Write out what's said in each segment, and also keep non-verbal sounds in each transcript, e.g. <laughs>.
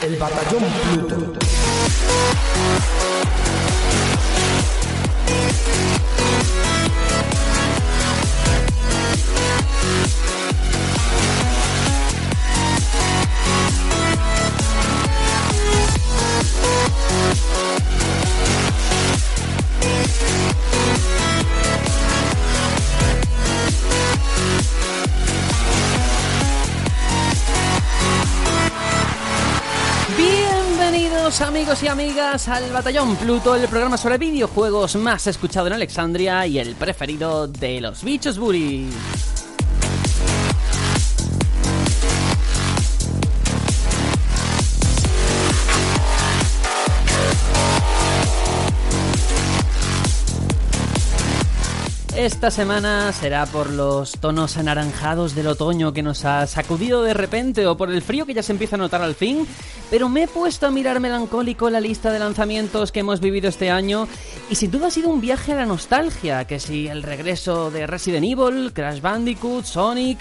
El batallón Pluto. Amigos y amigas al Batallón Pluto, el programa sobre videojuegos más escuchado en Alexandria y el preferido de los bichos Buri. Esta semana será por los tonos anaranjados del otoño que nos ha sacudido de repente o por el frío que ya se empieza a notar al fin, pero me he puesto a mirar melancólico la lista de lanzamientos que hemos vivido este año y sin duda ha sido un viaje a la nostalgia, que si el regreso de Resident Evil, Crash Bandicoot, Sonic,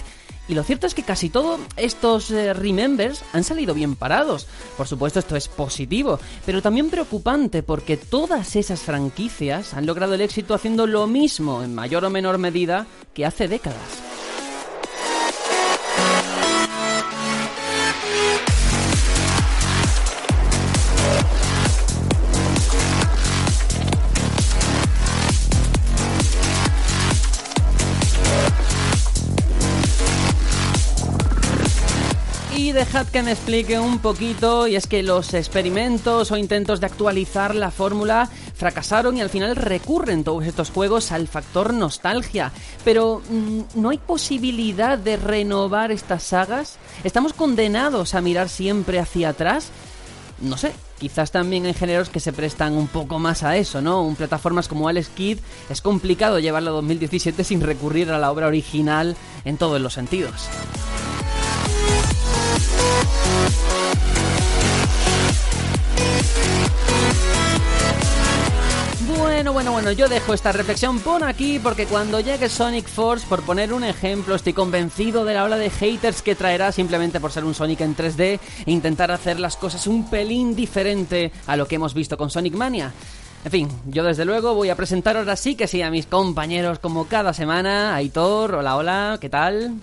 y lo cierto es que casi todos estos eh, remembers han salido bien parados. Por supuesto, esto es positivo, pero también preocupante porque todas esas franquicias han logrado el éxito haciendo lo mismo en mayor o menor medida que hace décadas. Dejad que me explique un poquito, y es que los experimentos o intentos de actualizar la fórmula fracasaron y al final recurren todos estos juegos al factor nostalgia. Pero mm, ¿no hay posibilidad de renovar estas sagas? ¿Estamos condenados a mirar siempre hacia atrás? No sé, quizás también hay géneros que se prestan un poco más a eso, ¿no? En plataformas como Alex Kidd es complicado llevarlo a 2017 sin recurrir a la obra original en todos los sentidos. Bueno, bueno, bueno, yo dejo esta reflexión por aquí porque cuando llegue Sonic Force, por poner un ejemplo, estoy convencido de la ola de haters que traerá simplemente por ser un Sonic en 3D e intentar hacer las cosas un pelín diferente a lo que hemos visto con Sonic Mania. En fin, yo desde luego voy a presentar ahora sí que sí a mis compañeros como cada semana. Aitor, hola, hola, ¿qué tal?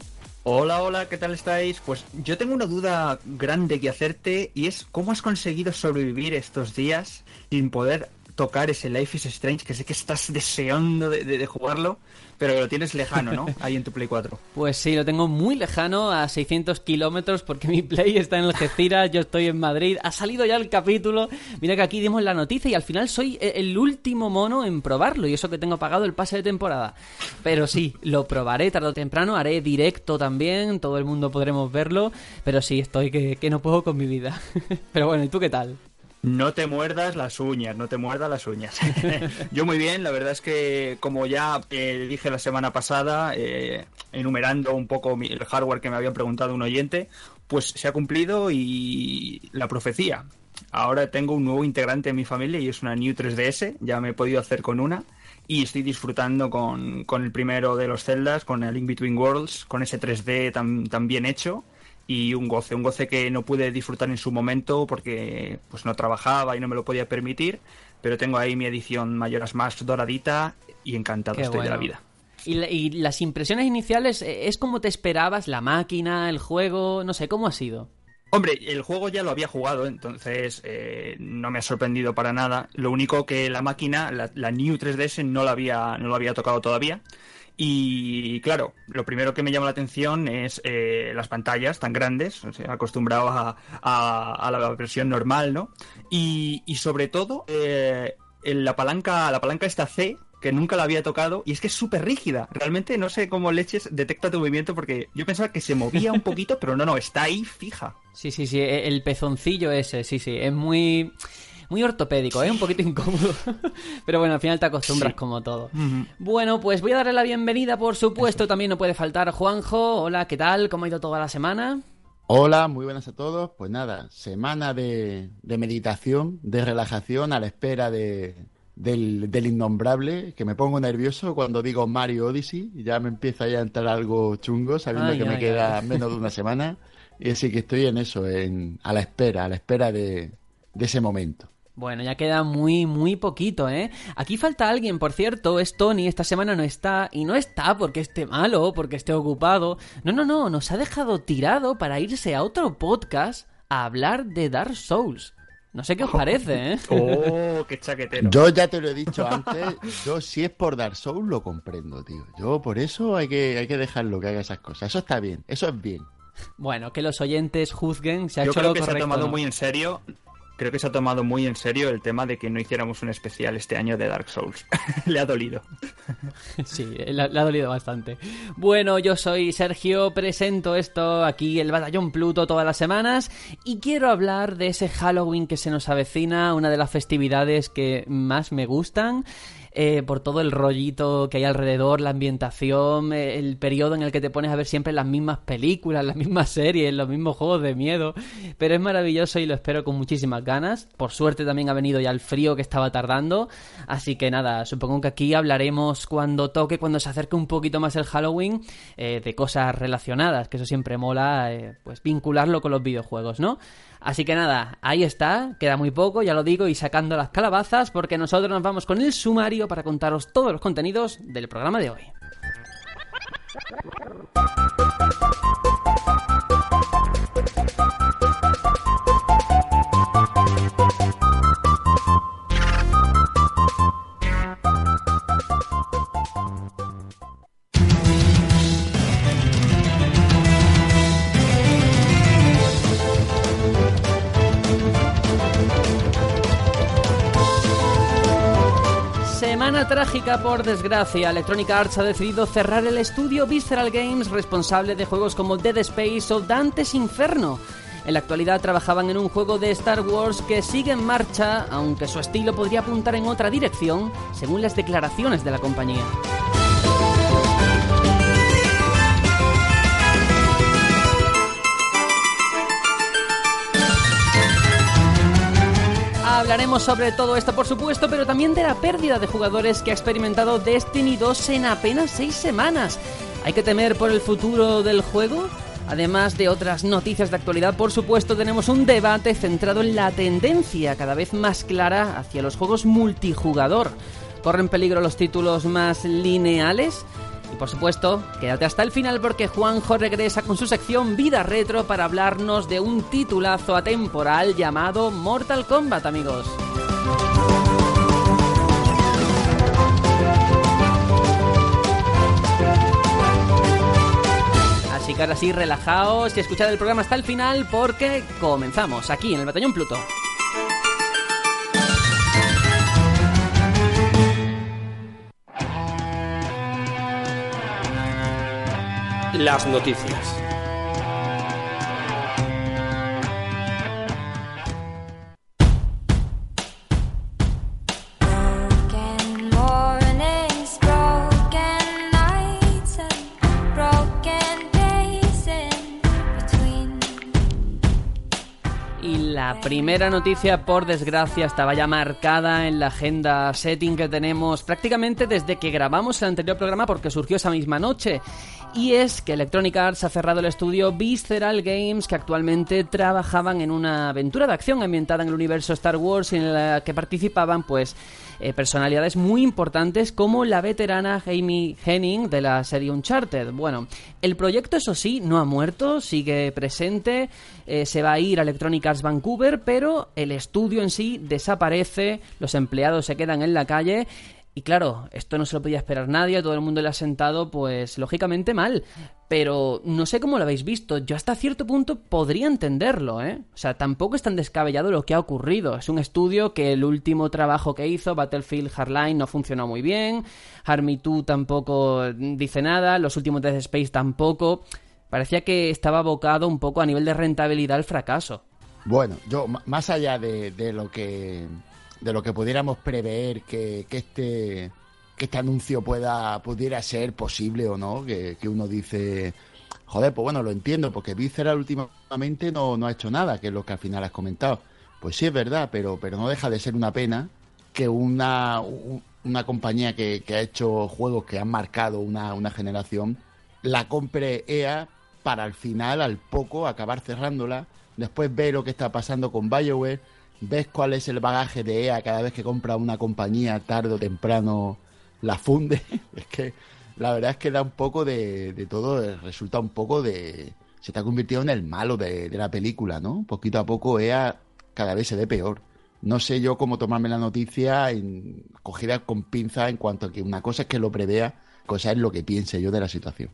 Hola, hola, ¿qué tal estáis? Pues yo tengo una duda grande que hacerte y es cómo has conseguido sobrevivir estos días sin poder tocar ese Life is Strange, que sé que estás deseando de, de, de jugarlo, pero lo tienes lejano, ¿no? <laughs> Ahí en tu Play 4. Pues sí, lo tengo muy lejano, a 600 kilómetros, porque mi Play está en Algeciras, yo estoy en Madrid. Ha salido ya el capítulo. Mira que aquí dimos la noticia y al final soy e-, el último mono en probarlo, y eso que tengo pagado el pase de temporada. Pero sí, lo probaré tarde o temprano, haré directo también, todo el mundo podremos verlo, pero sí, estoy que, que no puedo con mi vida. <laughs> pero bueno, ¿y tú qué tal? No te muerdas las uñas, no te muerdas las uñas. <laughs> Yo muy bien, la verdad es que como ya eh, dije la semana pasada, eh, enumerando un poco mi, el hardware que me habían preguntado un oyente, pues se ha cumplido y la profecía. Ahora tengo un nuevo integrante en mi familia y es una New 3DS, ya me he podido hacer con una y estoy disfrutando con, con el primero de los celdas, con el Link Between Worlds, con ese 3D tan, tan bien hecho y un goce, un goce que no pude disfrutar en su momento porque pues no trabajaba y no me lo podía permitir, pero tengo ahí mi edición Mayoras más doradita y encantado Qué estoy bueno. de la vida. ¿Y, la- y las impresiones iniciales eh, es como te esperabas, la máquina, el juego, no sé, ¿cómo ha sido? Hombre, el juego ya lo había jugado, entonces eh, no me ha sorprendido para nada. Lo único que la máquina, la, la New 3DS, no la había, no lo había tocado todavía. Y claro, lo primero que me llama la atención es eh, las pantallas tan grandes, o acostumbrado a, a- la versión normal, ¿no? Y, y sobre todo, eh, la palanca, la palanca esta C, que nunca la había tocado, y es que es súper rígida. Realmente no sé cómo leches detecta tu movimiento, porque yo pensaba que se movía un poquito, <laughs> pero no, no, está ahí fija. Sí, sí, sí, e- el pezoncillo ese, sí, sí, es muy... Muy ortopédico, ¿eh? Un poquito incómodo. <laughs> Pero bueno, al final te acostumbras Sí. como todo. Bueno, pues voy a darle la bienvenida, por supuesto. También no puede faltar Juanjo. Hola, ¿qué tal? ¿Cómo ha ido toda la semana? Hola, muy buenas a todos. Pues nada, semana de, de meditación, de relajación a la espera de, del, del innombrable, que me pongo nervioso cuando digo Mario Odyssey, ya me empieza ya a entrar algo chungo, sabiendo Ay, que me ay, queda menos de una semana. Y así que estoy en eso, en, a la espera, a la espera de, de ese momento. Bueno, ya queda muy, muy poquito, ¿eh? Aquí falta alguien, por cierto, es Tony, esta semana no está, y no está porque esté malo, porque esté ocupado. No, no, no, nos ha dejado tirado para irse a otro podcast a hablar de Dark Souls. No sé qué os parece, ¿eh? <laughs> Oh, qué chaquetero. Yo ya te lo he dicho antes, yo si es por Dark Souls lo comprendo, tío. Yo por eso hay que, hay que dejarlo que haga esas cosas. Eso está bien, eso es bien. Bueno, que los oyentes juzguen, se ha Yo hecho creo lo que se ha tomado ¿no? muy en serio. Creo que se ha tomado muy en serio el tema de que no hiciéramos un especial este año de Dark Souls. <laughs> Le ha dolido. <laughs> Sí, le, ha dolido bastante. Bueno, yo soy Sergio, presento esto aquí, el Batallón Pluto, todas las semanas, y quiero hablar de ese Halloween que se nos avecina, una de las festividades que más me gustan. Eh, por todo el rollito que hay alrededor, la ambientación, eh, el periodo en el que te pones a ver siempre las mismas películas, <laughs> las mismas series, los mismos juegos de miedo. Pero es maravilloso y lo espero con muchísimas ganas. Por suerte también ha venido ya el frío que estaba tardando. Así que nada, supongo que aquí hablaremos cuando toque, cuando se acerque un poquito más el Halloween, eh, de cosas relacionadas, que eso siempre mola, eh, pues vincularlo con los videojuegos, ¿no? Así que nada, ahí está, queda muy poco, ya lo digo, y sacando las calabazas, porque nosotros nos vamos con el sumario para contaros todos los contenidos del programa de hoy. Semana trágica por desgracia. Electronic Arts ha decidido cerrar el estudio Visceral Games responsable de juegos como Dead Space o Dante's Inferno. En la actualidad trabajaban en un juego de Star Wars que sigue en marcha, aunque su estilo podría apuntar en otra dirección, según las declaraciones de la compañía. Hablaremos sobre todo esto, por supuesto, pero también de la pérdida de jugadores que ha experimentado Destiny 2 en apenas 6 semanas. ¿Hay que temer por el futuro del juego? Además de otras noticias de actualidad, por supuesto, tenemos un debate centrado en la tendencia cada vez más clara hacia los juegos multijugador. ¿Corren peligro los títulos más lineales? Y por supuesto, quédate hasta el final porque Juanjo regresa con su sección Vida Retro para hablarnos de un titulazo atemporal llamado Mortal Kombat, amigos. Así que ahora sí, relajaos y escuchad el programa hasta el final porque comenzamos aquí en el Batallón Pluto. Las noticias. Primera noticia, por desgracia, estaba ya marcada en la agenda setting que tenemos prácticamente desde que grabamos el anterior programa porque surgió esa misma noche. Y es que Electronic Arts ha cerrado el estudio Visceral Games, que actualmente trabajaban en una aventura de acción ambientada en el universo Star Wars en la que participaban, pues, eh, personalidades muy importantes como la veterana Amy Henning de la serie Uncharted. Bueno, el proyecto, eso sí, no ha muerto, sigue presente, eh, se va a ir a Electronic Arts Vancouver, pero el estudio en sí desaparece, los empleados se quedan en la calle. Y claro, esto no se lo podía esperar nadie, todo el mundo le ha sentado, pues lógicamente mal. Pero no sé cómo lo habéis visto, yo hasta cierto punto podría entenderlo, ¿eh? O sea, tampoco es tan descabellado lo que ha ocurrido. Es un estudio que el último trabajo que hizo, Battlefield Hardline, no funcionó muy bien. Army 2 tampoco dice nada, los últimos Dead Space tampoco. Parecía que estaba abocado un poco a nivel de rentabilidad al fracaso. Bueno, yo, más allá de, de lo que de lo que pudiéramos prever que, que este que este anuncio pueda pudiera ser posible o no, que, que uno dice, joder, pues bueno, lo entiendo, porque Visceral últimamente no, no ha hecho nada, que es lo que al final has comentado. Pues sí es verdad, pero, pero no deja de ser una pena que una, un- una compañía que, que ha hecho juegos que han marcado una, una generación la compre EA para al final, al poco, acabar cerrándola. Después ves lo que está pasando con BioWare, ves cuál es el bagaje de EA cada vez que compra una compañía, tarde o temprano la funde. <laughs> es que la verdad es que da un poco de, de todo, resulta un poco de... Se está convirtiendo en el malo de, de la película, ¿no? Poquito a poco EA cada vez se ve peor. No sé yo cómo tomarme la noticia en, cogida con pinza en cuanto a que una cosa es que lo prevea, cosa es lo que piense yo de la situación.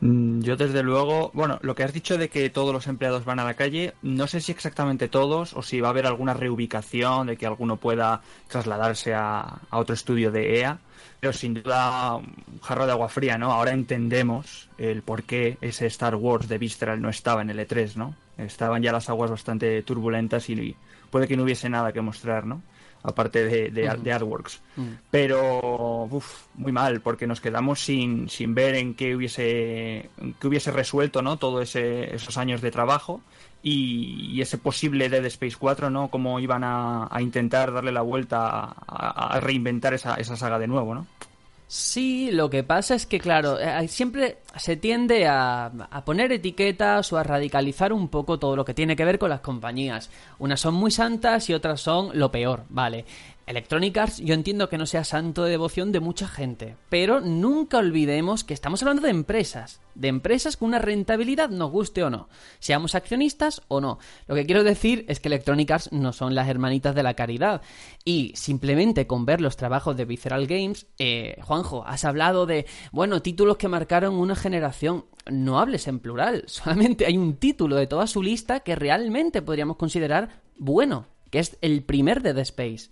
Yo desde luego, bueno, lo que has dicho de que todos los empleados van a la calle, no sé si exactamente todos o si va a haber alguna reubicación de que alguno pueda trasladarse a, a otro estudio de EA, pero sin duda un jarro de agua fría, ¿no? Ahora entendemos el por qué ese Star Wars de Visceral no estaba en el E3, ¿no? Estaban ya las aguas bastante turbulentas y puede que no hubiese nada que mostrar, ¿no? Aparte de, de, de AdWorks. Pero, uf, muy mal, porque nos quedamos sin, sin ver en qué hubiese, en qué hubiese resuelto, ¿no? Todo ese, esos años de trabajo y, y ese posible Dead Space 4, ¿no? Cómo iban a, a intentar darle la vuelta a, a- a reinventar esa, esa saga de nuevo, ¿no? Sí, lo que pasa es que, claro, eh, siempre se tiende a, a poner etiquetas o a radicalizar un poco todo lo que tiene que ver con las compañías. Unas son muy santas y otras son lo peor, ¿vale? Electronic Arts yo entiendo que no sea santo de devoción de mucha gente, pero nunca olvidemos que estamos hablando de empresas, de empresas con una rentabilidad, nos guste o no, seamos accionistas o no. Lo que quiero decir es que Electronic Arts no son las hermanitas de la caridad y simplemente con ver los trabajos de Visceral Games, eh, Juanjo, has hablado de, bueno, títulos que marcaron una generación. No hables en plural, <laughs> solamente hay un título de toda su lista que realmente podríamos considerar bueno, que es el primer de The Space.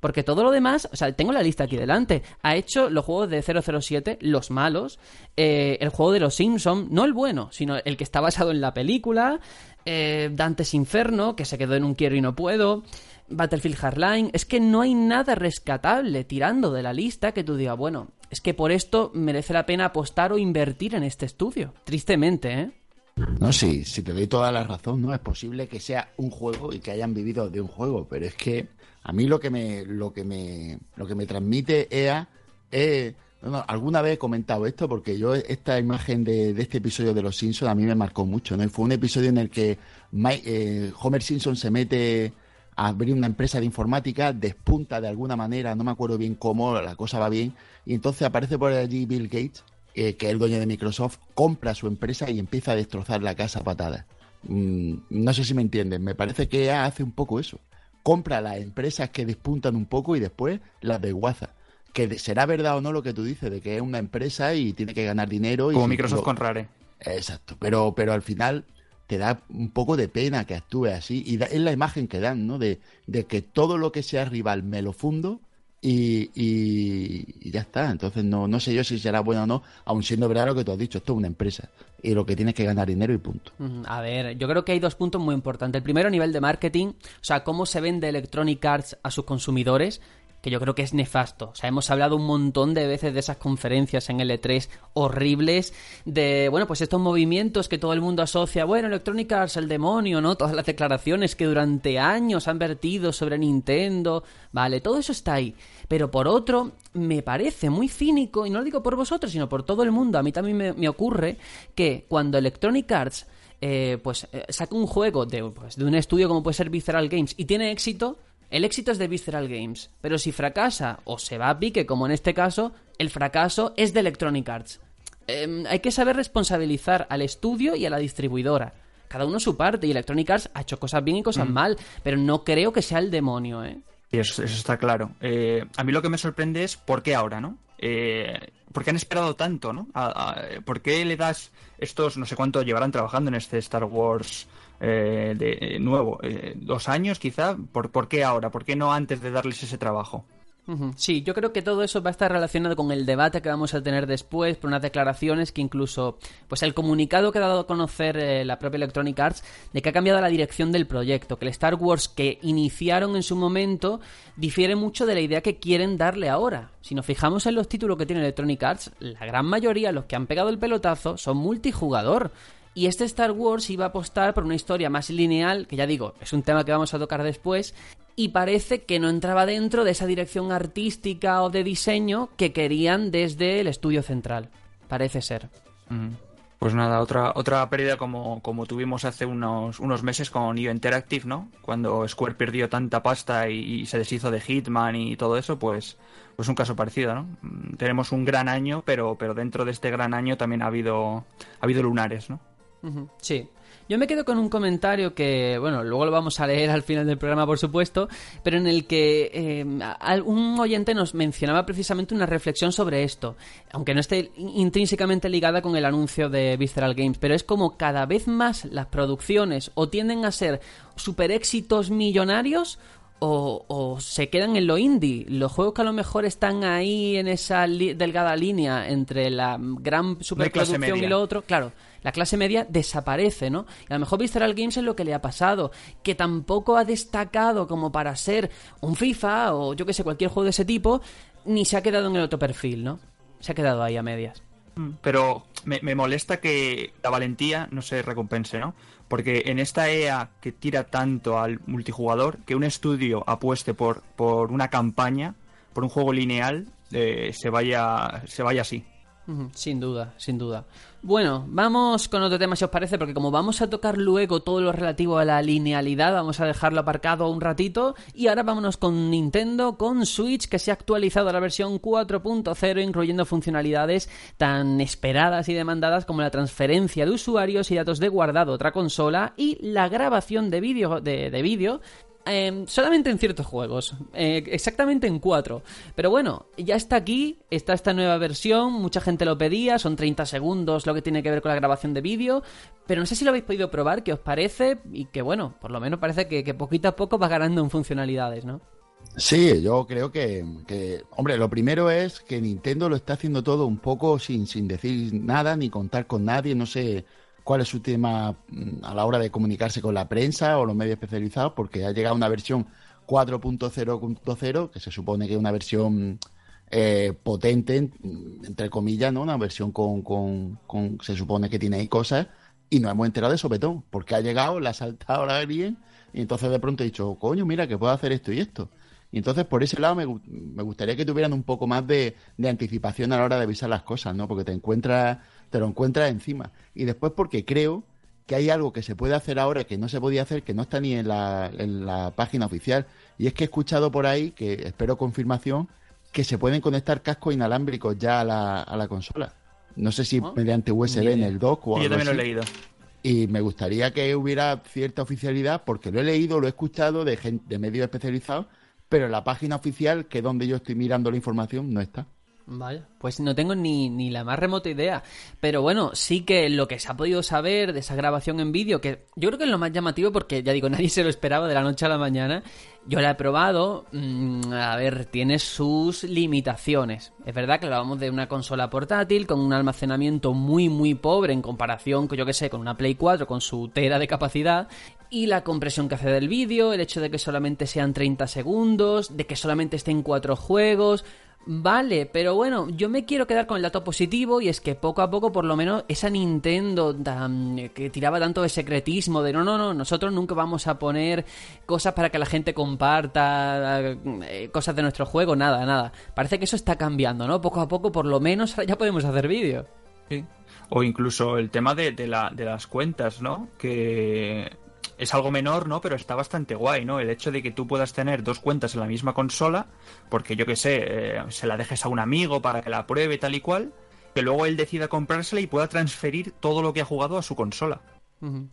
Porque todo lo demás, o sea, tengo la lista aquí delante. Ha hecho los juegos de 007, los malos, eh, el juego de los Simpsons, no el bueno, sino el que está basado en la película, eh, Dante's Inferno, que se quedó en un quiero y no puedo, Battlefield Hardline. Es que no hay nada rescatable tirando de la lista que tú digas, bueno, es que por esto merece la pena apostar o invertir en este estudio. Tristemente, ¿eh? No, sí, si te doy toda la razón, ¿no? Es posible que sea un juego y que hayan vivido de un juego, pero es que a mí lo que me, lo que me, lo que me transmite EA es. Alguna vez he comentado esto porque yo esta imagen de, de este episodio de Los Simpsons a mí me marcó mucho, ¿no? Y fue un episodio en el que Mike- eh, Homer Simpson se mete a abrir una empresa de informática, despunta de alguna manera, no me acuerdo bien cómo, la cosa va bien, y entonces aparece por allí Bill Gates, eh, que es el dueño de Microsoft, compra su empresa y empieza a destrozar la casa a patadas. Mm, no sé si me entienden, me parece que EA hace un poco eso. Compra las empresas que despuntan un poco y después las desguaza. Que será verdad o no lo que tú dices, de que es una empresa y tiene que ganar dinero. y Como Microsoft lo- con Rare. Exacto, pero, pero al final te da un poco de pena que actúe así y da- es la imagen que dan, ¿no? De, de que todo lo que sea rival me lo fundo y, y- ya está. Entonces no, no sé yo si será bueno o no, aun siendo verdad lo que tú has dicho, esto es una empresa y lo que tienes que ganar dinero y punto. A ver, yo creo que hay dos puntos muy importantes. El primero, nivel de marketing, o sea, cómo se vende Electronic Arts a sus consumidores, que yo creo que es nefasto. O sea, hemos hablado un montón de veces de esas conferencias en L3 horribles, de, bueno, pues estos movimientos que todo el mundo asocia, bueno, Electronic Arts, el demonio, ¿no? Todas las declaraciones que durante años han vertido sobre Nintendo, vale, todo eso está ahí. Pero por otro, me parece muy cínico, y no lo digo por vosotros, sino por todo el mundo, a mí también me, ocurre que cuando Electronic Arts eh, pues eh, saca un juego de, pues, de un estudio como puede ser Visceral Games y tiene éxito, el éxito es de Visceral Games. Pero si fracasa o se va a pique, como en este caso, el fracaso es de Electronic Arts. Em, hay que saber responsabilizar al estudio y a la distribuidora. Cada uno su parte y Electronic Arts ha hecho cosas bien y cosas mal, pero no creo que sea el demonio, ¿eh? Eso, eso está claro. Eh, a mí lo que me sorprende es por qué ahora, ¿no? Eh, ¿Por qué han esperado tanto, no? A- a- ¿Por qué le das estos, no sé cuánto llevarán trabajando en este Star Wars eh, de, eh, nuevo? Eh, ¿Dos años quizá? ¿Por, ¿Por qué ahora? ¿Por qué no antes de darles ese trabajo? Sí, yo creo que todo eso va a estar relacionado con el debate que vamos a tener después, por unas declaraciones que incluso, pues el comunicado que ha dado a conocer eh, la propia Electronic Arts de que ha cambiado la dirección del proyecto, que el Star Wars que iniciaron en su momento difiere mucho de la idea que quieren darle ahora. Si nos fijamos en los títulos que tiene Electronic Arts, la gran mayoría, los que han pegado el pelotazo, son multijugador. Y este Star Wars iba a apostar por una historia más lineal, que ya digo, es un tema que vamos a tocar después, y parece que no entraba dentro de esa dirección artística o de diseño que querían desde el estudio central. Parece ser. Pues nada, otra otra pérdida como, como tuvimos hace unos, unos meses con IO Interactive, ¿no? Cuando Square perdió tanta pasta y, y se deshizo de Hitman y todo eso, pues pues un caso parecido, ¿no? Mm, Tenemos un gran año, pero pero dentro de este gran año también ha habido ha habido lunares, ¿no? Sí. Yo me quedo con un comentario que, bueno, luego lo vamos a leer al final del programa, por supuesto, pero en el que eh, un oyente nos mencionaba precisamente una reflexión sobre esto, aunque no esté intrínsecamente ligada con el anuncio de Visceral Games, pero es como cada vez más las producciones o tienden a ser super éxitos millonarios o, o se quedan en lo indie. Los juegos que a lo mejor están ahí en esa li- delgada línea entre la gran superproducción y lo otro, claro, la clase media desaparece, ¿no? Y a lo mejor Visceral Games es lo que le ha pasado, que tampoco ha destacado como para ser un FIFA o yo que sé, cualquier juego de ese tipo, ni se ha quedado en el otro perfil, ¿no? Se ha quedado ahí a medias. Pero me, me molesta que la valentía no se recompense, ¿no? Porque en esta EA que tira tanto al multijugador, que un estudio apueste por, por una campaña, por un juego lineal, eh, se vaya se vaya así. Sin duda, sin duda. Bueno, vamos con otro tema si os parece, porque como vamos a tocar luego todo lo relativo a la linealidad, vamos a dejarlo aparcado un ratito. Y ahora vámonos con Nintendo, con Switch, que se ha actualizado a la versión 4.0, incluyendo funcionalidades tan esperadas y demandadas como la transferencia de usuarios y datos de guardado a otra consola y la grabación de vídeo de, de vídeo eh, solamente en ciertos juegos, eh, exactamente en cuatro. Pero bueno, ya está aquí, está esta nueva versión, mucha gente lo pedía, son 30 segundos lo que tiene que ver con la grabación de vídeo, pero no sé si lo habéis podido probar, qué os parece, y que bueno, por lo menos parece que, poquito a poco va ganando en funcionalidades, ¿no? Sí, yo creo que, que, hombre, lo primero es que Nintendo lo está haciendo todo un poco sin, sin decir nada ni contar con nadie, no sé cuál es su tema mm, a la hora de comunicarse con la prensa o los medios especializados, porque ha llegado una versión 4.0.0, que se supone que es una versión eh, potente, mm, entre comillas, ¿no? Una versión con, con, con- se supone que tiene ahí cosas, y nos hemos enterado de sopetón, porque ha llegado, la ha saltado a alguien, y entonces de pronto he dicho, coño, mira, que puedo hacer esto y esto. Y entonces por ese lado me, me gustaría que tuvieran un poco más de, de anticipación a la hora de avisar las cosas, ¿no? Porque te encuentras, te lo encuentras encima. Y después porque creo que hay algo que se puede hacer ahora que no se podía hacer, que no está ni en la, en la página oficial. Y es que he escuchado por ahí, que espero confirmación, que se pueden conectar cascos inalámbricos ya a la, a la consola. No sé si Ah, mediante USB en el dock o Y yo algo también lo he leído. Y me gustaría que hubiera cierta oficialidad, porque lo he leído, lo he escuchado de, gen- de medios especializados, pero en la página oficial, que es donde yo estoy mirando la información, no está. Vaya, pues no tengo ni, ni la más remota idea. Pero bueno, sí que lo que se ha podido saber de esa grabación en vídeo, que yo creo que es lo más llamativo porque ya digo, <laughs> nadie se lo esperaba de la noche a la mañana. Yo la he probado, mm, a ver, tiene sus limitaciones. Es verdad que hablábamos de una consola portátil con un almacenamiento muy muy pobre en comparación, con, yo que sé, con una Play 4 con su tera de capacidad. Y la compresión que hace del vídeo, el hecho de que solamente sean 30 segundos, de que solamente estén cuatro juegos. Vale, pero bueno, yo me quiero quedar con el dato positivo y es que poco a poco, por lo menos, esa Nintendo tan- que tiraba tanto de secretismo, de no, no, no, nosotros nunca vamos a poner cosas para que la gente comparta eh, cosas de nuestro juego, nada, nada. Parece que eso está cambiando, ¿no? Poco a poco, por lo menos, ya podemos hacer vídeo. Sí. O incluso el tema de, de la, de las cuentas, ¿no? Que es algo menor, ¿no? Pero está bastante guay, ¿no? El hecho de que tú puedas tener dos cuentas en la misma consola, porque yo que sé, eh, se la dejes a un amigo para que la pruebe tal y cual, que luego él decida comprársela y pueda transferir todo lo que ha jugado a su consola.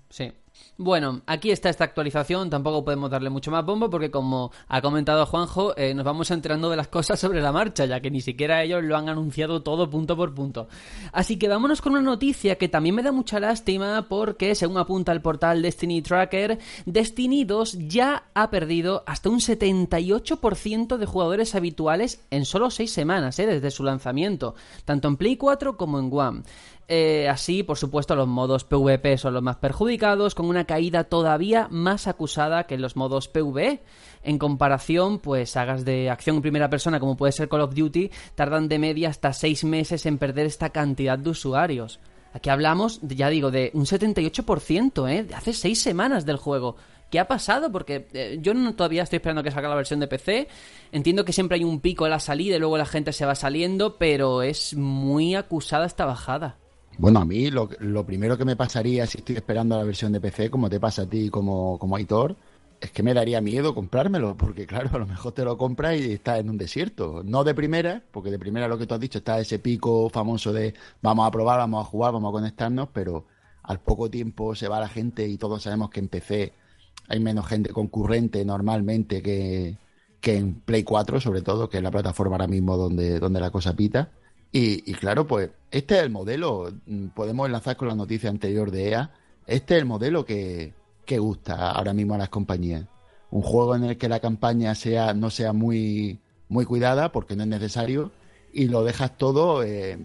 Sí. Bueno, aquí está esta actualización, tampoco podemos darle mucho más bombo porque como ha comentado Juanjo, eh, nos vamos enterando de las cosas sobre la marcha, ya que ni siquiera ellos lo han anunciado todo punto por punto. Así que vámonos con una noticia que también me da mucha lástima porque, según apunta el portal Destiny Tracker, Destiny 2 ya ha perdido hasta un 78% de jugadores habituales en solo 6 semanas, eh, desde su lanzamiento, tanto en Play 4 como en One. Eh, así, por supuesto, los modos PvP son los más perjudicados, con una caída todavía más acusada que en los modos PvE. En comparación, pues sagas de acción en primera persona, como puede ser Call of Duty, tardan de media hasta 6 meses en perder esta cantidad de usuarios. Aquí hablamos, ya digo, de un 78%, ¿eh? Hace 6 semanas del juego. ¿Qué ha pasado? Porque eh, yo no, todavía estoy esperando que salga la versión de PC. Entiendo que siempre hay un pico a la salida y luego la gente se va saliendo, pero es muy acusada esta bajada. Bueno, a mí lo, primero que me pasaría si estoy esperando la versión de PC, como te pasa a ti como, como Aitor, es que me daría miedo comprármelo, porque claro, a lo mejor te lo compras y estás en un desierto. No de primera, porque de primera lo que tú has dicho está ese pico famoso de vamos a probar, vamos a jugar, vamos a conectarnos, pero al poco tiempo se va la gente y todos sabemos que en PC hay menos gente concurrente normalmente que, que en Play 4, sobre todo, que es la plataforma ahora mismo donde, donde la cosa pita. Y, y claro, pues este es el modelo, mm, podemos enlazar con la noticia anterior de EA, este es el modelo que, que gusta ahora mismo a las compañías. Un juego en el que la campaña sea no sea muy, muy cuidada, porque no es necesario, y lo dejas todo eh,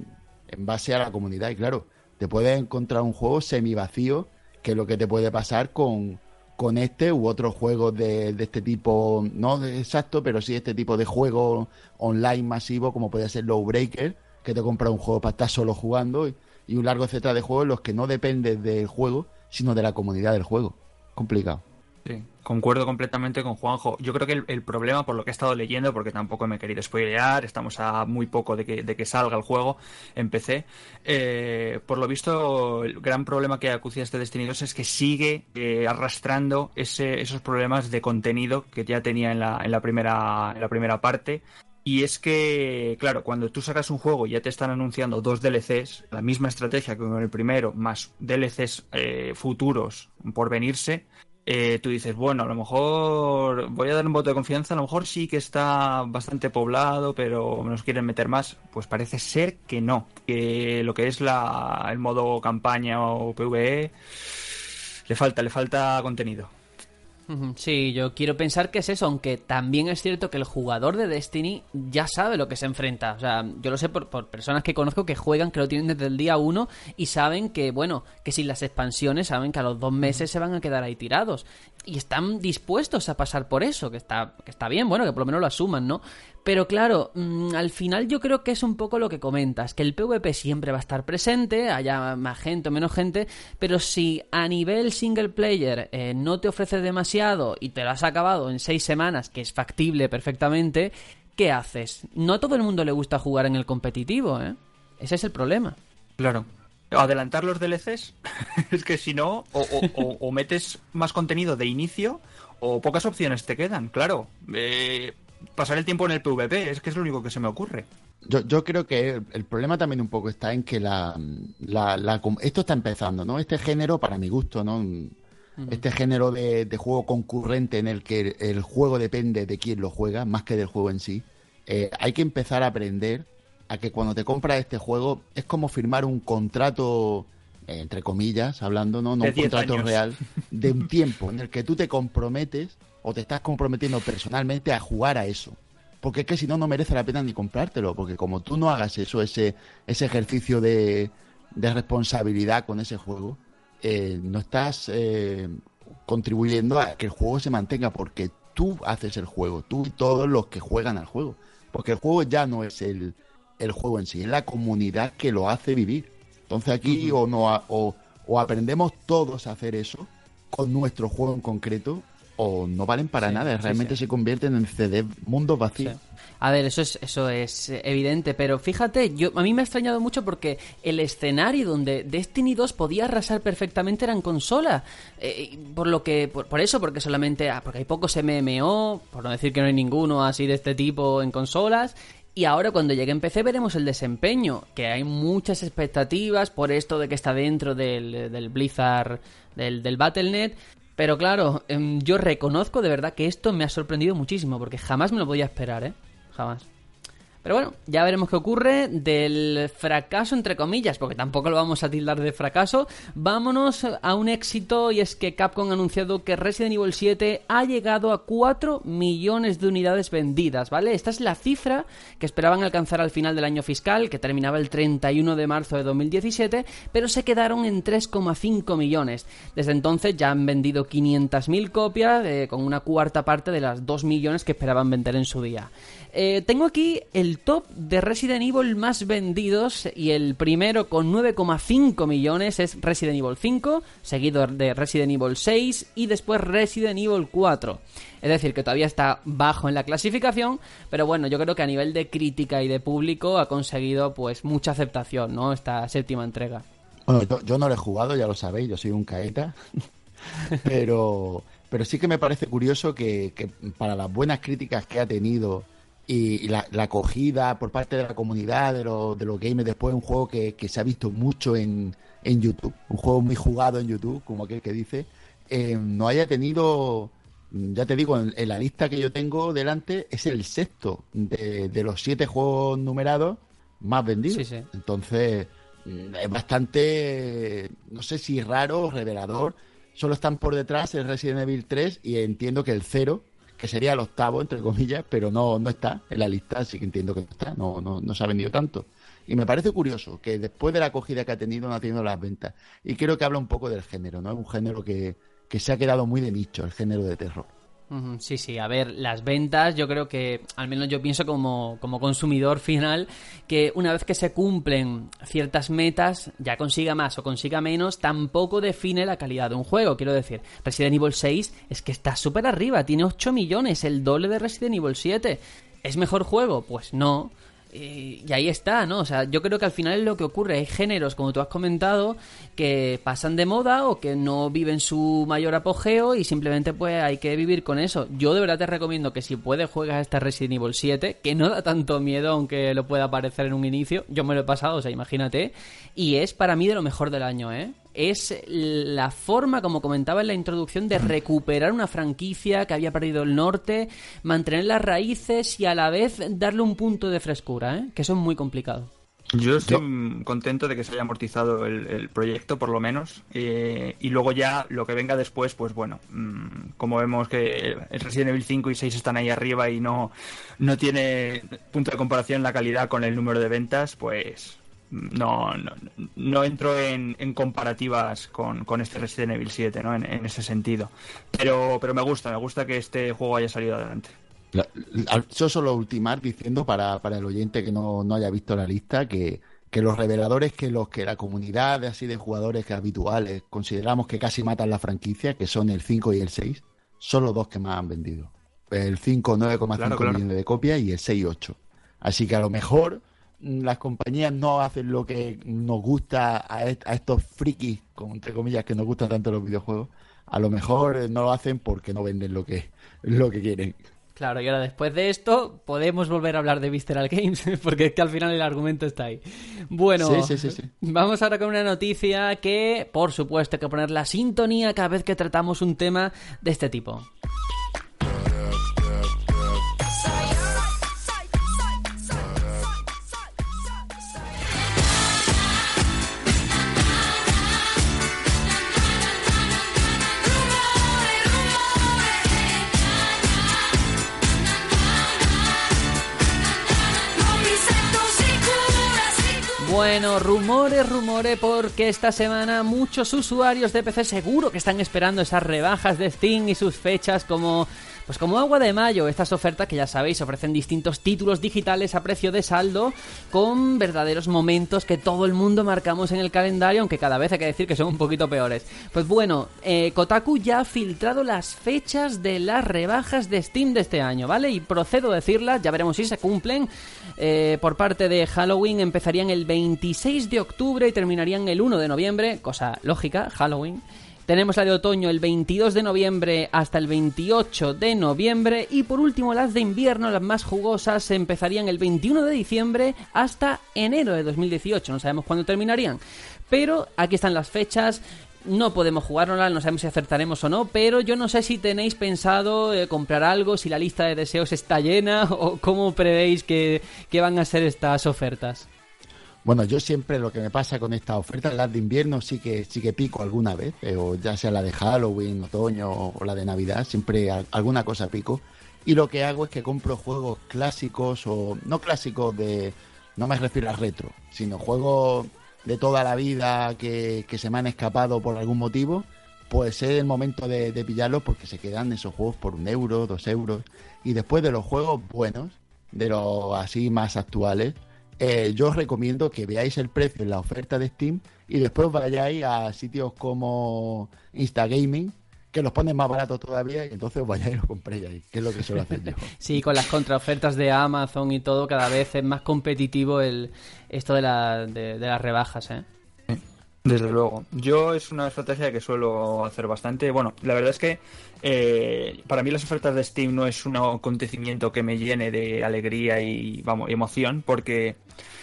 en base a la comunidad. Y claro, te puedes encontrar un juego semi vacío, que es lo que te puede pasar con, con este u otros juegos de, de este tipo, no exacto, pero sí este tipo de juego online masivo, como puede ser Lowbreaker, que te compra un juego para estar solo jugando, y, un largo etcétera de juegos en los que no dependes del juego, sino de la comunidad del juego. Complicado. Sí, concuerdo completamente con Juanjo. Yo creo que el, el problema, por lo que he estado leyendo, porque tampoco me he querido spoilear, estamos a muy poco de que, de que salga el juego en PC. eh, por lo visto, el gran problema que acucia este Destiny 2 es que sigue eh, arrastrando ese- esos problemas de contenido que ya tenía en la, en la primera, en la primera parte. Y es que, claro, cuando tú sacas un juego y ya te están anunciando dos DLCs, la misma estrategia que con el primero, más DLCs eh, futuros por venirse, eh, tú dices, bueno, a lo mejor voy a dar un voto de confianza, a lo mejor sí que está bastante poblado, pero nos quieren meter más. Pues parece ser que no, que lo que es la, el modo campaña o PvE le falta, le falta contenido. Sí, yo quiero pensar que es eso, aunque también es cierto que el jugador de Destiny ya sabe lo que se enfrenta. O sea, yo lo sé por, por personas que conozco que juegan, que lo tienen desde el día uno y saben que, bueno, que sin las expansiones saben que a los dos meses se van a quedar ahí tirados. Y están dispuestos a pasar por eso, que está, que está bien, bueno, que por lo menos lo asuman, ¿no? Pero claro, mm, al final yo creo que es un poco lo que comentas, que el PvP siempre va a estar presente, haya más gente o menos gente, pero si a nivel single player eh, no te ofrece demasiado y te lo has acabado en seis semanas, que es factible perfectamente, ¿qué haces? No a todo el mundo le gusta jugar en el competitivo, ¿eh? Ese es el problema. Claro. Adelantar los DLCs, <laughs> es que si no, o, o- o- metes más contenido de inicio, o pocas opciones te quedan, claro. Eh, pasar el tiempo en el PvP, es que es lo único que se me ocurre. Yo, yo creo que el, el problema también un poco está en que la, la- esto está empezando, ¿no? Este género, para mi gusto, ¿no? Este género de, de juego concurrente en el que el, el juego depende de quién lo juega, más que del juego en sí. eh, hay que empezar a aprender a que cuando te compras este juego es como firmar un contrato, eh, entre comillas, hablando, ¿no? No un 10 contrato años. real, de un <laughs> tiempo en el que tú te comprometes o te estás comprometiendo personalmente a jugar a eso. Porque es que si no, no merece la pena ni comprártelo. Porque como tú no hagas eso, ese, ese ejercicio de, de responsabilidad con ese juego, eh, no estás eh, contribuyendo a que el juego se mantenga. Porque tú haces el juego, tú y todos los que juegan al juego. Porque el juego ya no es el, el juego en sí, es la comunidad que lo hace vivir. Entonces aquí o, no, o, o aprendemos todos a hacer eso con nuestro juego en concreto o no valen para Sí, nada, realmente sí. se convierten en CD mundos vacíos. A ver, eso es, eso es eh, evidente, pero fíjate, yo a mí me ha extrañado mucho porque el escenario donde Destiny 2 podía arrasar perfectamente era en consola. Eh, por lo que, por, por eso, porque solamente, ah, porque hay pocos MMO, por no decir que no hay ninguno así de este tipo en consolas. Y ahora cuando llegue en PC veremos el desempeño, que hay muchas expectativas por esto de que está dentro del, Blizzard, del, del Battle.net. Pero claro, em, yo reconozco de verdad que esto me ha sorprendido muchísimo, porque jamás me lo podía esperar, ¿eh? Jamás. Pero bueno, ya veremos qué ocurre del fracaso, entre comillas, porque tampoco lo vamos a tildar de fracaso. Vámonos a un éxito y es que Capcom ha anunciado que Resident Evil 7 ha llegado a 4 millones de unidades vendidas, ¿vale? Esta es la cifra que esperaban alcanzar al final del año fiscal, que terminaba el 31 de marzo de 2017, pero se quedaron en 3,5 millones. Desde entonces ya han vendido 500.000 copias, eh, con una cuarta parte de las 2 millones que esperaban vender en su día. Eh, tengo aquí el top de Resident Evil más vendidos y el primero con 9,5 millones es Resident Evil 5, seguido de Resident Evil 6 y después Resident Evil 4. Es decir, que todavía está bajo en la clasificación, pero bueno, yo creo que a nivel de crítica y de público ha conseguido pues mucha aceptación, ¿no? Esta séptima entrega. Bueno, yo, yo no lo he jugado, ya lo sabéis, yo soy un caeta, <laughs> pero, pero sí que me parece curioso que, que para las buenas críticas que ha tenido y, y la, la acogida por parte de la comunidad, de, los de los gamers, después un juego que, que se ha visto mucho en, en YouTube, un juego muy jugado en YouTube, como aquel que dice, eh, no haya tenido, ya te digo, en, en la lista que yo tengo delante es el sexto de, de los siete juegos numerados más vendidos. Sí, sí. Entonces, mm, es bastante, no sé si raro o revelador. Solo están por detrás el Resident Evil 3 y entiendo que el 0, que sería el octavo, entre comillas, pero no, no está en la lista, así que entiendo que no está, no, no, no se ha vendido tanto. Y me parece curioso que después de la acogida que ha tenido, no ha tenido las ventas. Y creo que habla un poco del género, ¿no? Es un género que, que se ha quedado muy de nicho, el género de terror. Sí, sí, a ver, las ventas, yo creo que, al menos yo pienso como, como consumidor final, que una vez que se cumplen ciertas metas, ya consiga más o consiga menos, tampoco define la calidad de un juego. Quiero decir, Resident Evil 6 es que está súper arriba, tiene 8 millones, el doble de Resident Evil 7. ¿Es mejor juego? Pues no. Eh, y ahí está, ¿no? O sea, yo creo que al final es lo que ocurre. Hay géneros, como tú has comentado, que pasan de moda o que no viven su mayor apogeo y simplemente pues hay que vivir con eso. Yo de verdad te recomiendo que si puedes juegas esta Resident Evil 7, que no da tanto miedo aunque lo pueda parecer en un inicio. Yo me lo he pasado, o sea, imagínate. Y es para mí de lo mejor del año, ¿eh? Es la forma, como comentaba en la introducción, de recuperar una franquicia que había perdido el norte, mantener las raíces y a la vez darle un punto de frescura, ¿eh? que eso es muy complicado. Yo estoy mm, contento de que se haya amortizado el, el proyecto, por lo menos. eh, y luego ya lo que venga después, pues bueno, mm, como vemos que el Resident Evil 5 y 6 están ahí arriba y no, no tiene punto de comparación la calidad con el número de ventas, pues no, no, no entro en, en comparativas con, con este Resident Evil 7, ¿no? En, en ese sentido. Pero, pero me gusta, me gusta que este juego haya salido adelante. La- la- Yo solo ultimar diciendo para, para el oyente que no, no haya visto la lista que, que los reveladores que los que la comunidad de así de jugadores que habituales consideramos que casi matan la franquicia, que son el 5 y el 6, son los dos que más han vendido. El 5 9,5 Claro, claro. millones de copias y el 6 8. Así que a lo mejor las compañías no hacen lo que nos gusta a, est- a estos frikis, como entre comillas, que nos gustan tanto los videojuegos. A lo mejor eh, no lo hacen porque no venden lo que, lo que quieren. Claro, y ahora después de esto podemos volver a hablar de Visceral Games, <laughs> porque es que al final el argumento está ahí. Bueno, Sí, sí, sí, sí. vamos ahora con una noticia que, por supuesto, hay que poner la sintonía cada vez que tratamos un tema de este tipo. Bueno, rumores, rumores, porque esta semana muchos usuarios de PC seguro que están esperando esas rebajas de Steam y sus fechas como pues como agua de mayo, estas ofertas que ya sabéis ofrecen distintos títulos digitales a precio de saldo con verdaderos momentos que todo el mundo marcamos en el calendario, aunque cada vez hay que decir que son un poquito peores. Pues bueno, eh, Kotaku ya ha filtrado las fechas de las rebajas de Steam de este año, ¿vale? Y procedo a decirlas, ya veremos si se cumplen. Eh, por parte de Halloween empezarían el 26 de octubre y terminarían el 1 de noviembre, cosa lógica, Halloween. Tenemos la de otoño el 22 de noviembre hasta el 28 de noviembre y por último las de invierno, las más jugosas, empezarían el 21 de diciembre hasta enero de 2018. No sabemos cuándo terminarían, pero aquí están las fechas. No podemos jugárnoslas, no sabemos si acertaremos o no, pero yo no sé si tenéis pensado eh, comprar algo, si la lista de deseos está llena <laughs> o cómo prevéis que, que van a ser estas ofertas. Bueno, yo siempre lo que me pasa con estas ofertas, las de invierno sí que sí que pico alguna vez, o ya sea la de Halloween, otoño o la de Navidad, siempre alguna cosa pico. Y lo que hago es que compro juegos clásicos o no clásicos de, no me refiero a retro, sino juegos de toda la vida que, que se me han escapado por algún motivo, pues es el momento de, de pillarlos porque se quedan esos juegos por un euro, dos euros. Y después de los juegos buenos, de los así más actuales, eh, yo os recomiendo que veáis el precio en la oferta de Steam y después vayáis a sitios como Instagaming, que los ponen más baratos todavía, y entonces vayáis y los compréis ahí, que es lo que suelo hacer yo. <laughs> Sí, con las contraofertas de Amazon y todo, cada vez es más competitivo el esto de, la- de las rebajas, ¿eh? Desde luego. Yo es una estrategia que suelo hacer bastante. Bueno, la verdad es que eh, para mí las ofertas de Steam no es un acontecimiento que me llene de alegría y vamos, emoción, porque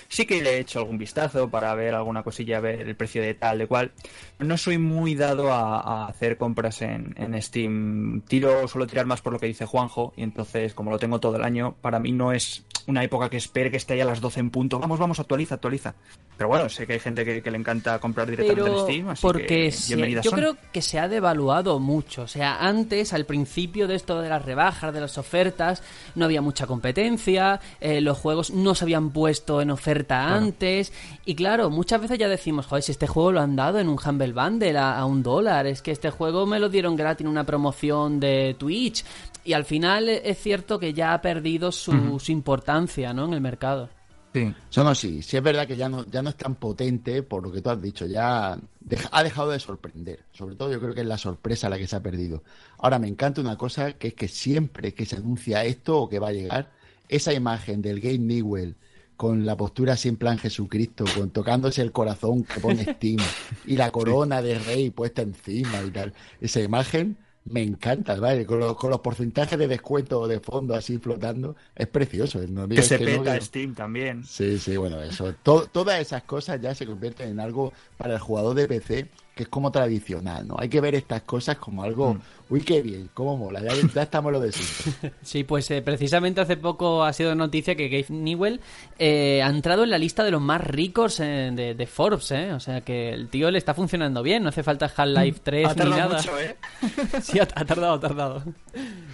sí que le he hecho algún vistazo para ver alguna cosilla, ver el precio de tal, de cual. No soy muy dado a, a hacer compras en, en Steam. Tiro, suelo tirar más por lo que dice Juanjo, y entonces, como lo tengo todo el año, para mí no es una época que espere que esté ahí a las 12 en punto. Vamos, vamos, actualiza, actualiza. Pero bueno, sé que hay gente que, que le encanta comprar directamente Pero en Steam, así porque que yo son. creo que se ha devaluado mucho. O sea, antes, al principio de esto de las rebajas, de las ofertas, no había mucha competencia, eh, los juegos no se habían puesto en oferta antes. Y claro, muchas veces ya decimos, joder, si este juego lo han dado en un Humble Bundle a, a un dólar, es que este juego me lo dieron gratis en una promoción de Twitch. Y al final eh, es cierto que ya ha perdido su, su importancia ¿no? en el mercado. Sí. Eso no, sí, sí es verdad que ya no, ya no es tan potente por lo que tú has dicho, ya deja- ha dejado de sorprender. Sobre todo yo creo que es la sorpresa la que se ha perdido. Ahora me encanta una cosa que es que siempre que se anuncia esto o que va a llegar, esa imagen del Game Newell con la postura así en plan Jesucristo, con tocándose el corazón que pone Steam y la <laughs> corona de rey puesta encima y tal, esa imagen me encanta, ¿vale? Con los, con los porcentajes de descuento de fondo así flotando, es precioso. No Que se que peta no. Steam también. Sí, sí, bueno, eso. To- todas esas cosas ya se convierten en algo para el jugador de PC que es como tradicional, ¿no? Hay que ver estas cosas como algo, Mm. Uy, qué bien, cómo mola, ya, ya estamos lo de siempre. Sí, pues eh, precisamente hace poco ha sido noticia que Gabe Newell eh, ha entrado en la lista de los más ricos eh, de, de Forbes, ¿eh? O sea que el tío le está funcionando bien, no hace falta Half-Life 3 Ha ni tardado nada. mucho, ¿eh? <laughs> Sí, ha, ha tardado, ha tardado. <laughs>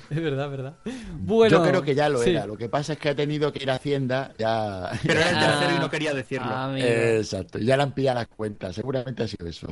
Es verdad, es verdad. Bueno, Yo creo que ya lo sí. era, lo que pasa es que ha tenido que ir a Hacienda, ya... <laughs> Pero era el Ah, tercero y no quería decirlo. amigo. Exacto, ya le han pillado las cuentas, seguramente ha sido eso.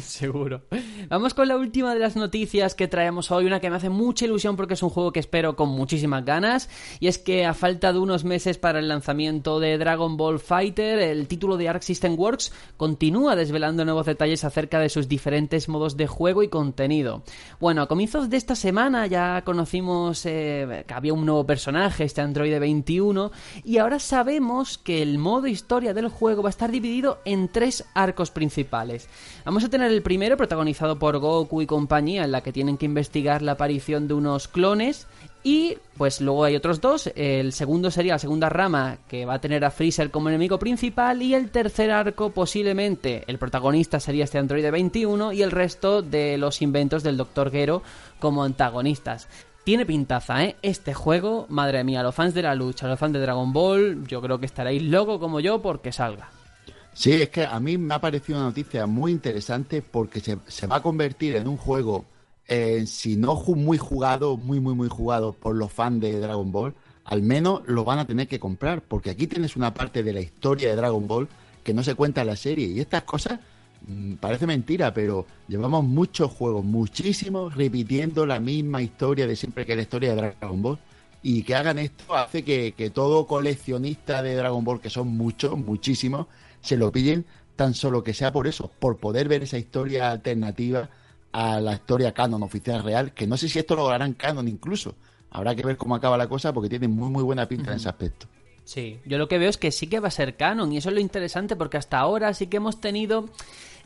Seguro. Vamos con la última de las noticias que traemos hoy, una que me hace mucha ilusión porque es un juego que espero con muchísimas ganas, y es que a falta de unos meses para el lanzamiento de Dragon Ball Fighter, el título de Arc System Works continúa desvelando nuevos detalles acerca de sus diferentes modos de juego y contenido. Bueno, a comienzos de esta semana ya conocimos eh, que había un nuevo personaje, este androide 21, y ahora sabemos que el modo historia del juego va a estar dividido en tres arcos principales. Vamos a tener el primero protagonizado por Goku y compañía, en la que tienen que investigar la aparición de unos clones. Y pues luego hay otros dos. El segundo sería la segunda rama que va a tener a Freezer como enemigo principal. Y el tercer arco posiblemente el protagonista sería este androide 21 y el resto de los inventos del Dr. Gero como antagonistas. Tiene pintaza, ¿eh? Este juego, madre mía, los fans de la lucha, los fans de Dragon Ball, yo creo que estaréis locos como yo porque salga. Sí, es que a mí me ha parecido una noticia muy interesante porque se, se va a convertir en un juego, eh, si no muy jugado, muy, muy, muy jugado por los fans de Dragon Ball, al menos lo van a tener que comprar, porque aquí tienes una parte de la historia de Dragon Ball que no se cuenta en la serie. Y estas cosas, mm, parece mentira, pero llevamos muchos juegos, muchísimos, repitiendo la misma historia de siempre que la historia de Dragon Ball. Y que hagan esto hace que, que todo coleccionista de Dragon Ball, que son muchos, muchísimos, se lo pillen tan solo que sea por eso, por poder ver esa historia alternativa a la historia canon oficial real, que no sé si esto lo harán canon incluso. Habrá que ver cómo acaba la cosa porque tiene muy muy buena pinta en ese aspecto. Sí, yo lo que veo es que sí que va a ser canon y eso es lo interesante porque hasta ahora sí que hemos tenido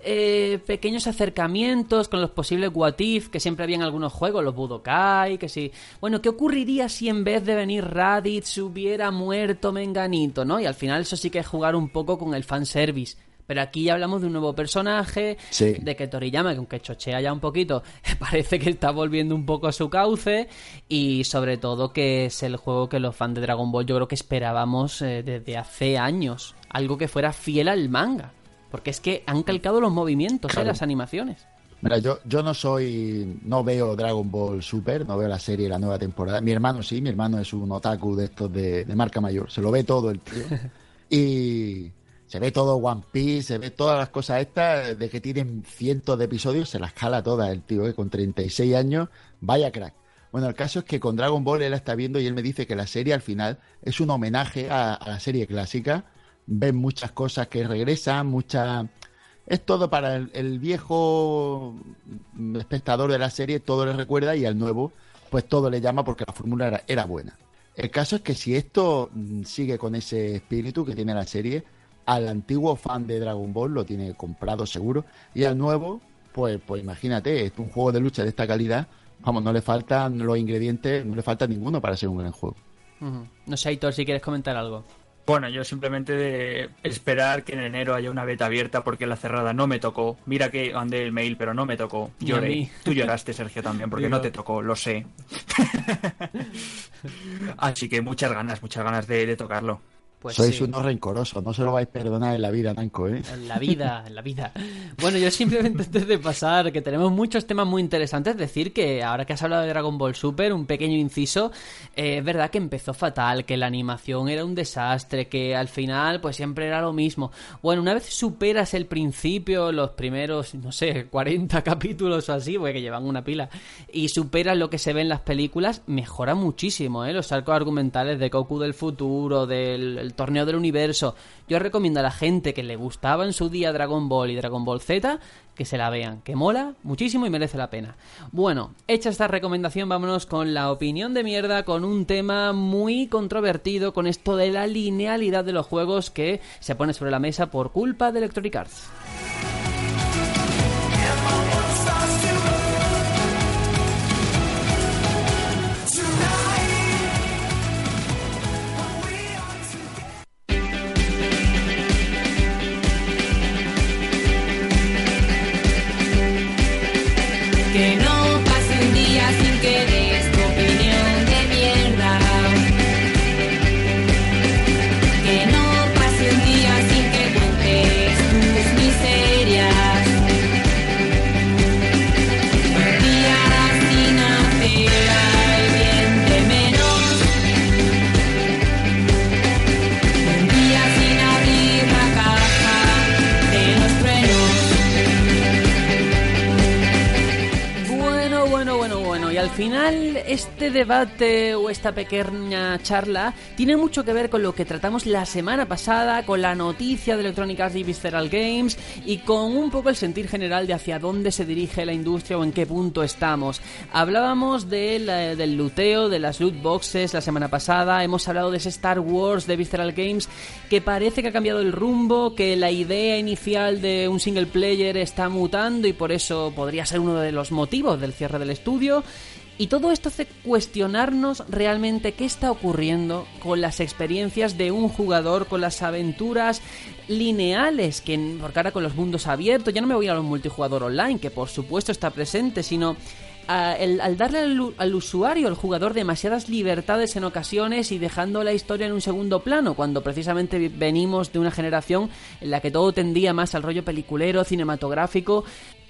eh, pequeños acercamientos con los posibles What If que siempre había en algunos juegos, los Budokai, que sí. Bueno, ¿qué ocurriría si en vez de venir Raditz hubiera muerto Menganito, no? Y al final eso sí que es jugar un poco con el fanservice. Pero aquí ya hablamos de un nuevo personaje, Sí. de que Toriyama, que aunque chochea ya un poquito, <laughs> parece que está volviendo un poco a su cauce y sobre todo que es el juego que los fans de Dragon Ball yo creo que esperábamos eh, desde hace años, algo que fuera fiel al manga, porque es que han calcado los movimientos, eh, las animaciones. Mira, yo, yo no soy, no veo Dragon Ball Super, no veo la serie, la nueva temporada. Mi hermano sí, mi hermano es un otaku de estos de, de marca mayor, se lo ve todo el tío. <laughs> Y se ve todo One Piece, se ve todas las cosas estas, de que tienen cientos de episodios, se las jala todas el tío, ¿eh? con 36 años, vaya crack. Bueno, el caso es que con Dragon Ball él la está viendo y él me dice que la serie al final es un homenaje a, la serie clásica. Ven muchas cosas que regresan, muchas... Es todo para el, el viejo espectador de la serie, todo le recuerda y al nuevo, pues todo le llama porque la fórmula era, era buena. El caso es que si esto mm, sigue con ese espíritu que tiene la serie, al antiguo fan de Dragon Ball lo tiene comprado seguro y al nuevo, pues, pues imagínate, es un juego de lucha de esta calidad, vamos, no le faltan los ingredientes, no le falta ninguno para ser un gran juego. No sé, Aitor, si quieres comentar algo. Bueno, yo simplemente de esperar que en enero haya una beta abierta porque la cerrada no me tocó. Mira que mandé el mail, pero no me tocó. Lloré. Tú lloraste, Sergio, también, porque Digo. no te tocó, lo sé. <laughs> Así que muchas ganas, muchas ganas de, de tocarlo. Pues Sois sí. unos rencorosos, no se lo vais a perdonar en la vida, Nanco, ¿eh? En la vida, en la vida. Bueno, yo simplemente antes de pasar, que tenemos muchos temas muy interesantes, decir que ahora que has hablado de Dragon Ball Super, un pequeño inciso, eh, es verdad que empezó fatal, que la animación era un desastre, que al final pues siempre era lo mismo. Bueno, una vez superas el principio, los primeros, no sé, 40 capítulos o así, porque que llevan una pila, y superas lo que se ve en las películas, mejora muchísimo, ¿eh? Los arcos argumentales de Goku del futuro, del torneo del universo. Yo recomiendo a la gente que le gustaba en su día Dragon Ball y Dragon Ball Z que se la vean, que mola muchísimo y merece la pena. Bueno, hecha esta recomendación, vámonos con la opinión de mierda, con un tema muy controvertido, con esto de la linealidad de los juegos que se pone sobre la mesa por culpa de Electronic Arts. Debate o esta pequeña charla tiene mucho que ver con lo que tratamos la semana pasada, con la noticia de Electronic Arts y Visceral Games y con un poco el sentir general de hacia dónde se dirige la industria o en qué punto estamos. Hablábamos del, del luteo, de las loot boxes la semana pasada, hemos hablado de ese Star Wars de Visceral Games que parece que ha cambiado el rumbo, que la idea inicial de un single player está mutando y por eso podría ser uno de los motivos del cierre del estudio. Y todo esto hace cuestionarnos realmente qué está ocurriendo con las experiencias de un jugador, con las aventuras lineales, que porque ahora con los mundos abiertos, ya no me voy a los multijugador online, que por supuesto está presente, sino a- el- al darle al, al usuario, al jugador, demasiadas libertades en ocasiones y dejando la historia en un segundo plano, cuando precisamente venimos de una generación en la que todo tendía más al rollo peliculero, cinematográfico.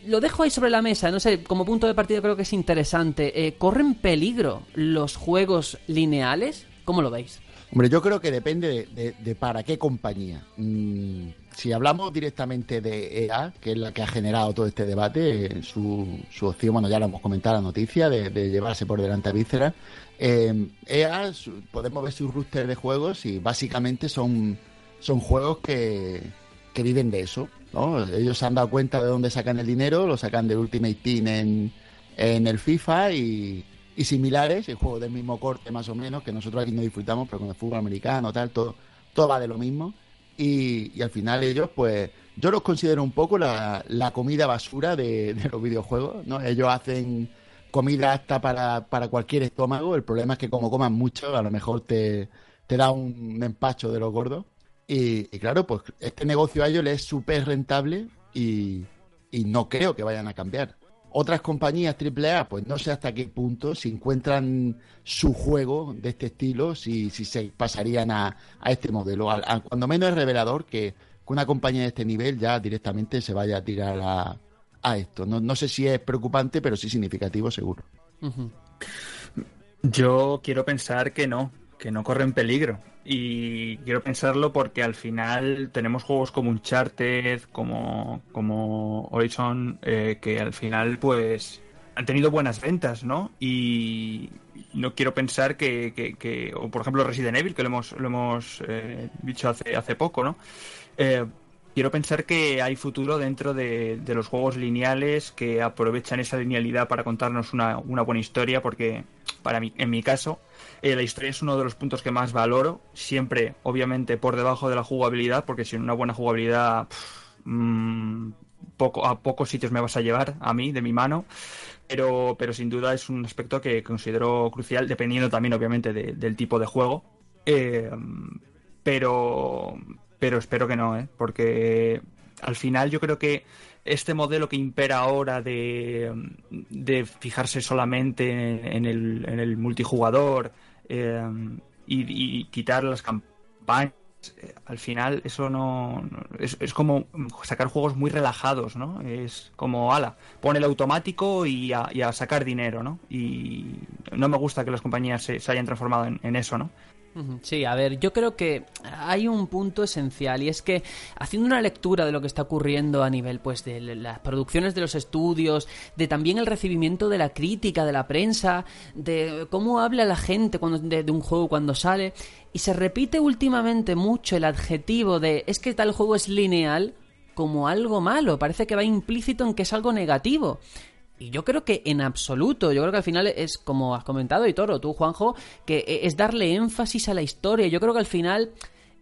Lo dejo ahí sobre la mesa, no sé, como punto de partida creo que es interesante. Eh, ¿Corren peligro los juegos lineales? ¿Cómo lo veis? Hombre, yo creo que depende de, para qué compañía. Mm, si hablamos directamente de EA, que es la que ha generado todo este debate, eh, su, su opción, bueno, ya lo hemos comentado en la noticia, de, llevarse por delante a Viscera. eh, EA, podemos ver su roster de juegos y básicamente son, son juegos que, que viven de eso. ¿no? Ellos se han dado cuenta de dónde sacan el dinero, lo sacan del Ultimate Team en, en el FIFA y, y similares, el juego del mismo corte más o menos, que nosotros aquí no disfrutamos, pero con el fútbol americano, tal, todo, todo va de lo mismo. Y, y al final ellos, pues, yo los considero un poco la, la comida basura de, los videojuegos, ¿no? Ellos hacen comida hasta para, para cualquier estómago, el problema es que como coman mucho, a lo mejor te, te da un empacho de los gordos. Y, claro, pues este negocio a ellos les es súper rentable y, y no creo que vayan a cambiar. Otras compañías AAA, pues no sé hasta qué punto, si encuentran su juego de este estilo, si, si se pasarían a, a este modelo. Cuando menos es revelador que, que una compañía de este nivel ya directamente se vaya a tirar a, a esto. No, no sé si es preocupante, pero sí significativo, seguro. Yo quiero pensar que no, que no corren peligro. Y quiero pensarlo porque al final tenemos juegos como Uncharted, como, como Horizon, eh, que al final pues han tenido buenas ventas, ¿no? Y no quiero pensar que, que- que- o por ejemplo Resident Evil, que lo hemos, lo hemos eh, dicho hace, hace poco, ¿no? Eh, quiero pensar que hay futuro dentro de, de los juegos lineales que aprovechan esa linealidad para contarnos una, una buena historia, porque para mí, en mi caso, eh, la historia es uno de los puntos que más valoro, siempre, obviamente, por debajo de la jugabilidad, porque sin una buena jugabilidad, mm, poco, a pocos sitios me vas a llevar, a mí, de mi mano. Pero, pero sin duda es un aspecto que considero crucial, dependiendo también, obviamente, de- del tipo de juego. Eh, pero, pero espero que no, ¿eh? porque al final yo creo que este modelo que impera ahora de, de fijarse solamente en el, en el multijugador eh, y, y quitar las campañas, eh, al final eso no es, es como sacar juegos muy relajados, ¿no? Es como, ala, pon el automático y a, y a sacar dinero, ¿no? Y no me gusta que las compañías se, se hayan transformado en, en eso, ¿no? Sí, a ver, yo creo que hay un punto esencial y es que haciendo una lectura de lo que está ocurriendo a nivel pues de las producciones de los estudios, de también el recibimiento de la crítica, de la prensa, de cómo habla la gente cuando, de, de un juego cuando sale y se repite últimamente mucho el adjetivo de es que tal juego es lineal como algo malo, parece que va implícito en que es algo negativo. Y yo creo que en absoluto, yo creo que al final es como has comentado, y Toro, tú, Juanjo, que e, es darle énfasis a la historia. Yo creo que al final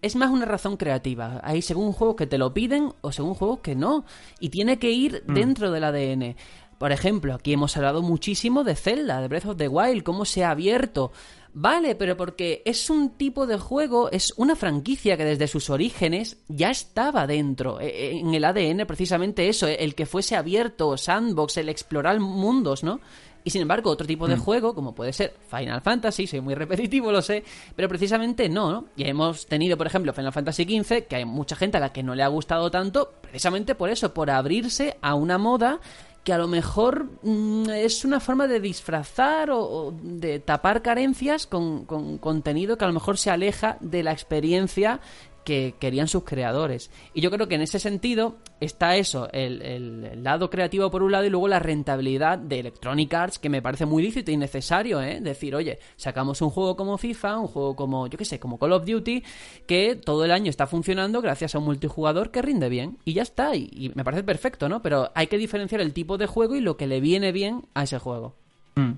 es más una razón creativa. Hay según juegos que te lo piden o según juegos que no. Y tiene que ir dentro del ADN. Por ejemplo, aquí hemos hablado muchísimo de Zelda, de Breath of the Wild, cómo se ha abierto. Vale, pero porque es un tipo de juego, es una franquicia que desde sus orígenes ya estaba dentro, eh, eh, en el ADN precisamente eso, eh, el que fuese abierto, sandbox, el explorar mundos, ¿no? Y sin embargo, otro tipo de juego, como puede ser Final Fantasy, soy muy repetitivo, lo sé, pero precisamente no, ¿no? Y hemos tenido, por ejemplo, Final Fantasy XV, que hay mucha gente a la que no le ha gustado tanto, precisamente por eso, por abrirse a una moda que a lo mejor mm, es una forma de disfrazar o, o de tapar carencias con, con contenido que a lo mejor se aleja de la experiencia que querían sus creadores. Y yo creo que en ese sentido está eso, el, el- lado creativo por un lado y luego la rentabilidad de Electronic Arts, que me parece muy lícito y necesario, ¿eh? Decir, oye, sacamos un juego como FIFA, un juego como, yo qué sé, como Call of Duty, que todo el año está funcionando gracias a un multijugador que rinde bien. Y ya está, y, y me parece perfecto, ¿no? Pero hay que diferenciar el tipo de juego y lo que le viene bien a ese juego. Mm.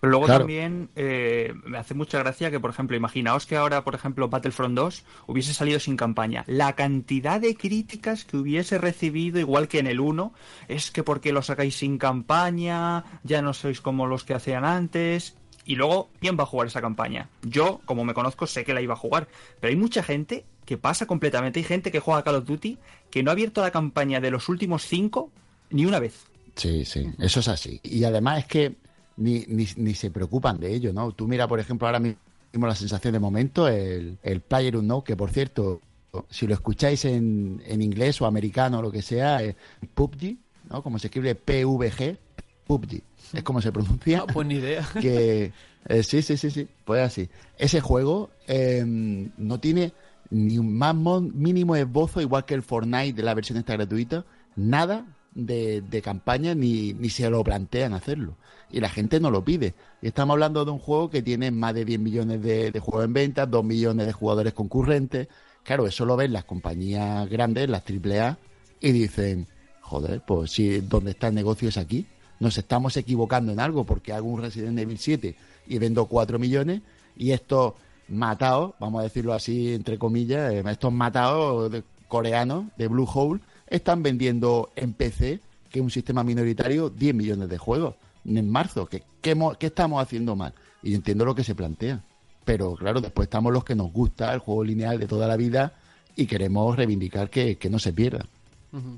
Pero luego Claro. también eh, me hace mucha gracia que, por ejemplo, imaginaos que ahora, por ejemplo, Battlefront 2 hubiese salido sin campaña. La cantidad de críticas que hubiese recibido, igual que en el 1, es que porque lo sacáis sin campaña, ya no sois como los que hacían antes. Y luego, ¿quién va a jugar esa campaña? Yo, como me conozco, sé que la iba a jugar. Pero hay mucha gente que pasa completamente. Hay gente que juega Call of Duty que no ha abierto la campaña de los últimos 5 ni una vez. Sí, sí, eso es así. Y además es que ni, ni, ni se preocupan de ello, ¿no? Tú mira, por ejemplo, ahora mismo la sensación de momento, el, el Player Unknown, que por cierto, si lo escucháis en, en inglés o americano o lo que sea, es PUBG, ¿no? Como se escribe PVG, PUBG, es como se pronuncia. pues ni idea. <laughs> que eh, sí, sí, sí, sí, pues así. Ese juego eh, no tiene ni un más mínimo esbozo, igual que el Fortnite de la versión esta gratuita, nada de, de campaña ni, ni se lo plantean hacerlo. Y la gente no lo pide. Y estamos hablando de un juego que tiene más de 10 millones de, de juegos en venta, 2 millones de jugadores concurrentes. Claro, eso lo ven las compañías grandes, las AAA, y dicen, joder, pues si donde está el negocio es aquí. Nos estamos equivocando en algo porque hago un Resident Evil 7 y vendo 4 millones y estos matados, vamos a decirlo así entre comillas, eh, estos matados coreanos de Blue Hole están vendiendo en PC, que es un sistema minoritario, 10 millones de juegos en marzo. ¿Qué, qué, estamos haciendo mal? Y entiendo lo que se plantea. Pero claro, después estamos los que nos gusta el juego lineal de toda la vida y queremos reivindicar que, que no se pierda.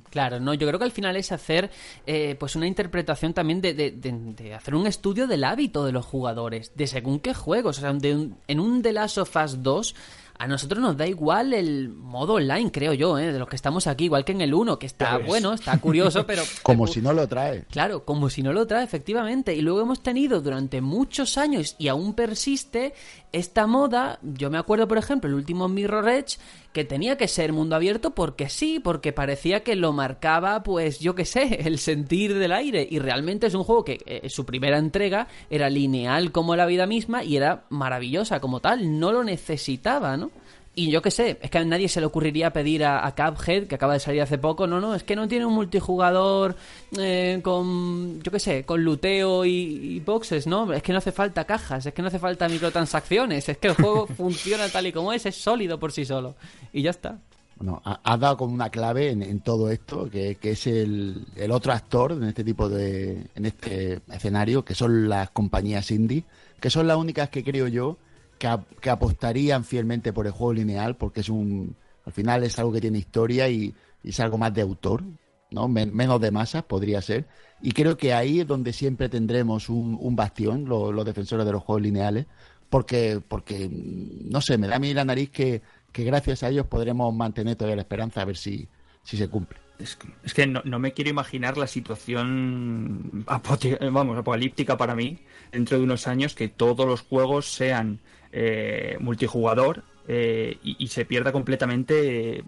Claro, no, yo creo que al final es hacer eh, pues una interpretación también de, de- de- hacer un estudio del hábito de los jugadores, de según qué juegos. O sea, en un The Last of Us 2, a nosotros nos da igual el modo online, creo yo, ¿eh? de los que estamos aquí, igual que en el 1, que está ves. bueno, está curioso, pero... <laughs> Como si no lo trae. Claro, como si no lo trae, efectivamente. Y luego hemos tenido durante muchos años, y aún persiste, esta moda. Yo me acuerdo, por ejemplo, el último Mirror Edge, que tenía que ser mundo abierto porque sí, porque parecía que lo marcaba, pues yo qué sé, <laughs> el sentir del aire. Y realmente es un juego que eh, su primera entrega era lineal como la vida misma y era maravillosa como tal. No lo necesitaba, ¿no? Y yo qué sé, es que a nadie se le ocurriría pedir a, a Cuphead, que acaba de salir hace poco, no, no, es que no tiene un multijugador eh, con, yo qué sé, con luteo y, y boxes, ¿no? Es que no hace falta cajas, es que no hace falta microtransacciones, es que el juego <laughs> funciona tal y como es, es sólido por sí solo. Y ya está. Bueno, ha- has dado como una clave en, en todo esto, que, que es el, el otro actor en este tipo de, en este escenario, que son las compañías indie, que son las únicas que creo yo que, ap- que apostarían fielmente por el juego lineal, porque es un, al final es algo que tiene historia y, es algo más de autor, ¿no? Men- menos de masas podría ser. Y creo que ahí es donde siempre tendremos un, bastión, lo- los defensores de los juegos lineales, porque, porque no sé, me da a mí la nariz que, que gracias a ellos podremos mantener todavía la esperanza a ver si, si se cumple. Es que, no, no me quiero imaginar la situación vamos, apocalíptica para mí dentro de unos años que todos los juegos sean eh, multijugador eh, y, y se pierda completamente eh,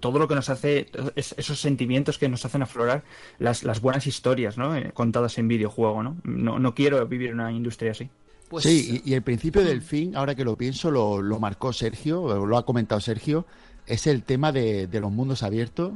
todo lo que nos hace, es- esos sentimientos que nos hacen aflorar las, las buenas historias ¿no? Eh, contadas en videojuego. ¿no? No, no quiero vivir en una industria así. Pues, sí, y, y el principio del fin, ahora que lo pienso, lo, lo marcó Sergio, lo ha comentado Sergio, es el tema de, de los mundos abiertos.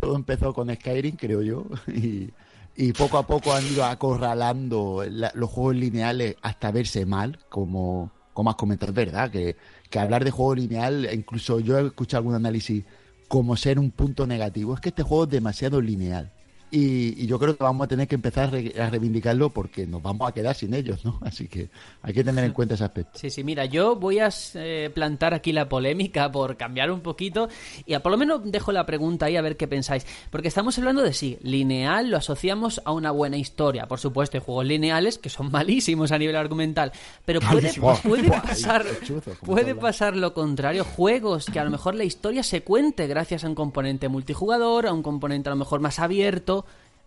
Todo empezó con Skyrim, creo yo, <laughs> y, y poco a poco han ido acorralando la- los juegos lineales hasta verse mal, como, como has comentado, verdad, que, que hablar de juego lineal, incluso yo he escuchado algún análisis como ser un punto negativo, es que este juego es demasiado lineal. Y, y yo creo que vamos a tener que empezar a, re- a reivindicarlo porque nos vamos a quedar sin ellos, ¿no? <laughs> Así que hay que tener en cuenta ese aspecto. Sí, sí, mira, yo voy a eh, plantar aquí la polémica por cambiar un poquito y a, por lo menos dejo la pregunta ahí a ver qué pensáis. Porque estamos hablando de sí, lineal lo asociamos a una buena historia. Por supuesto, hay juegos lineales que son malísimos a nivel argumental, pero puede, pasar puede pasar lo contrario, juegos que a lo mejor la historia se cuente gracias a un componente multijugador, a un componente a lo mejor más abierto.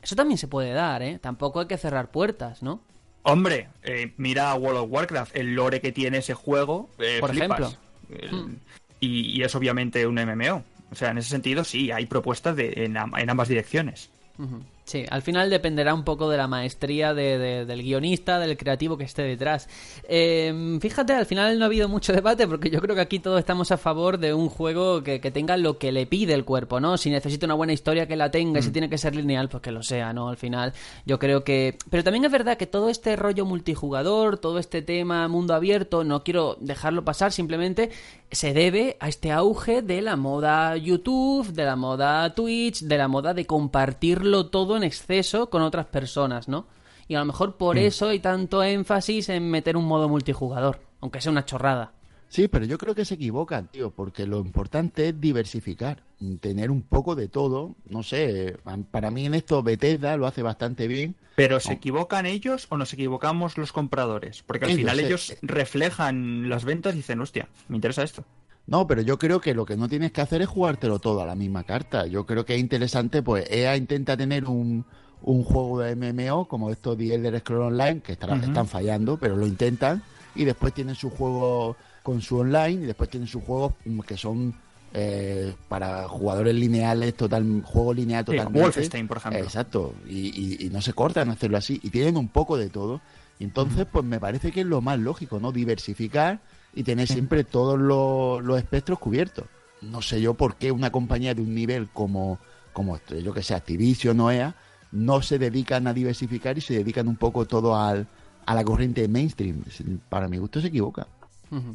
Eso también se puede dar, ¿eh? Tampoco hay que cerrar puertas, ¿no? Hombre, eh, mira a World of Warcraft, el lore que tiene ese juego. eh, Por flipas. ejemplo. El- y, y es obviamente un MMO. O sea, en ese sentido sí, hay propuestas de, en, am- en ambas direcciones. Ujú. Sí, al final dependerá un poco de la maestría de- de- del guionista, del creativo que esté detrás. Eh, fíjate, al final no ha habido mucho debate porque yo creo que aquí todos estamos a favor de un juego que, que tenga lo que le pide el cuerpo, ¿no? Si necesita una buena historia que la tenga y si tiene que ser lineal, pues que lo sea, ¿no? Al final yo creo que... Pero también es verdad que todo este rollo multijugador, todo este tema mundo abierto, no quiero dejarlo pasar, simplemente se debe a este auge de la moda YouTube, de la moda Twitch, de la moda de compartirlo todo en exceso con otras personas, ¿no? Y a lo mejor por eso hay tanto énfasis en meter un modo multijugador, aunque sea una chorrada. Sí, pero yo creo que se equivocan, tío, porque lo importante es diversificar, tener un poco de todo. No sé, para mí en esto Bethesda lo hace bastante bien. Pero ¿se equivocan ellos o nos equivocamos los compradores? Porque al Ellos, final eh, ellos eh. reflejan las ventas y dicen, hostia, me interesa esto. No, pero yo creo que lo que no tienes que hacer es jugártelo todo a la misma carta. Yo creo que es interesante, pues EA intenta tener un, un juego de MMO como estos de Elder Scrolls Online, que están fallando, pero lo intentan, y después tienen su juego con su online, y después tienen sus juegos mm, que son eh, para jugadores lineales, total, juego lineal Sí, totalmente. Wolfenstein, por ejemplo. Exacto, y, y- y no se cortan hacerlo así, y tienen un poco de todo. Y entonces, pues me parece que es lo más lógico, ¿no? Diversificar y tener siempre todos los, los espectros cubiertos. No sé yo por qué una compañía de un nivel como, como esto, yo que sé, Activision o EA, no se dedican a diversificar y se dedican un poco todo al, a la corriente mainstream. Para mi gusto se equivoca.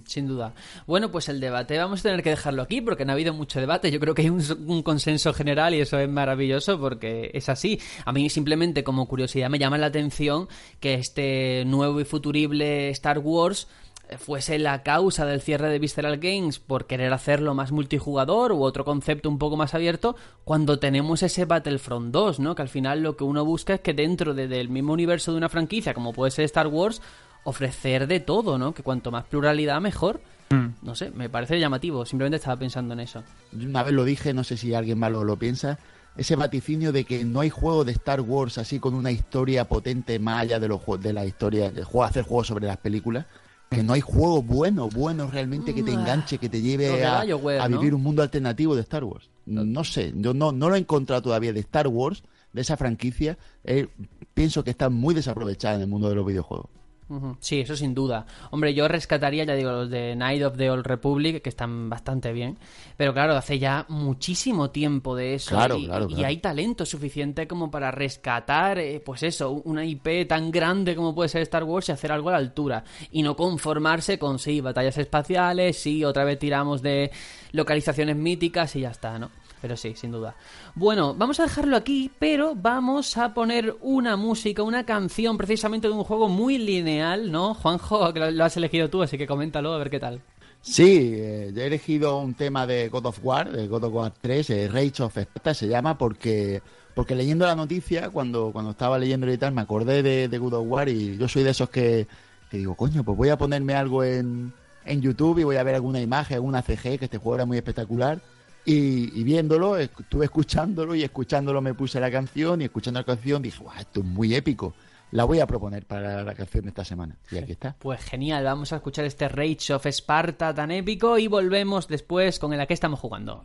Sin duda. Bueno, pues el debate vamos a tener que dejarlo aquí porque no ha habido mucho debate. Yo creo que hay un, consenso general y eso es maravilloso porque es así. A mí simplemente como curiosidad me llama la atención que este nuevo y futurible Star Wars eh, fuese la causa del cierre de Visceral Games por querer hacerlo más multijugador u otro concepto un poco más abierto cuando tenemos ese Battlefront 2, ¿no? Que al final lo que uno busca es que dentro de- del mismo universo de una franquicia como puede ser Star Wars ofrecer de todo, ¿no? Que cuanto más pluralidad mejor. Mm. No sé, me parece llamativo, simplemente estaba pensando en eso. Una vez lo dije, no sé si alguien más lo, piensa, ese vaticinio de que no hay juego de Star Wars así con una historia potente más allá de los de la historia, de juego, hacer juegos sobre las películas. Que no hay juego bueno, bueno realmente que te enganche, que te lleve a, BioWare, a ¿no? vivir un mundo alternativo de Star Wars. No sé, yo no, no lo he encontrado todavía de Star Wars, de esa franquicia. Eh, pienso que está muy desaprovechada en el mundo de los videojuegos. Sí, eso sin duda. Hombre, yo rescataría, ya digo, los de Night of the Old Republic, que están bastante bien. Pero claro, hace ya muchísimo tiempo de eso. Claro, y, claro, y claro. hay talento suficiente como para rescatar, eh, pues eso, una IP tan grande como puede ser Star Wars y hacer algo a la altura. Y no conformarse con, sí, batallas espaciales, sí, otra vez tiramos de localizaciones míticas y ya está, ¿no? Pero sí, sin duda. Bueno, vamos a dejarlo aquí, pero vamos a poner una música, una canción precisamente de un juego muy lineal, ¿no? Juanjo, que lo, has elegido tú, así que coméntalo, a ver qué tal. Sí, eh, he elegido un tema de God of War, de God of War 3, eh, Rage of Sparta se llama porque porque leyendo la noticia, cuando, cuando estaba leyendo y tal, me acordé de, de God of War y yo soy de esos que, que digo, coño, pues voy a ponerme algo en, en YouTube y voy a ver alguna imagen, alguna CG, que este juego era muy espectacular. Y, viéndolo, estuve escuchándolo y escuchándolo me puse la canción y escuchando la canción dije, guau, esto es muy épico. La voy a proponer para la canción de esta semana. Y aquí está. Pues genial, vamos a escuchar este Rage of Sparta tan épico y volvemos después con el a que estamos jugando.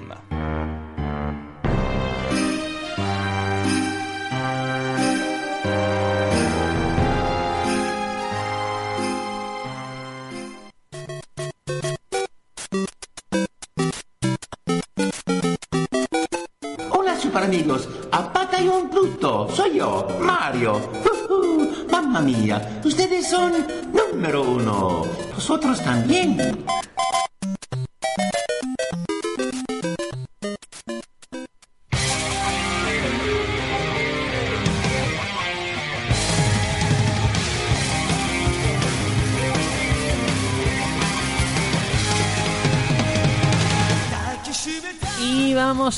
soy yo, Mario. Mamma mía, ustedes son número uno. Vosotros también.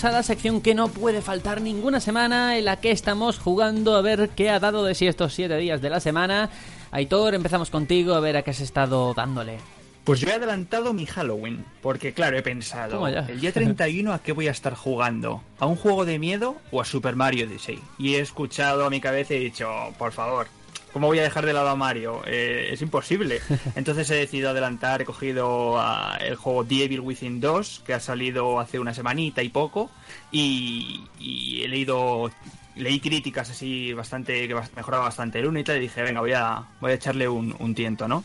A la sección que no puede faltar ninguna semana, en la que estamos jugando a ver qué ha dado de sí estos siete días de la semana. Aitor, empezamos contigo a ver a qué has estado dándole. Pues yo he adelantado mi Halloween, porque claro, he pensado, el día 31 a qué voy a estar jugando, a un juego de miedo o a Super Mario Odyssey. Y he escuchado a mi cabeza y he dicho, por favor, ¿cómo voy a dejar de lado a Mario? Eh, es imposible. <laughs> Entonces he decidido adelantar, he cogido ah, el juego The Evil Within 2, que ha salido hace una semanita y poco, y, y he leído... Leí críticas así bastante que mejoraba bastante el 1 y tal, y dije, venga, voy a, voy a echarle un, un tiento, ¿no?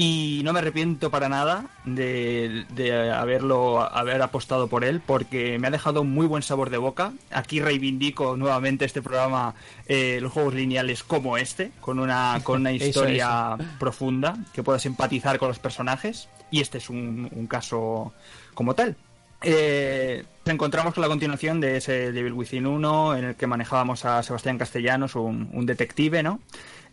Y no me arrepiento para nada de, de haberlo haber apostado por él porque me ha dejado un muy buen sabor de boca. Aquí reivindico nuevamente este programa eh, los juegos lineales como este, con una, con una <laughs> Eso, historia profunda que puedas empatizar con los personajes. Y este es un, un caso como tal. Eh, nos encontramos con la continuación de ese Devil Within 1 en el que manejábamos a Sebastián Castellanos, un, un detective, ¿no?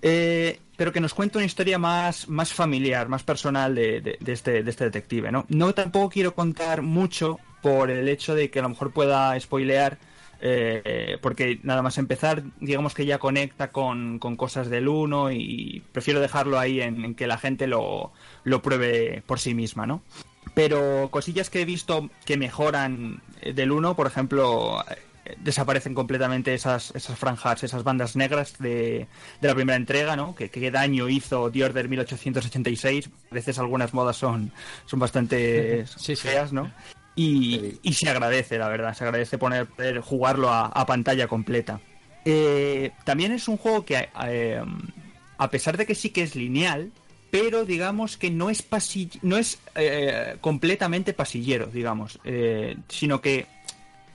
Eh, pero que nos cuenta una historia más, más familiar, más personal de, este, de este detective, ¿no? No tampoco quiero contar mucho por el hecho de que a lo mejor pueda spoilear, eh, porque nada más empezar, digamos que ya conecta con, con cosas del 1 y prefiero dejarlo ahí en, en que la gente lo, lo pruebe por sí misma, ¿no? Pero cosillas que he visto que mejoran eh, del 1, por ejemplo, desaparecen completamente esas, esas franjas, esas bandas negras de, de la primera entrega, ¿no? Que qué daño hizo The Order 1886. A veces algunas modas son, son bastante <laughs> Sí, sí. feas, ¿no? Y, y se agradece, la verdad, se agradece poner, poder jugarlo a, a pantalla completa. Eh, también es un juego que, eh, a pesar de que sí que es lineal, pero digamos que no es pasi- no es eh, completamente pasillero, digamos, eh, sino que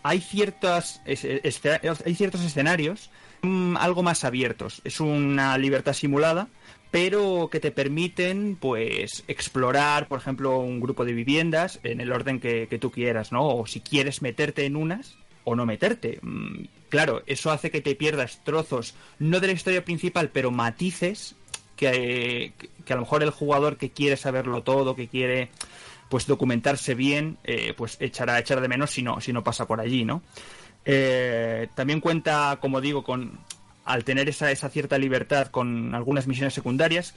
hay ciertas es- esce- hay ciertos escenarios mm, algo más abiertos. Es una libertad simulada, pero que te permiten, pues, explorar, por ejemplo, un grupo de viviendas en el orden que, que tú quieras, ¿no? O si quieres meterte en unas o no meterte. Mm, Claro, eso hace que te pierdas trozos, no de la historia principal, pero matices que, que a lo mejor el jugador que quiere saberlo todo, que quiere pues documentarse bien, eh, pues echará, echará de menos si no, si no pasa por allí, ¿no? Eh, también cuenta, como digo, con al tener esa, esa cierta libertad con algunas misiones secundarias.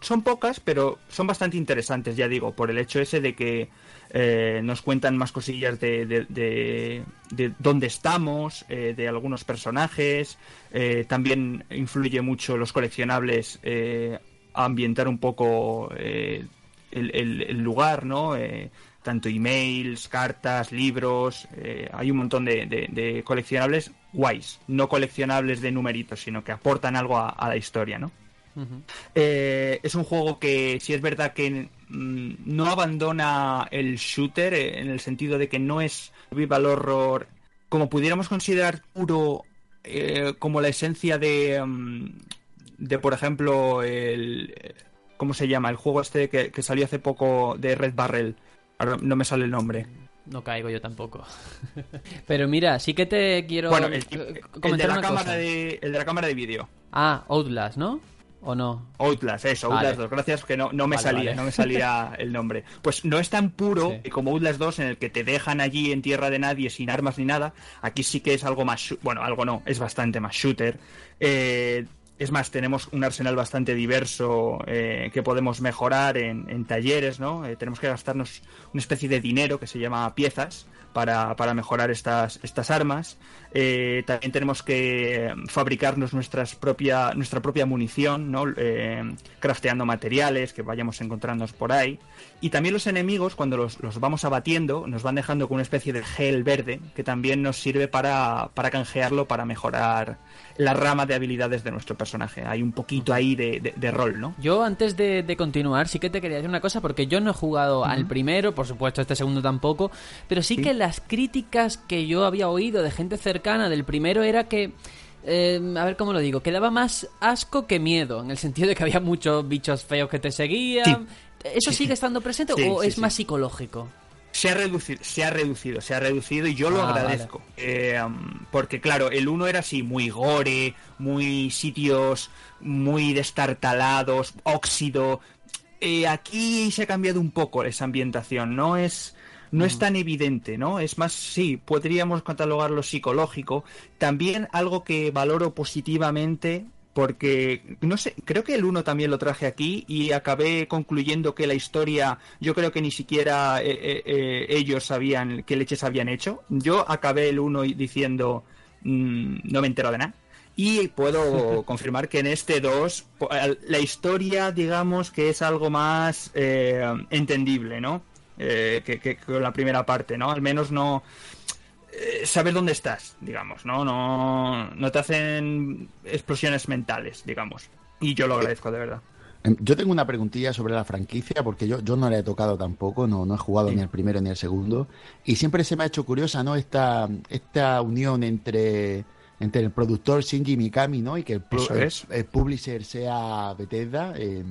Son pocas, pero son bastante interesantes, ya digo, por el hecho ese de que eh, nos cuentan más cosillas de, de, de- de dónde estamos, de algunos personajes. también influye mucho los coleccionables a ambientar un poco el, el- el lugar, ¿no? Eh, tanto emails, cartas, libros, eh, hay un montón de, de- de coleccionables guays, no coleccionables de numeritos, sino que aportan algo a, a la historia, ¿no? Eh, es un juego que, si es verdad que mm, no abandona el shooter, eh, en el sentido de que no es survival horror, como pudiéramos considerar puro, eh, como la esencia de, mm, de por ejemplo, el. ¿Cómo se llama? El juego este que, que salió hace poco de Red Barrel. Ahora no me sale el nombre. No caigo yo tampoco. <laughs> Pero mira, sí que te quiero Bueno, el, eh, el de comentar la una cámara cosa. de, el de la cámara de vídeo. Ah, Outlast, ¿no? ¿O no? Outlast, eso, Vale. Outlast 2. Gracias, que no, no me Vale, salía, vale. no me salía <laughs> el nombre. Pues no es tan puro Sí. como Outlast 2 en el que te dejan allí en tierra de nadie sin armas ni nada. Aquí sí que es algo más, bueno, algo no, es bastante más shooter. Eh, es más, tenemos un arsenal bastante diverso eh, que podemos mejorar en, en talleres, ¿no? Eh, tenemos que gastarnos una especie de dinero que se llama piezas para, para mejorar estas, estas armas. Eh, también tenemos que fabricarnos nuestras propia, nuestra propia munición, ¿no? Eh, crafteando materiales que vayamos encontrándonos por ahí. Y también los enemigos, cuando los, los vamos abatiendo, nos van dejando con una especie de gel verde que también nos sirve para, para canjearlo, para mejorar la rama de habilidades de nuestro personaje. Hay un poquito ahí de, de- de rol, ¿no? Yo antes de, de continuar sí que te quería decir una cosa porque yo no he jugado al primero, por supuesto este segundo tampoco, pero sí, Sí. que las críticas que yo había oído de gente cercana del primero era que, eh, a ver cómo lo digo, que daba más asco que miedo, en el sentido de que había muchos bichos feos que te seguían. Sí. ¿Eso Sí, sigue sí. estando presente o es más psicológico? Se ha reducido, se ha reducido, se ha reducido y yo lo Ah, agradezco. Eh, porque claro, el uno era así, muy gore, muy sitios muy destartalados, óxido. Eh, aquí se ha cambiado un poco esa ambientación, no es no es tan evidente, ¿no? Es más, sí, podríamos catalogarlo psicológico. También algo que valoro positivamente porque no sé, creo que el 1 también lo traje aquí y acabé concluyendo que la historia, yo creo que ni siquiera eh, eh, eh, ellos sabían qué leches habían hecho. Yo acabé el 1 diciendo, mm, no me entero de nada. Y puedo <laughs> confirmar que en este 2 po- al- la historia, digamos que es algo más eh, entendible, ¿no? Eh, que, la primera parte, ¿no? Al menos no eh, saber dónde estás, digamos, ¿no? No, no te hacen explosiones mentales, digamos. Y yo lo agradezco, de verdad. Em, Yo tengo una preguntilla sobre la franquicia, porque yo, yo no la he tocado tampoco, no, no he jugado Sí. ni el primero ni el segundo, y siempre se me ha hecho curiosa, ¿no? Esta, esta unión entre, entre el productor Shinji Mikami, ¿no? Y que el, pro- el- el publisher sea Bethesda. eh,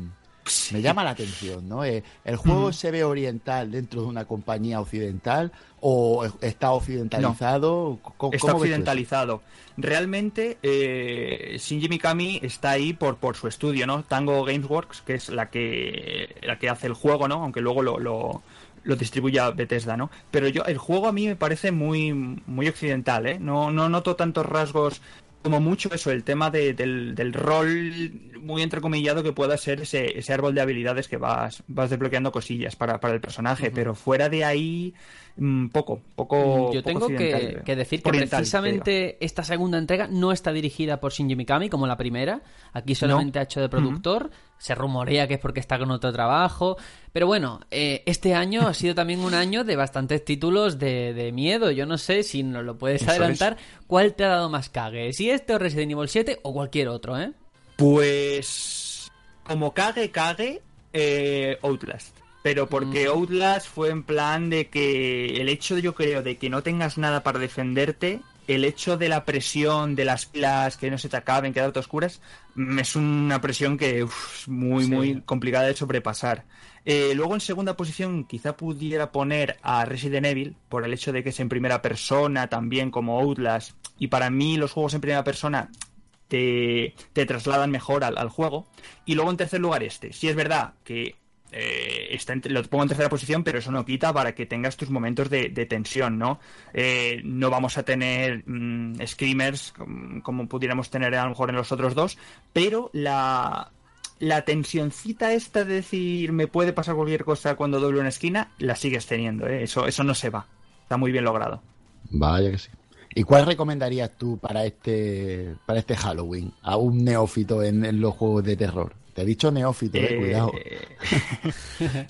Me llama la atención, ¿no? Eh, ¿El juego se ve oriental dentro de una compañía occidental o está occidentalizado? ¿Cómo- Está cómo occidentalizado. Realmente, eh, Shinji Mikami está ahí por, por su estudio, ¿no? Tango Gamesworks, que es la que, la que hace el juego, ¿no? Aunque luego lo, lo, lo distribuye a Bethesda, ¿no? Pero yo, el juego a mí me parece muy, muy occidental, ¿eh? No, no noto tantos rasgos como mucho eso, el tema de- del, del rol muy entrecomillado que pueda ser ese, ese árbol de habilidades que vas, vas desbloqueando cosillas para, para el personaje, pero fuera de ahí, poco, poco. Yo poco tengo que, decir que precisamente esta segunda entrega no está dirigida por Shinji Mikami como la primera. Aquí solamente ha hecho de productor. Se rumorea que es porque está con otro trabajo. Pero bueno, eh, este año ha sido también un año de bastantes títulos de, de miedo. Yo no sé si nos lo puedes adelantar. ¿Cuál te ha dado más cague? ¿Si este o Resident Evil 7 o cualquier otro, eh? Pues como cague, cague, eh, Outlast. Pero porque Mm. Outlast fue en plan de que el hecho, yo creo, de que no tengas nada para defenderte, el hecho de la presión de las pilas que no se te acaben, quedarte oscuras, mm, es una presión que uf, es muy, Sí. muy complicada de sobrepasar. Eh, luego en segunda posición quizá pudiera poner a Resident Evil por el hecho de que es en primera persona también como Outlast y para mí los juegos en primera persona te, te trasladan mejor al, al juego. Y luego en tercer lugar este. Si es verdad que eh, está lo pongo en tercera posición, pero eso no quita para que tengas tus momentos de, tensión, ¿no? Eh, no vamos a tener mm, screamers como, pudiéramos tener a lo mejor en los otros dos, pero la, la tensioncita esta de decir me puede pasar cualquier cosa cuando doble una esquina, la sigues teniendo, ¿eh? Eso, eso no se va. Está muy bien logrado. Vaya que sí. ¿Y cuál recomendarías tú para este para este Halloween a un neófito en los juegos de terror? Te he dicho neófito, eh, Eh, cuidado.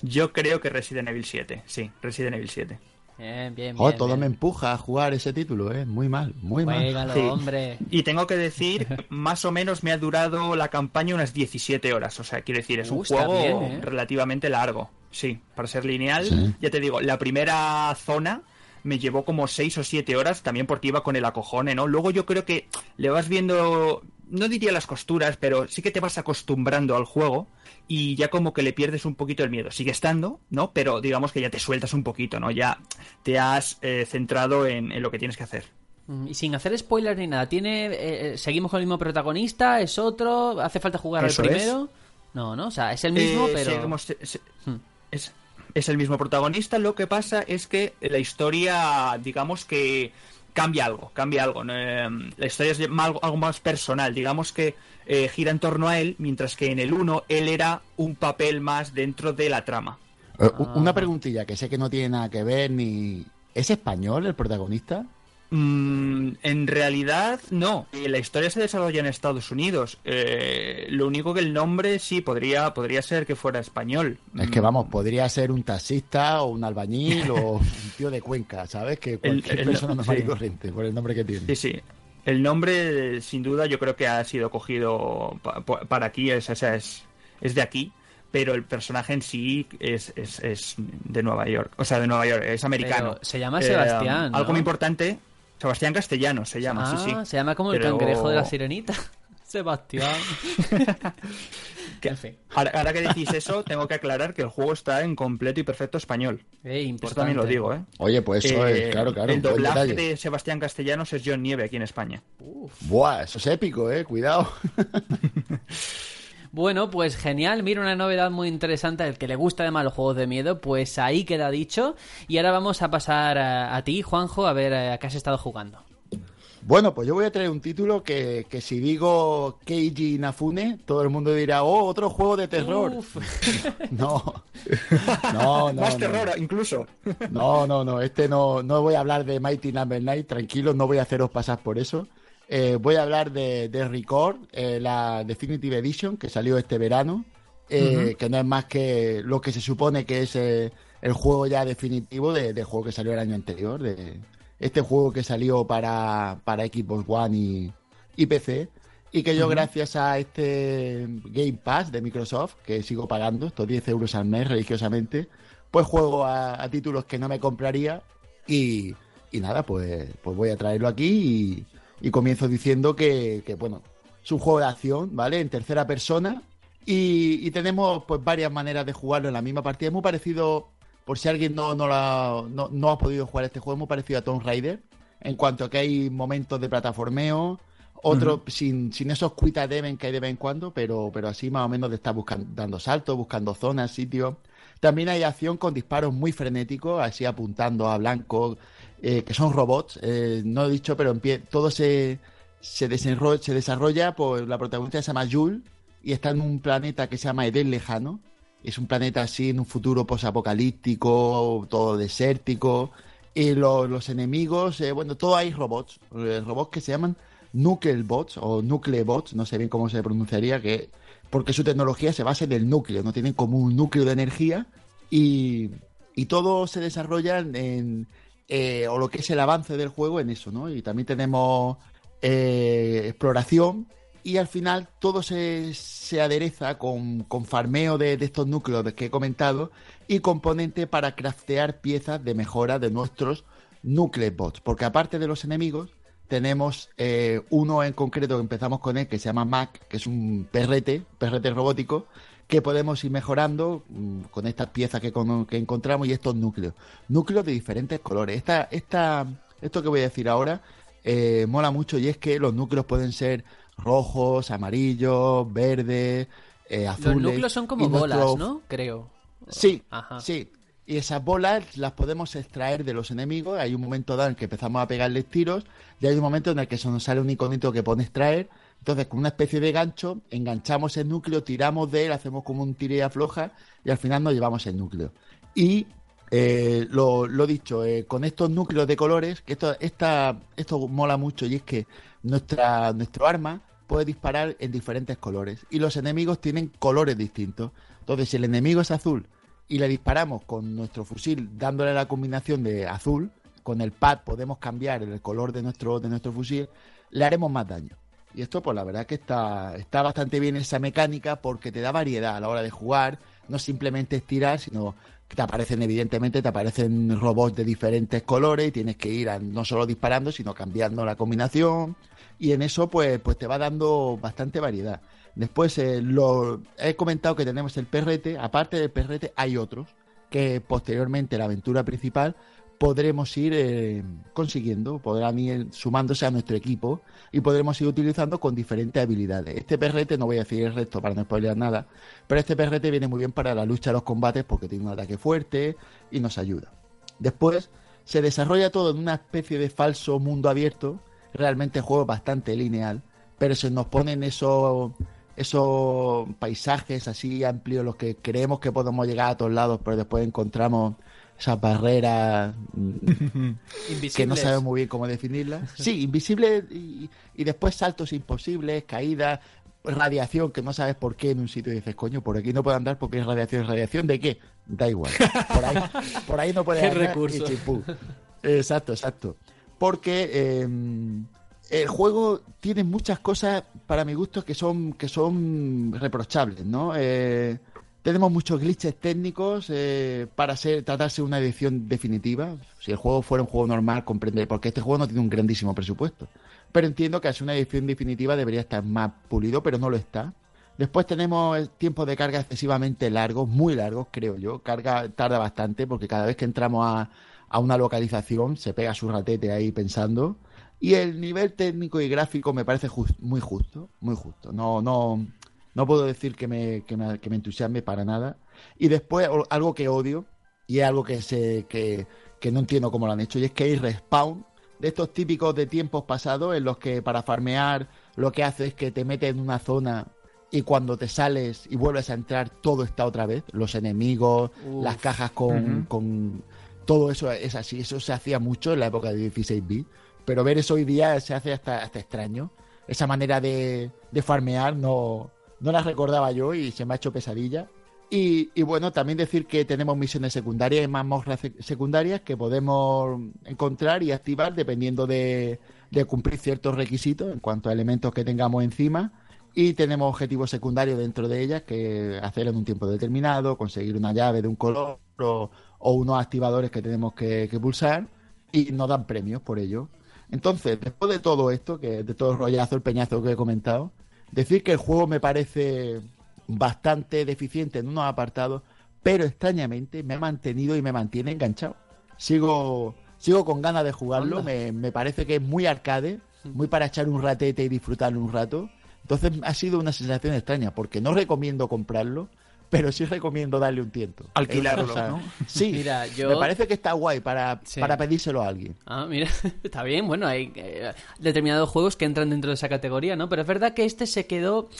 Yo creo que Resident Evil 7, sí, Resident Evil 7. Bien, bien, Joder, bien, todo bien. me empuja a jugar ese título, ¿eh? Muy mal, muy mal. Juégalo, Sí. hombre. Y tengo que decir, más o menos me ha durado la campaña unas 17 horas. O sea, quiero decir, es Uh, un juego bien, ¿eh? relativamente largo. Sí, para ser lineal. Sí. Ya te digo, la primera zona me llevó como 6 o 7 horas, también porque iba con el acojone, ¿no? Luego yo creo que le vas viendo no diría las costuras, pero sí que te vas acostumbrando al juego y ya como que le pierdes un poquito el miedo. Sigue estando, ¿no? Pero digamos que ya te sueltas un poquito, ¿no? Ya te has eh, centrado en, en lo que tienes que hacer. Mm, Y sin hacer spoilers ni nada, ¿tiene, eh, eh, ¿seguimos con el mismo protagonista? ¿Es otro? ¿Hace falta jugar Eso al es. primero? No, no, o sea, es el mismo, Eh, pero... seguimos- se- se- Hmm. es, es el mismo protagonista, lo que pasa es que la historia, digamos que cambia algo, cambia algo. ¿no? Eh, la historia es algo, algo más personal, digamos que eh, gira en torno a él, mientras que en el 1 él era un papel más dentro de la trama. Eh, u- Ah. Una preguntilla que sé que no tiene nada que ver ni... ¿Es español el protagonista? Mm, en realidad, no. Eh, La historia se desarrolla en Estados Unidos. Eh, lo único que el nombre sí podría, podría ser que fuera español. Es que Mm, vamos, podría ser un taxista o un albañil o <laughs> un tío de Cuenca, ¿sabes? Que cualquier el- persona normal y sí. corriente, por el nombre que tiene. Sí, sí. El nombre, sin duda, yo creo que ha sido cogido pa- pa- para aquí, es, o sea, es, es de aquí, pero el personaje en sí es, es, es de Nueva York, o sea, de Nueva York, es americano. Pero se llama Sebastián, ¿no? Algo muy importante, Sebastián Castellano se llama, ah, sí, sí. se llama como el cangrejo de la sirenita. <laughs> Sebastián. <laughs> Que- En fin. ahora, ahora que decís eso, tengo que aclarar que el juego está en completo y perfecto español. Eh, Eso importante. también lo digo, ¿eh? Oye, pues eso Eh, es, claro, claro, El doblaje de Sebastián Castellanos es John Nieve aquí en España. Buah, eso es épico, eh, cuidado. <laughs> Bueno, pues genial, mira una novedad muy interesante al que le gusta además los juegos de miedo, pues ahí queda dicho. Y ahora vamos a pasar a, a ti, Juanjo, a ver eh, a qué has estado jugando. Bueno, pues yo voy a traer un título que, que si digo Keiji Inafune, todo el mundo dirá, oh, otro juego de terror. <laughs> No, <laughs> no, no. Más no. terror, incluso. No, no, no, este no, no voy a hablar de Mighty Number 9, tranquilos, no voy a haceros pasar por eso. Eh, voy a hablar de, de Record, eh, la Definitive Edition, que salió este verano, eh, que no es más que lo que se supone que es eh, el juego ya definitivo de- del juego que salió el año anterior, de este juego que salió para, para Xbox One y, y PC, y que yo gracias a este Game Pass de Microsoft, que sigo pagando estos 10 euros al mes religiosamente, pues juego a, a títulos que no me compraría y, y nada, pues, pues voy a traerlo aquí y, y comienzo diciendo que, que, bueno, es un juego de acción, ¿vale? En tercera persona y, y tenemos pues varias maneras de jugarlo en la misma partida. Es muy parecido, por si alguien no, no, lo ha- no, no ha podido jugar este juego, es muy parecido a Tomb Raider en cuanto a que hay momentos de plataformeo, otros sin, sin esos quick deben que hay de vez en cuando, pero, pero así más o menos de estar buscando, dando saltos, buscando zonas, sitios. También hay acción con disparos muy frenéticos, así apuntando a blanco, eh, que son robots. eh, no he dicho, pero todo se, se, desenro- se desarrolla, pues la protagonista se llama Jules y está en un planeta que se llama Edén Lejano. Es un planeta así en un futuro posapocalíptico, todo desértico. Y lo- los enemigos, eh, bueno, todo hay robots, eh, robots que se llaman Nucleobots o Nucleobots, no sé bien cómo se pronunciaría, que porque su tecnología se basa en el núcleo, no tienen como un núcleo de energía y, y todo se desarrolla en, eh, o lo que es el avance del juego en eso, ¿no? Y también tenemos eh, exploración y al final todo se, se adereza con, con farmeo de, de estos núcleos que he comentado y componente para craftear piezas de mejora de nuestros Nucleobots, porque aparte de los enemigos tenemos eh, uno en concreto que empezamos con él que se llama Mac, que es un perrete, perrete robótico, que podemos ir mejorando mm, con estas piezas que, con- que encontramos y estos núcleos. Núcleos de diferentes colores. Esta, esta, esto que voy a decir ahora eh, mola mucho y es que los núcleos pueden ser rojos, amarillos, verdes, eh, azules. Los núcleos son como bolas, nuestro- ¿no? Creo. Sí, Ajá. sí. Y esas bolas las podemos extraer de los enemigos. Hay un momento dado en que empezamos a pegarles tiros y hay un momento en el que se nos sale un iconito que pone extraer. Entonces, con una especie de gancho, enganchamos el núcleo, tiramos de él, hacemos como un tire afloja y al final nos llevamos el núcleo. Y eh, lo, lo dicho, eh, con estos núcleos de colores, que esto, esta, esto mola mucho y es que nuestra, nuestro arma puede disparar en diferentes colores y los enemigos tienen colores distintos. Entonces, si el enemigo es azul y le disparamos con nuestro fusil dándole la combinación de azul, con el pad podemos cambiar el color de nuestro, de nuestro fusil, le haremos más daño. Y esto, pues la verdad que está, está bastante bien esa mecánica porque te da variedad a la hora de jugar. No simplemente es tirar, sino que te aparecen, evidentemente, te aparecen robots de diferentes colores y tienes que ir no solo disparando, sino cambiando la combinación. y en eso pues, pues te va dando bastante variedad. Después eh, lo, he comentado que tenemos el perrete, aparte del perrete hay otros que posteriormente la aventura principal podremos ir eh, consiguiendo, podrán ir sumándose a nuestro equipo y podremos ir utilizando con diferentes habilidades. Este perrete, no voy a decir el resto para no spoilear nada, pero este perrete viene muy bien para la lucha, los combates, porque tiene un ataque fuerte y nos ayuda. Después se desarrolla todo en una especie de falso mundo abierto, realmente juego bastante lineal, pero se nos ponen esos, esos paisajes así amplios, los que creemos que podemos llegar a todos lados, pero después encontramos esas barreras <laughs> que no sabemos muy bien cómo definirlas. Sí, invisibles y, y después saltos imposibles, caídas, radiación que no sabes por qué en un sitio y dices, coño, por aquí no puedo andar porque es radiación. ¿Radiación de qué? Da igual. Por ahí, por ahí no puedes <laughs> andar recurso. Exacto, exacto. Porque eh, el juego tiene muchas cosas, para mi gusto, que son, que son reprochables, ¿no? Eh, tenemos muchos glitches técnicos eh, para ser, tratarse de una edición definitiva. Si el juego fuera un juego normal, comprende, porque este juego no tiene un grandísimo presupuesto. Pero entiendo que ser una edición definitiva debería estar más pulido, pero no lo está. Después tenemos el tiempo de carga excesivamente largos, muy largos, creo yo. Carga tarda bastante porque cada vez que entramos a, a una localización se pega su ratete ahí pensando. Y el nivel técnico y gráfico me parece jus- muy justo, muy justo. No, no, no puedo decir que me, que me, que me entusiasme para nada. Y después algo que odio, y es algo que, se, que, que no entiendo cómo lo han hecho, y es que hay respawn de estos típicos de tiempos pasados en los que para farmear lo que hace es que te metes en una zona y cuando te sales y vuelves a entrar todo está otra vez, los enemigos, Uf. las cajas con, con todo eso es así, eso se hacía mucho en la época de 16 bit, pero ver eso hoy día se hace hasta, hasta extraño. Esa manera de, de farmear no, no la recordaba yo y se me ha hecho pesadilla. Y, y bueno, también decir que tenemos misiones secundarias y mazmorras sec- secundarias que podemos encontrar y activar dependiendo de, de cumplir ciertos requisitos en cuanto a elementos que tengamos encima. Y tenemos objetivos secundarios dentro de ellas que hacer en un tiempo determinado, conseguir una llave de un color o, o unos activadores que tenemos que, que pulsar y nos dan premios por ello. Entonces, después de todo esto, que de todo el rollazo, el peñazo que he comentado, decir que el juego me parece bastante deficiente en unos apartados, pero extrañamente me ha mantenido y me mantiene enganchado. Sigo, sigo con ganas de jugarlo, me, me parece que es muy arcade, muy para echar un ratete y disfrutarlo un rato. Entonces ha sido una sensación extraña, porque no recomiendo comprarlo, pero sí recomiendo darle un tiento. Alquilarlo, ¿no? Sí, <laughs> Mira, yo- me parece que está guay para, Sí. para pedírselo a alguien. Ah, mira, <laughs> está bien. Bueno, hay eh, determinados juegos que entran dentro de esa categoría, ¿no? Pero es verdad que este se quedó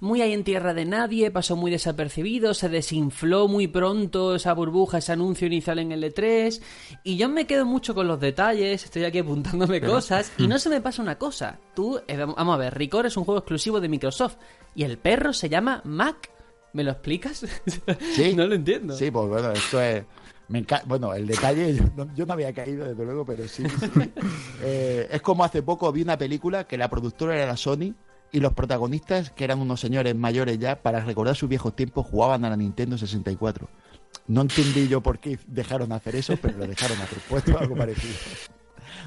muy ahí en tierra de nadie, pasó muy desapercibido, se desinfló muy pronto esa burbuja, ese anuncio inicial en el E3. Y yo me quedo mucho con los detalles, estoy aquí apuntándome cosas. Y no se me pasa una cosa. Tú, eh, vamos a ver, Record es un juego exclusivo de Microsoft. Y el perro se llama Mac. ¿Me lo explicas? <laughs> Sí. no lo entiendo. Sí, pues bueno, esto es. Me enca- Bueno, el detalle, <laughs> yo no, yo no había caído desde luego, pero sí. sí. <laughs> Eh, es como hace poco vi una película que la productora era la Sony y los protagonistas, que eran unos señores mayores ya, para recordar sus viejos tiempos, jugaban a la Nintendo 64. No entendí yo por qué dejaron hacer eso, pero lo dejaron hacer. Puesto algo parecido.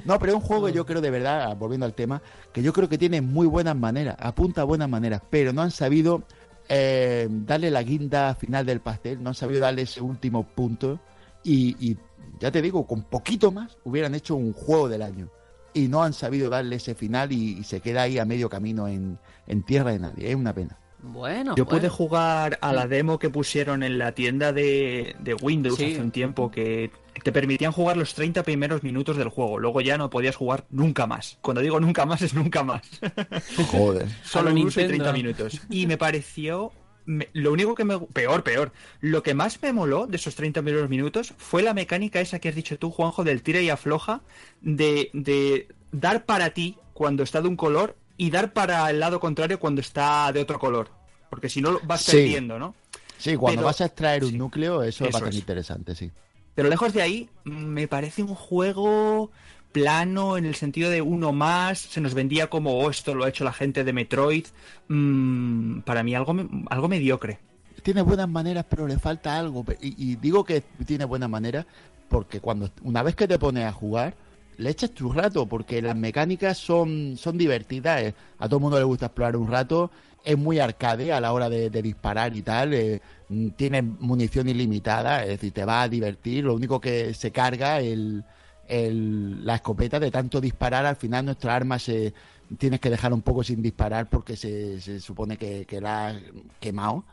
No, pero es un juego que yo creo de verdad, volviendo al tema, que yo creo que tiene muy buenas maneras, apunta a buenas maneras, pero no han sabido eh, darle la guinda final del pastel, no han sabido darle ese último punto. Y, ya te digo, con poquito más hubieran hecho un juego del año. Y no han sabido darle ese final y, y se queda ahí a medio camino en, en tierra de nadie, es una pena. Bueno, Yo bueno. pude jugar a la demo que pusieron en la tienda de, de Windows Sí. hace un tiempo que te permitían jugar los 30 primeros minutos del juego. Luego ya no podías jugar nunca más. Cuando digo nunca más es nunca más. <laughs> Joder. <laughs> Solo un uso y Nintendo. 30 minutos. Y me pareció. me- lo único que me. Peor, peor. Lo que más me moló de esos 30 primeros minutos fue la mecánica esa que has dicho tú, Juanjo, del tira y afloja. De, de dar para ti cuando está de un color y dar para el lado contrario cuando está de otro color. Porque si no vas Sí. perdiendo, ¿no? Sí, cuando Pero- vas a extraer un sí. núcleo, eso, es Eso bastante es. interesante, sí. Pero lejos de ahí, me parece un juego plano en el sentido de uno más. Se nos vendía como, oh, esto lo ha hecho la gente de Metroid. Mm, para mí algo, algo mediocre. tiene buenas maneras, pero le falta algo. Y, y digo que tiene buenas maneras porque cuando una vez que te pones a jugar, le echas tu rato, porque las mecánicas son, son divertidas. eh. A todo el mundo le gusta explorar un rato. Es muy arcade a la hora de, de disparar y tal. eh, mm, tiene munición ilimitada, es decir, te va a divertir. Lo único que se carga el, el- la escopeta de tanto disparar. Al final nuestra arma se tienes que dejar un poco sin disparar porque se, se supone que, que la has quemado.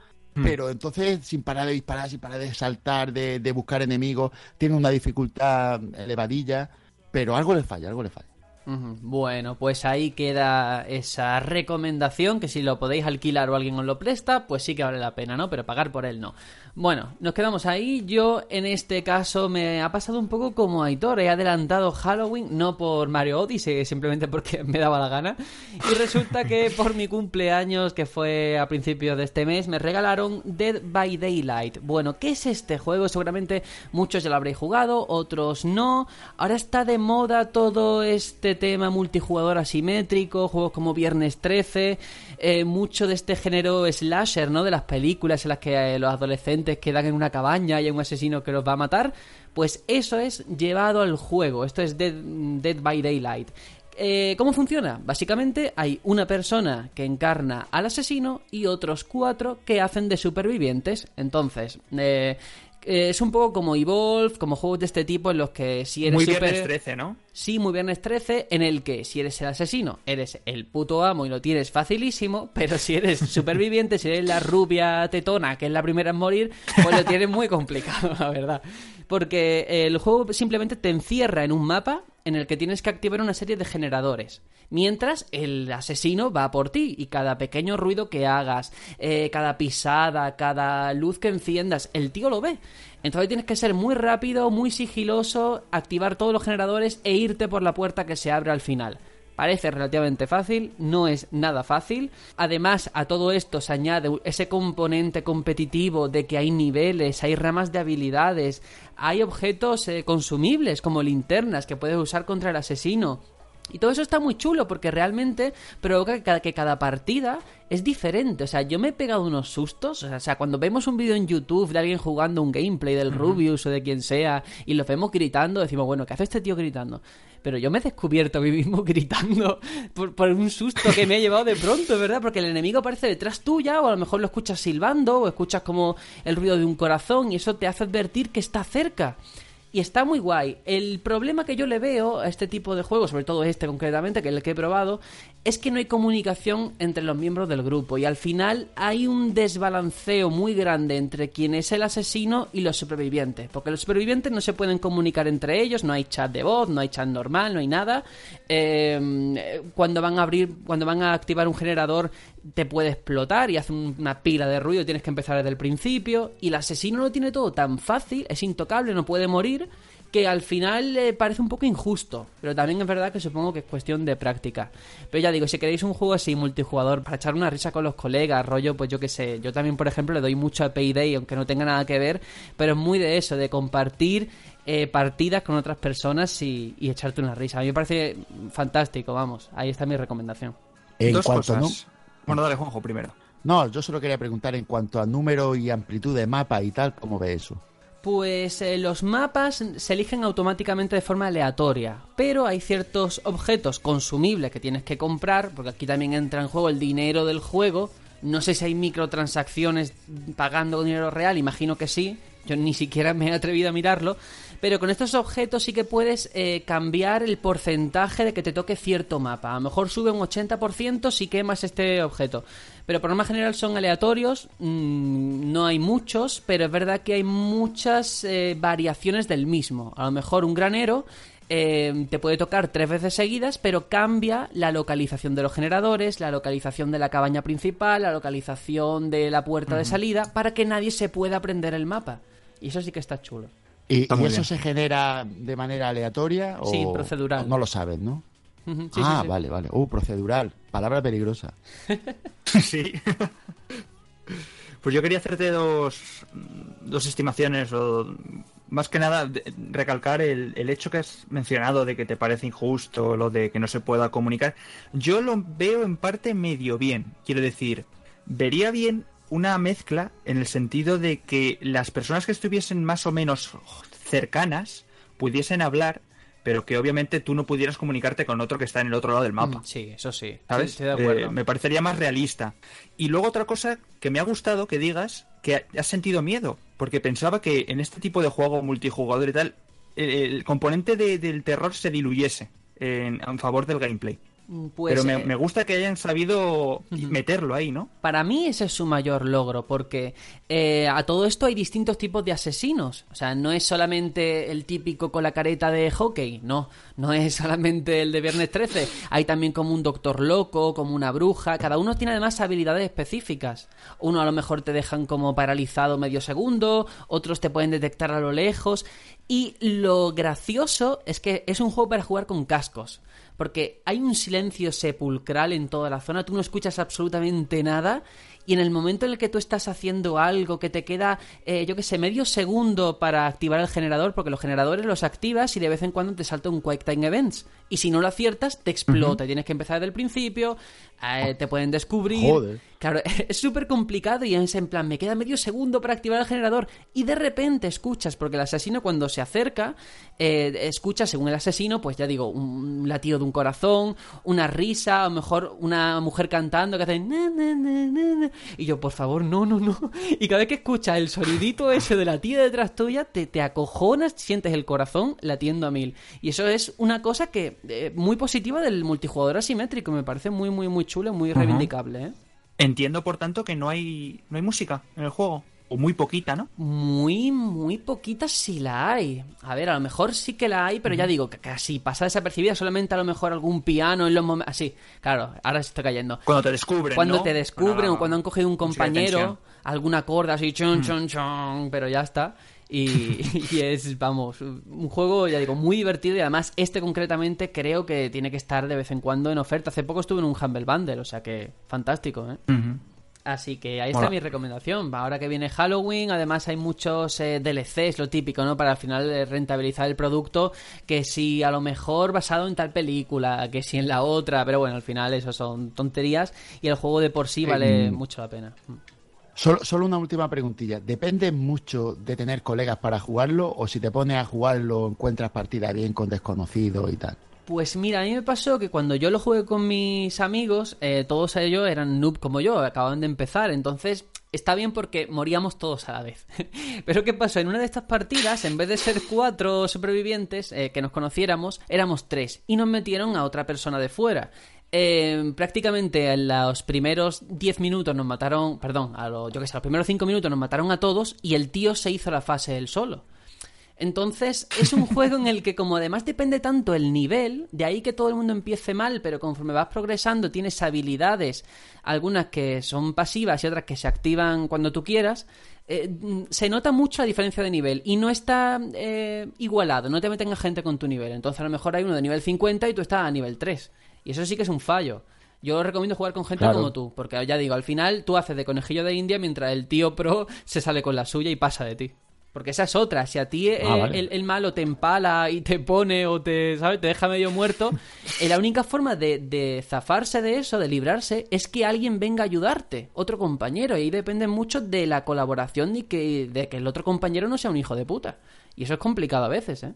Pero entonces, sin parar de disparar, sin parar de saltar, de, de buscar enemigos, tiene una dificultad elevadilla, pero algo le falla, algo le falla. Bueno, pues ahí queda esa recomendación que si lo podéis alquilar o alguien os lo presta, pues sí que vale la pena, ¿no? Pero pagar por él no. Bueno, nos quedamos ahí. Yo en este caso me ha pasado un poco como Aitor. He adelantado Halloween, no por Mario Odyssey, simplemente porque <laughs> me daba la gana. Y resulta que <laughs> por mi cumpleaños, que fue a principios de este mes, me regalaron Dead by Daylight. Bueno, ¿qué es este juego? Seguramente muchos ya lo habréis jugado, otros no. Ahora está de moda todo este tema multijugador asimétrico, juegos como Viernes 13, eh, mucho de este género slasher, ¿no? De las películas en las que eh, los adolescentes quedan en una cabaña y hay un asesino que los va a matar. Pues eso es llevado al juego. Esto es Dead, Dead by Daylight. Eh, ¿Cómo funciona? Básicamente hay una persona que encarna al asesino y otros cuatro que hacen de supervivientes. Entonces, eh, eh, es un poco como Evolve, como juegos de este tipo en los que si eres Muy super... viernes 13, ¿no? Sí, muy viernes 13, en el que si eres el asesino, eres el puto amo y lo tienes facilísimo, <laughs> pero si eres superviviente, si eres la rubia tetona, que es la primera en morir, pues lo tienes muy complicado, <laughs> la verdad. Porque el juego simplemente te encierra en un mapa en el que tienes que activar una serie de generadores. Mientras el asesino va por ti y cada pequeño ruido que hagas, eh, cada pisada, cada luz que enciendas, el tío lo ve. Entonces tienes que ser muy rápido, muy sigiloso, activar todos los generadores e irte por la puerta que se abre al final. Parece relativamente fácil, no es nada fácil. Además, a todo esto se añade ese componente competitivo de que hay niveles, hay ramas de habilidades, hay objetos eh, consumibles como linternas que puedes usar contra el asesino. Y todo eso está muy chulo porque realmente provoca que cada, que cada partida es diferente. O sea, yo me he pegado unos sustos. O sea, cuando vemos un vídeo en YouTube de alguien jugando un gameplay del Rubius o de quien sea y lo vemos gritando, decimos, bueno, ¿qué hace este tío gritando? Pero yo me he descubierto a mí mismo <laughs> gritando por, un susto que me ha llevado de pronto, ¿verdad? Porque el enemigo aparece detrás tuya o a lo mejor lo escuchas silbando o escuchas como el ruido de un corazón y eso te hace advertir que está cerca. Y está muy guay. El problema que yo le veo a este tipo de juegos, sobre todo este concretamente, que es el que he probado, es que no hay comunicación entre los miembros del grupo. Y al final hay un desbalanceo muy grande entre quien es el asesino y los supervivientes. Porque los supervivientes no se pueden comunicar entre ellos, no hay chat de voz, no hay chat normal, no hay nada. Eh, cuando van a abrir, cuando van a activar un generador, te puede explotar y hace un- una pila de ruido tienes que empezar desde el principio. Y el asesino lo tiene todo tan fácil, es intocable, no puede morir, que al final le parece un poco injusto. Pero también es verdad que supongo que es cuestión de práctica. Pero ya digo, si queréis un juego así multijugador para echar una risa con los colegas, rollo, pues yo qué sé. Yo también, por ejemplo, le doy mucho a Payday, aunque no tenga nada que ver, pero es muy de eso, de compartir eh, partidas con otras personas y, y echarte una risa. A mí me parece fantástico, vamos. Ahí está mi recomendación. En Dos cuanto cosas. Bueno, dale, Juanjo, primero. no, no, yo solo quería preguntar en cuanto a número y amplitud de mapa y tal, ¿cómo ve eso? Pues eh, los mapas se eligen automáticamente de forma aleatoria, pero hay ciertos objetos consumibles que tienes que comprar, porque aquí también entra en juego el dinero del juego. No sé si hay microtransacciones pagando dinero real, imagino que sí. Yo ni siquiera me he atrevido a mirarlo. Pero con estos objetos sí que puedes eh, cambiar el porcentaje de que te toque cierto mapa. A lo mejor sube un 80% si quemas este objeto. Pero por norma general son aleatorios, mm, no hay muchos, pero es verdad que hay muchas eh, variaciones del mismo. A lo mejor un granero eh, te puede tocar tres veces seguidas, pero cambia la localización de los generadores, la localización de la cabaña principal, la localización de la puerta de salida, para que nadie se pueda aprender el mapa. Y eso sí que está chulo. ¿Y, Está y muy eso bien. se genera de manera aleatoria? O, Sí, procedural. o no lo sabes, ¿no? Sí, ah, sí, sí. vale, vale. Uh, procedural. Palabra peligrosa. <laughs> sí. Pues yo quería hacerte dos, dos estimaciones o más que nada recalcar el, el hecho que has mencionado de que te parece injusto lo de que no se pueda comunicar. Yo lo veo en parte medio bien. Quiero decir, vería bien una mezcla en el sentido de que las personas que estuviesen más o menos cercanas pudiesen hablar pero que obviamente tú no pudieras comunicarte con otro que está en el otro lado del mapa. Mm, Sí, eso sí. ¿Sabes? Sí, estoy de acuerdo. Eh, me parecería más realista. Y luego otra cosa que me ha gustado que digas que has sentido miedo, porque pensaba que en este tipo de juego multijugador y tal, el, el componente de- del terror se diluyese en, en favor del gameplay. Mm, Pues, Pero me, eh, me gusta que hayan sabido meterlo ahí, ¿no? Para mí ese es su mayor logro, porque eh, a todo esto hay distintos tipos de asesinos. O sea, no es solamente el típico con la careta de hockey, no. No es <laughs> solamente el de Viernes 13. Hay también como un doctor loco, como una bruja. Cada uno tiene además habilidades específicas. Uno a lo mejor te dejan como paralizado medio segundo, otros te pueden detectar a lo lejos. Y lo gracioso es que es un juego para jugar con cascos. Porque hay un silencio sepulcral en toda la zona, tú no escuchas absolutamente nada y en el momento en el que tú estás haciendo algo que te queda, eh, yo que sé, medio segundo para activar el generador, porque los generadores los activas y de vez en cuando te salta un Quake Time Events. Y si no lo aciertas, te explota. y Tienes que empezar desde el principio, eh, te pueden descubrir. Joder. Claro, <laughs> es súper complicado y es en plan, me queda medio segundo para activar el generador y de repente escuchas, porque el asesino cuando se acerca, eh, escucha según el asesino, pues ya digo, un latido de un corazón, una risa, a lo mejor una mujer cantando que hace... "Na, na, na, na, na". Y yo, por favor, no, no, no. <laughs> Y cada vez que escuchas el sonidito ese de la tía detrás tuya, te, te acojonas, sientes el corazón latiendo a mil. Y eso es una cosa que eh, muy positiva del multijugador asimétrico, me parece muy, muy, muy chulo, muy reivindicable, ¿eh? Entiendo, por tanto, que no hay, no hay música en el juego. O muy poquita, ¿no? Muy, muy poquitas sí la hay. A ver, a lo mejor sí que la hay, pero ya digo, que casi pasa desapercibida, solamente a lo mejor algún piano en los momentos... Así, claro, ahora se está cayendo. Cuando te descubren, Cuando ¿no? te descubren Una o cuando han cogido un compañero, tensión. alguna corda así, chon, Mm. chon, chon, pero ya está. Y, <laughs> y es, vamos, un juego, ya digo, muy divertido y además este concretamente creo que tiene que estar de vez en cuando en oferta. Hace poco estuve en un Humble Bundle, o sea que fantástico, ¿eh? Así que ahí está mi recomendación. Ahora que viene Halloween, además hay muchos eh, DLCs, lo típico, ¿no? Para al final eh, rentabilizar el producto, que si a lo mejor basado en tal película, que si en la otra, pero bueno, al final eso son tonterías y el juego de por sí vale Mm. mucho la pena. Solo, una última preguntilla. ¿Depende mucho de tener colegas para jugarlo o si te pones a jugarlo encuentras partida bien con desconocidos y tal? Pues mira, a mí me pasó que cuando yo lo jugué con mis amigos, eh, todos ellos eran noob como yo, acababan de empezar, entonces está bien porque moríamos todos a la vez. <laughs> Pero ¿qué pasó? En una de estas partidas, en vez de ser cuatro supervivientes eh, que nos conociéramos, éramos tres y nos metieron a otra persona de fuera. Eh, prácticamente en los primeros 10 minutos nos mataron, perdón, a los, yo que sé, los primeros 5 minutos nos mataron a todos y el tío se hizo la fase él solo. Entonces, es un juego en el que como además depende tanto el nivel, de ahí que todo el mundo empiece mal, pero conforme vas progresando tienes habilidades, algunas que son pasivas y otras que se activan cuando tú quieras, eh, se nota mucho la diferencia de nivel y no está eh, igualado, no te meten a gente con tu nivel. Entonces, a lo mejor hay uno de nivel 50 y tú estás a nivel 3. Y eso sí que es un fallo. Yo recomiendo jugar con gente Claro. como tú, porque ya digo, al final tú haces de conejillo de India mientras el tío pro se sale con la suya y pasa de ti. Porque esa es otra, si a ti Ah, vale. el, el malo te empala y te pone o te, ¿sabes? te deja medio muerto, eh, la única forma de, de zafarse de eso, de librarse, es que alguien venga a ayudarte, otro compañero, y ahí depende mucho de la colaboración y que, de que el otro compañero no sea un hijo de puta. Y eso es complicado a veces, ¿eh?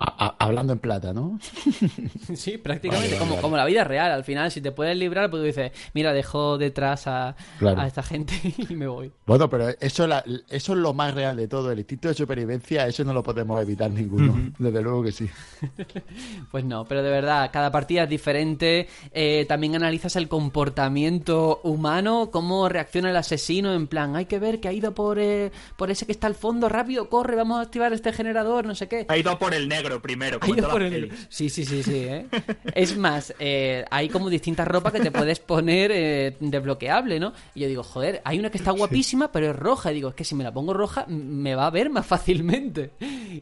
A- a- hablando en plata, ¿no? <laughs> Sí, prácticamente, Vale, vale, como, vale. como la vida real. Al final, si te puedes librar, pues tú dices, mira, dejo detrás a, Claro. a esta gente <laughs> y me voy. Bueno, pero eso, es la- eso es lo más real de todo. El instinto de supervivencia, eso no lo podemos evitar ninguno. Desde luego que sí. <laughs> Pues no, pero de verdad, cada partida es diferente. Eh, también analizas el comportamiento humano, cómo reacciona el asesino. En plan, hay que ver que ha ido por, eh, por ese que está al fondo, rápido, corre, vamos a activar este generador, no sé qué. Ha ido por el negro primero, Ha como todas por las el-. Sí, sí, sí, sí. ¿eh? es más, eh, hay como distintas ropas que te puedes poner eh, desbloqueable, ¿no? Y yo digo, joder, hay una que está guapísima, pero es roja. Y digo, es que si me la pongo roja, me va a ver más fácilmente.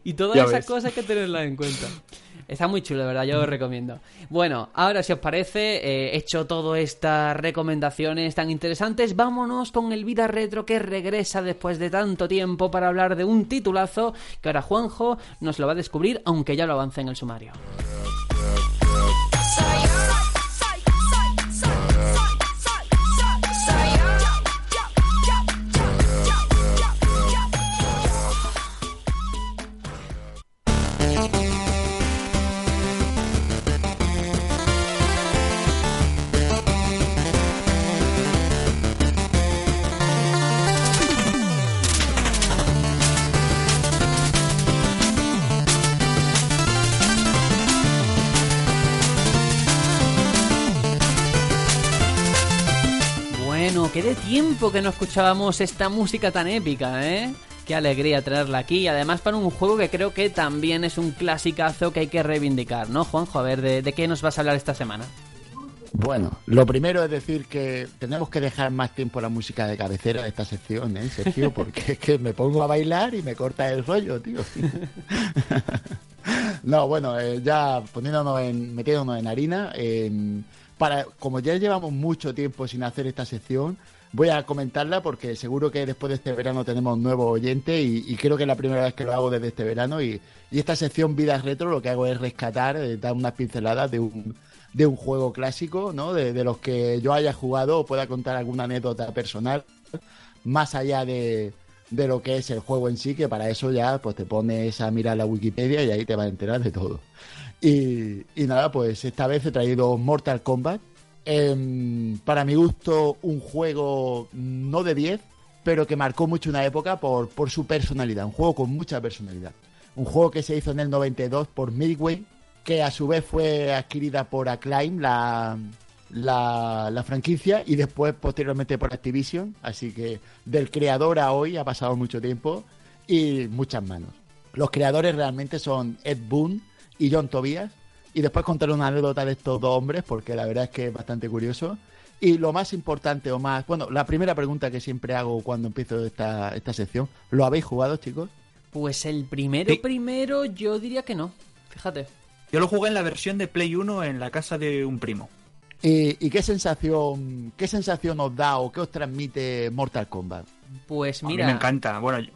Y todas Ya esas ves. cosas hay que tenerlas en cuenta. Está muy chulo, de verdad, yo os recomiendo. Bueno, ahora si os parece, eh, hecho todas estas recomendaciones tan interesantes, vámonos con el Vida Retro que regresa después de tanto tiempo para hablar de un titulazo que ahora Juanjo nos lo va a descubrir, aunque ya lo avance en el sumario. Qué de tiempo que no escuchábamos esta música tan épica, ¿eh? Qué alegría traerla aquí y además para un juego que creo que también es un clasicazo que hay que reivindicar, ¿no, Juanjo? A ver, ¿de, qué nos vas a hablar esta semana? Bueno, lo primero es decir que tenemos que dejar más tiempo la música de cabecera de esta sección, ¿eh, Sergio? Porque es que me pongo a bailar y me corta el rollo, tío. <laughs> No, bueno, eh, ya poniéndonos en, metiéndonos en harina, para, como ya llevamos mucho tiempo sin hacer esta sección, voy a comentarla porque seguro que después de este verano tenemos nuevos oyentes y, creo que es la primera vez que lo hago desde este verano y, esta sección Vidas Retro lo que hago es rescatar, eh, dar unas pinceladas de un, de un juego clásico, ¿no? De, de los que yo haya jugado o pueda contar alguna anécdota personal, más allá de, de lo que es el juego en sí, que para eso ya pues te pones a mirar la Wikipedia y ahí te vas a enterar de todo. Y, nada, pues esta vez he traído Mortal Kombat. Em, para mi gusto, un juego no de 10, pero que marcó mucho una época por, por su personalidad. Un juego con mucha personalidad. Un juego que se hizo en el 92 por Midway, que a su vez fue adquirida por Acclaim, la, la, la franquicia, y después posteriormente por Activision. Así que del creador a hoy ha pasado mucho tiempo y muchas manos. Los creadores realmente son Ed Boon y John Tobias. Y después contaré una anécdota de estos dos hombres, porque la verdad es que es bastante curioso. Y lo más importante o más, bueno, la primera pregunta que siempre hago cuando empiezo esta, esta sección, ¿lo habéis jugado, chicos? Pues el primero, Sí. primero, yo diría que no. Fíjate. Yo lo jugué en la versión de Play 1 en la casa de un primo. ¿Y, y qué sensación qué sensación os da o qué os transmite Mortal Kombat? Pues A mira. mí me encanta. Bueno, yo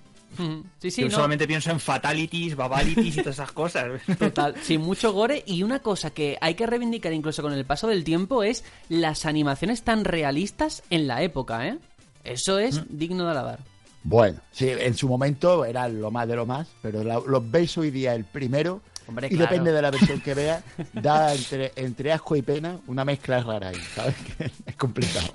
Sí, sí, yo no. solamente pienso en fatalities, babalities y todas esas cosas. <laughs> Total, sí, mucho gore y una cosa que hay que reivindicar incluso con el paso del tiempo es las animaciones tan realistas en la época, ¿eh? Eso es digno de alabar. Bueno, sí, en su momento era lo más de lo más, pero la- los veis hoy día el primero Hombre, y claro. depende de la versión que veas, da <laughs> entre, entre asco y pena una mezcla rara ahí, ¿sabes? <laughs> Es complicado.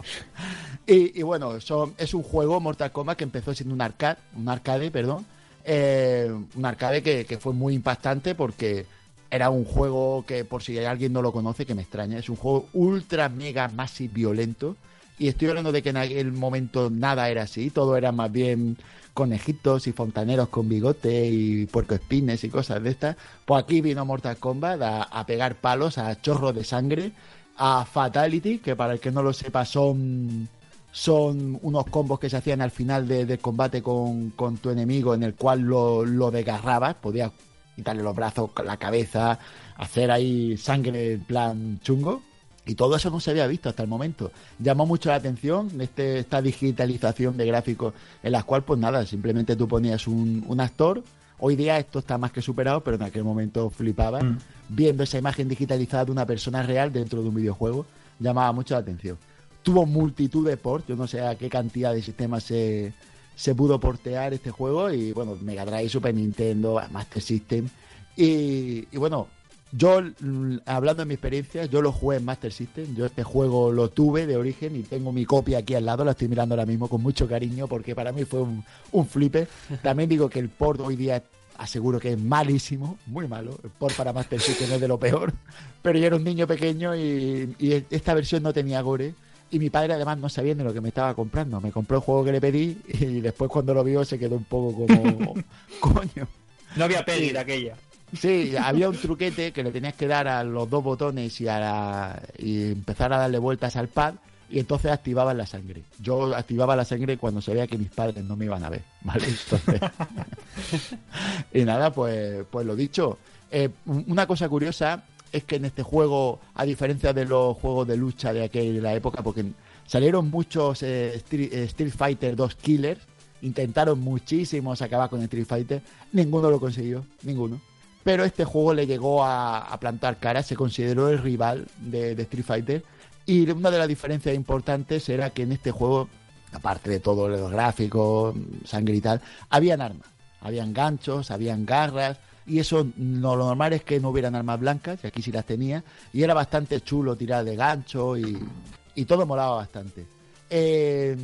Y, bueno, son, es un juego Mortal Kombat que empezó siendo un arcade, un arcade, perdón, eh, un arcade que, que fue muy impactante porque era un juego que, por si alguien no lo conoce, que me extraña, es un juego ultra, mega, massive, violento. Y estoy hablando de que en aquel momento nada era así, todo era más bien conejitos y fontaneros con bigote y puercoespines y cosas de estas. Pues aquí vino Mortal Kombat a pegar palos, a chorros de sangre, a Fatality, que para el que no lo sepa son, son unos combos que se hacían al final de- del combate con, con tu enemigo en el cual lo, lo desgarrabas, podías quitarle los brazos, la cabeza, hacer ahí sangre en plan chungo. Y todo eso no se había visto hasta el momento. Llamó mucho la atención este, esta digitalización de gráficos en las cual, pues nada, simplemente tú ponías un, un actor. Hoy día esto está más que superado, pero en aquel momento flipaba viendo esa imagen digitalizada de una persona real dentro de un videojuego. Llamaba mucho la atención. Tuvo multitud de ports, yo no sé a qué cantidad de sistemas se, se pudo portear este juego. Y bueno, Mega Drive, Super Nintendo, Master System. Y, y bueno, yo, mm, hablando de mi experiencia, yo lo jugué en Master System. Yo este juego lo tuve de origen y tengo mi copia aquí al lado. La estoy mirando ahora mismo con mucho cariño porque para mí fue un, un flipe. <laughs> También digo que el port hoy día aseguro que es malísimo, muy malo. El port para Master System es de lo peor. <laughs> Pero yo era un niño pequeño y, y esta versión no tenía gore. Y mi padre además no sabía de lo que me estaba comprando. Me compró el juego que le pedí y después cuando lo vio se quedó un poco como... <laughs> coño. No había peli de aquella. Sí, había un truquete que le tenías que dar a los dos botones y, a la- y empezar a darle vueltas al pad y entonces activaban la sangre. Yo activaba la sangre cuando sabía que mis padres no me iban a ver, ¿vale? Entonces... <laughs> <laughs> y nada, pues, pues lo dicho. Eh, una cosa curiosa es que en este juego, a diferencia de los juegos de lucha de aquella época, porque salieron muchos eh, Street, eh, Street Fighter 2 Killers, intentaron muchísimos acabar con Street Fighter, ninguno lo consiguió, ninguno. Pero este juego le llegó a, plantar cara, se consideró el rival de, de Street Fighter. Y una de las diferencias importantes era que en este juego, aparte de todo los gráficos, sangre y tal, habían armas. Habían ganchos, habían garras. Y eso, no, lo normal es que no hubieran armas blancas, y aquí sí las tenía. Y era bastante chulo tirar de gancho y, y todo molaba bastante. Eh,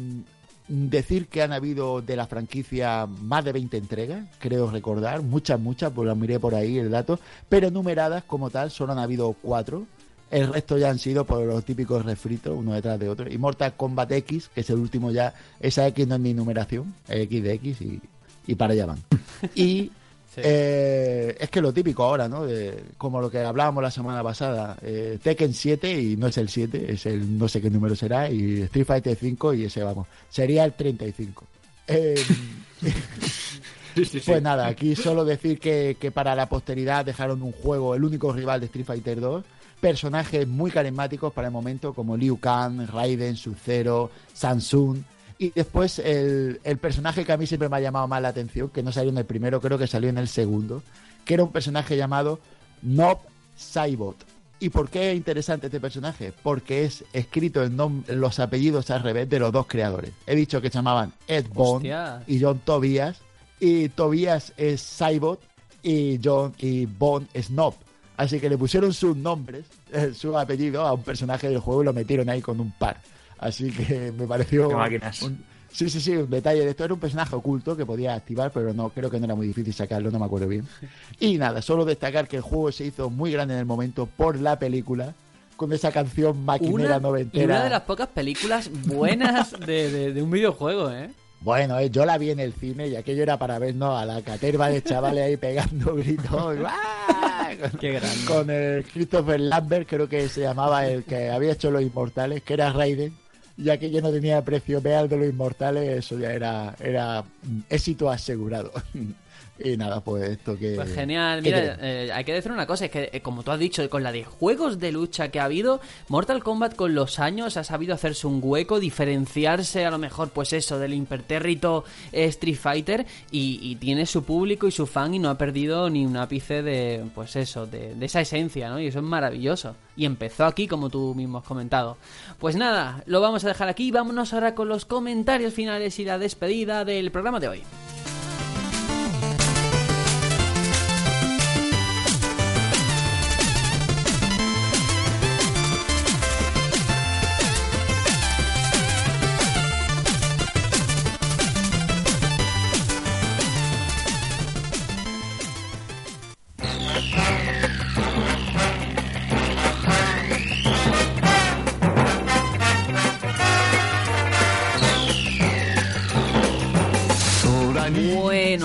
decir que han habido de la franquicia más de 20 entregas, creo recordar, muchas, muchas, pues las miré por ahí el dato, pero numeradas como tal solo han habido cuatro. El resto ya han sido por los típicos refritos, uno detrás de otro. Y Mortal Kombat X, que es el último ya, esa X no es ni numeración, es X de X y, y para allá van. <laughs> Y eh, es que lo típico ahora, ¿no? De- como lo que hablábamos la semana pasada, eh, Tekken 7 y no es el 7, es el no sé qué número será, y Street Fighter 5 y ese vamos, sería el 35. Eh, <laughs> pues nada, aquí solo decir que, que para la posteridad dejaron un juego, el único rival de Street Fighter 2, personajes muy carismáticos para el momento como Liu Kang, Raiden, Sub-Zero, Samsung. Y después el, el personaje que a mí siempre me ha llamado más la atención, que no salió en el primero, creo que salió en el segundo, que era un personaje llamado Nob Saibot. ¿Y por qué es interesante este personaje? Porque es escrito nom- los apellidos al revés de los dos creadores. He dicho que se llamaban Ed Bond y John Tobias. Y Tobias es Saibot y John y Bond es Nob. Así que le pusieron sus nombres, eh, su apellido a un personaje del juego y lo metieron ahí con un par. Así que me pareció. Qué máquinas. un- sí, sí, sí, un detalle de esto. Era un personaje oculto que podía activar, pero no, creo que no era muy difícil sacarlo, no me acuerdo bien. Y nada, solo destacar que el juego se hizo muy grande en el momento por la película, con esa canción maquinera Una, y noventera. una de las pocas películas buenas de, de- de un videojuego, ¿eh? Bueno, eh, yo la vi en el cine y aquello era para vernos a la caterva de chavales ahí pegando <laughs> gritos. ¡Ah! Con- Qué grande. Con el Christopher Lambert, creo que se llamaba el que había hecho Los Inmortales, que era Raiden. Y aquello no tenía precio real de Los Inmortales, eso ya era, era mm, éxito asegurado. <laughs> y nada, pues esto que... Pues genial, ¿qué mira, eh, hay que decir una cosa, es que eh, como tú has dicho, con la de juegos de lucha que ha habido, Mortal Kombat con los años ha sabido hacerse un hueco, diferenciarse a lo mejor, pues eso, del impertérrito eh, Street Fighter y, y tiene su público y su fan y no ha perdido ni un ápice de, pues eso, de, de esa esencia, ¿no? Y eso es maravilloso. Y empezó aquí, como tú mismo has comentado. Pues nada, lo vamos a dejar aquí, vámonos ahora con los comentarios finales y la despedida del programa de hoy.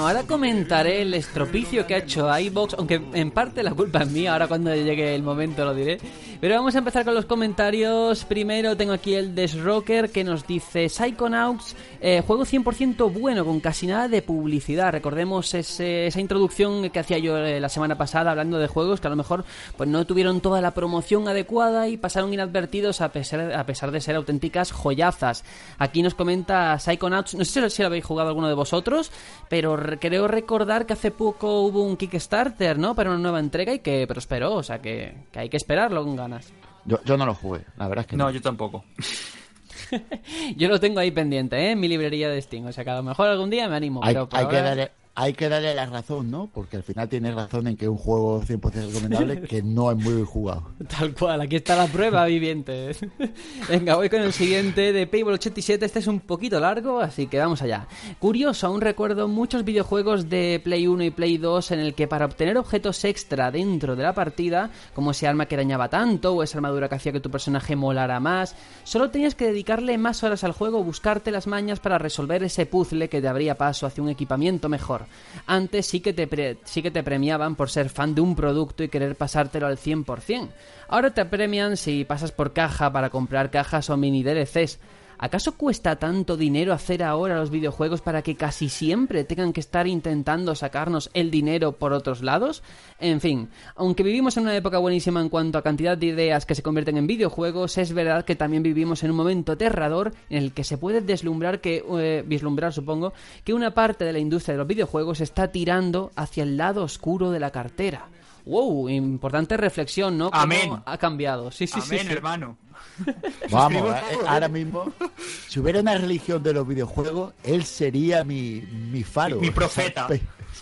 Ahora comentaré el estropicio que ha hecho iBox, aunque en parte la culpa es mía, ahora cuando llegue el momento lo diré. Pero vamos a empezar con los comentarios. Primero tengo aquí el Desrocker que nos dice Psychonauts, eh, juego 100% bueno, con casi nada de publicidad. Recordemos ese- esa introducción que hacía yo eh, la semana pasada hablando de juegos que a lo mejor pues no tuvieron toda la promoción adecuada y pasaron inadvertidos a pesar, a pesar de ser auténticas joyazas. Aquí nos comenta Psychonauts, no sé si lo habéis jugado alguno de vosotros, pero re- creo recordar que hace poco hubo un Kickstarter, ¿no? Para una nueva entrega y que prosperó, o sea que, que hay que esperarlo ganas. Yo, yo no lo jugué, la verdad es que no. No, yo tampoco. <laughs> Yo lo tengo ahí pendiente, ¿eh? En mi librería de Steam, o sea que a lo mejor algún día me animo. hay, pero hay que ahora- darle, hay que darle la razón, ¿no? Porque al final tienes razón en que un juego 100% recomendable <laughs> que no es muy jugado. Tal cual, aquí está la prueba viviente. <laughs> Venga, voy con el siguiente de Payball 87. Este es un poquito largo, así que vamos allá. Curioso, aún recuerdo muchos videojuegos de Play 1 y Play 2 en el que para obtener objetos extra dentro de la partida, como ese arma que dañaba tanto o esa armadura que hacía que tu personaje molara más, solo tenías que dedicarle más horas al juego o buscarte las mañas para resolver ese puzzle que te abría paso hacia un equipamiento mejor. Antes sí que te, sí que te premiaban por ser fan de un producto y querer pasártelo al 100%. Ahora te premian si pasas por caja para comprar cajas o mini DLCs. ¿Acaso cuesta tanto dinero hacer ahora los videojuegos para que casi siempre tengan que estar intentando sacarnos el dinero por otros lados? En fin, aunque vivimos en una época buenísima en cuanto a cantidad de ideas que se convierten en videojuegos, es verdad que también vivimos en un momento aterrador en el que se puede deslumbrar que eh, vislumbrar, supongo, que una parte de la industria de los videojuegos está tirando hacia el lado oscuro de la cartera. Wow, importante reflexión, ¿no? ¿Cómo Amén. Ha cambiado. Sí, sí, sí, Amén, sí. hermano. <laughs> Vamos, eh, todo, ahora ¿eh? mismo, si hubiera una religión de los videojuegos, él sería mi, mi faro. Mi profeta.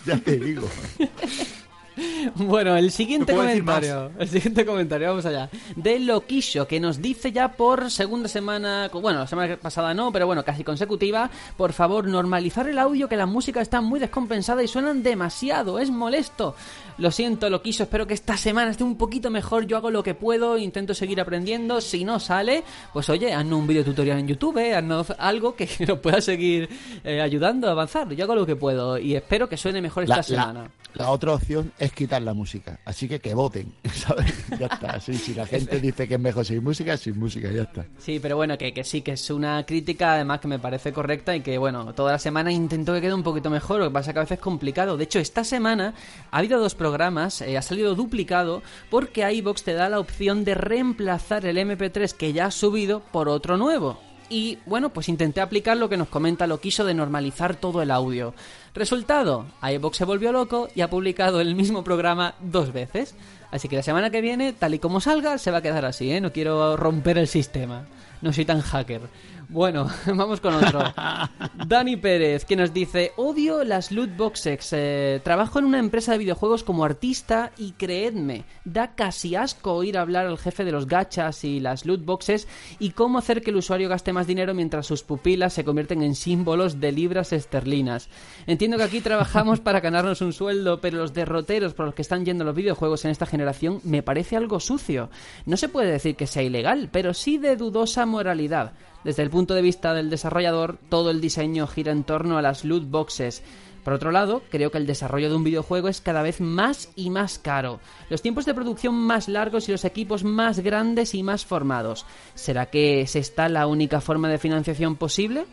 Ya te digo. <laughs> <laughs> Bueno, el siguiente comentario. El siguiente comentario, vamos allá. De Loquillo, que nos dice ya por segunda semana. Bueno, la semana pasada no, pero bueno, casi consecutiva. Por favor, normalizar el audio, que la música está muy descompensada y suenan demasiado. Es molesto. Lo siento, Loquillo, espero que esta semana esté un poquito mejor. Yo hago lo que puedo, intento seguir aprendiendo. Si no sale, pues oye, haznos un video tutorial en YouTube, eh, haznos algo que <laughs> nos pueda seguir eh, ayudando a avanzar. Yo hago lo que puedo y espero que suene mejor esta La, semana. la- la otra opción es quitar la música. Así que que voten, <laughs> ¿sabes? Ya está. Sí, si la <laughs> gente dice que es mejor sin música, sin música, ya está. Sí, pero bueno, que, que sí, que es una crítica además que me parece correcta y que bueno, toda la semana intento que quede un poquito mejor, lo que pasa que a veces es complicado. De hecho, esta semana ha habido dos programas, eh, ha salido duplicado porque iVox te da la opción de reemplazar el MP3 que ya has subido por otro nuevo. Y bueno, pues intenté aplicar lo que nos comenta lo quiso de normalizar todo el audio. Resultado, iVox se volvió loco y ha publicado el mismo programa dos veces. Así que la semana que viene, tal y como salga, se va a quedar así, ¿eh? No quiero romper el sistema. No soy tan hacker. Bueno, <laughs> vamos con otro. <laughs> Dani Pérez, que nos dice, odio las loot boxes. Eh, trabajo en una empresa de videojuegos como artista y creedme, da casi asco oír hablar al jefe de los gachas y las loot boxes y cómo hacer que el usuario gaste más dinero mientras sus pupilas se convierten en símbolos de libras esterlinas. Entiendo que aquí trabajamos para ganarnos un sueldo, pero los derroteros por los que están yendo los videojuegos en esta generación me parece algo sucio. No se puede decir que sea ilegal, pero sí de dudosa moralidad. Desde el punto de vista del desarrollador, todo el diseño gira en torno a las loot boxes. Por otro lado, creo que el desarrollo de un videojuego es cada vez más y más caro. Los tiempos de producción más largos y los equipos más grandes y más formados. ¿Será que es esta la única forma de financiación posible?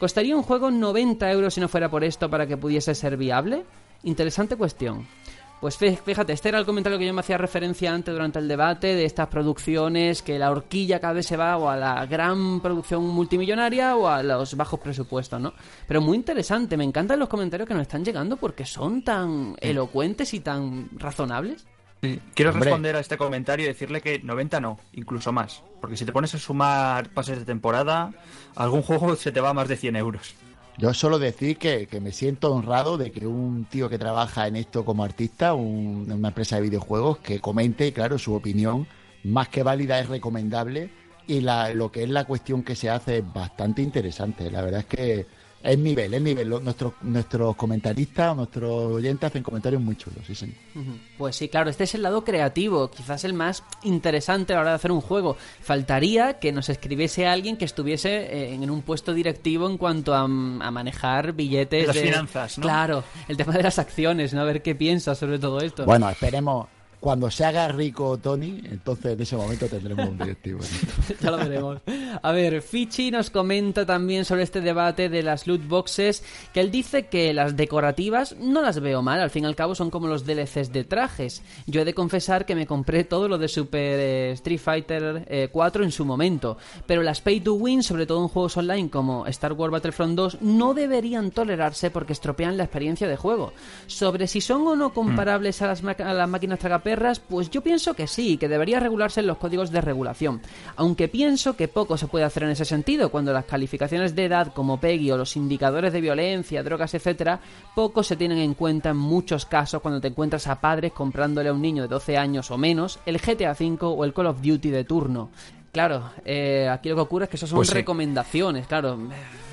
¿Costaría un juego 90 euros si no fuera por esto para que pudiese ser viable? Interesante cuestión. Pues fí- fíjate, este era el comentario que yo me hacía referencia antes durante el debate de estas producciones, que la horquilla cada vez se va o a la gran producción multimillonaria o a los bajos presupuestos, ¿no? Pero muy interesante, me encantan los comentarios que nos están llegando porque son tan elocuentes y tan razonables. Sí. Quiero Hombre. responder a este comentario y decirle que 90 no, incluso más. Porque si te pones a sumar pases de temporada, algún juego se te va a más de 100 euros. Yo solo decir que, que me siento honrado de que un tío que trabaja en esto como artista, un- una empresa de videojuegos, que comente, claro, su opinión, más que válida es recomendable y la, lo que es la cuestión que se hace es bastante interesante. La verdad es que es nivel, es nivel. Nuestros, nuestros comentaristas o nuestros oyentes hacen comentarios muy chulos, sí, señor. Pues sí, claro, este es el lado creativo, quizás el más interesante a la hora de hacer un juego. Faltaría que nos escribiese alguien que estuviese eh, en un puesto directivo en cuanto a, a manejar billetes. Las de- finanzas, ¿no? Claro, el tema de las acciones, ¿no? A ver qué piensas sobre todo esto. Bueno, esperemos. Cuando se haga rico Tony, entonces en ese momento tendremos un directivo. <laughs> ya lo veremos. A ver, Fichi nos comenta también sobre este debate de las loot boxes, que él dice que las decorativas no las veo mal, al fin y al cabo son como los DLCs de trajes. Yo he de confesar que me compré todo lo de Super eh, Street Fighter eh, 4 en su momento, pero las pay to win, sobre todo en juegos online como Star Wars Battlefront 2, no deberían tolerarse porque estropean la experiencia de juego. Sobre si son o no comparables a las, a las máquinas tragaperras, pues yo pienso que sí, que debería regularse en los códigos de regulación. Aunque pienso que poco se puede hacer en ese sentido, cuando las calificaciones de edad como PEGI o los indicadores de violencia, drogas, etcétera, poco se tienen en cuenta en muchos casos cuando te encuentras a padres comprándole a un niño de 12 años o menos el GTA V o el Call of Duty de turno. Claro, eh, aquí lo que ocurre es que eso son Pues sí. recomendaciones, claro.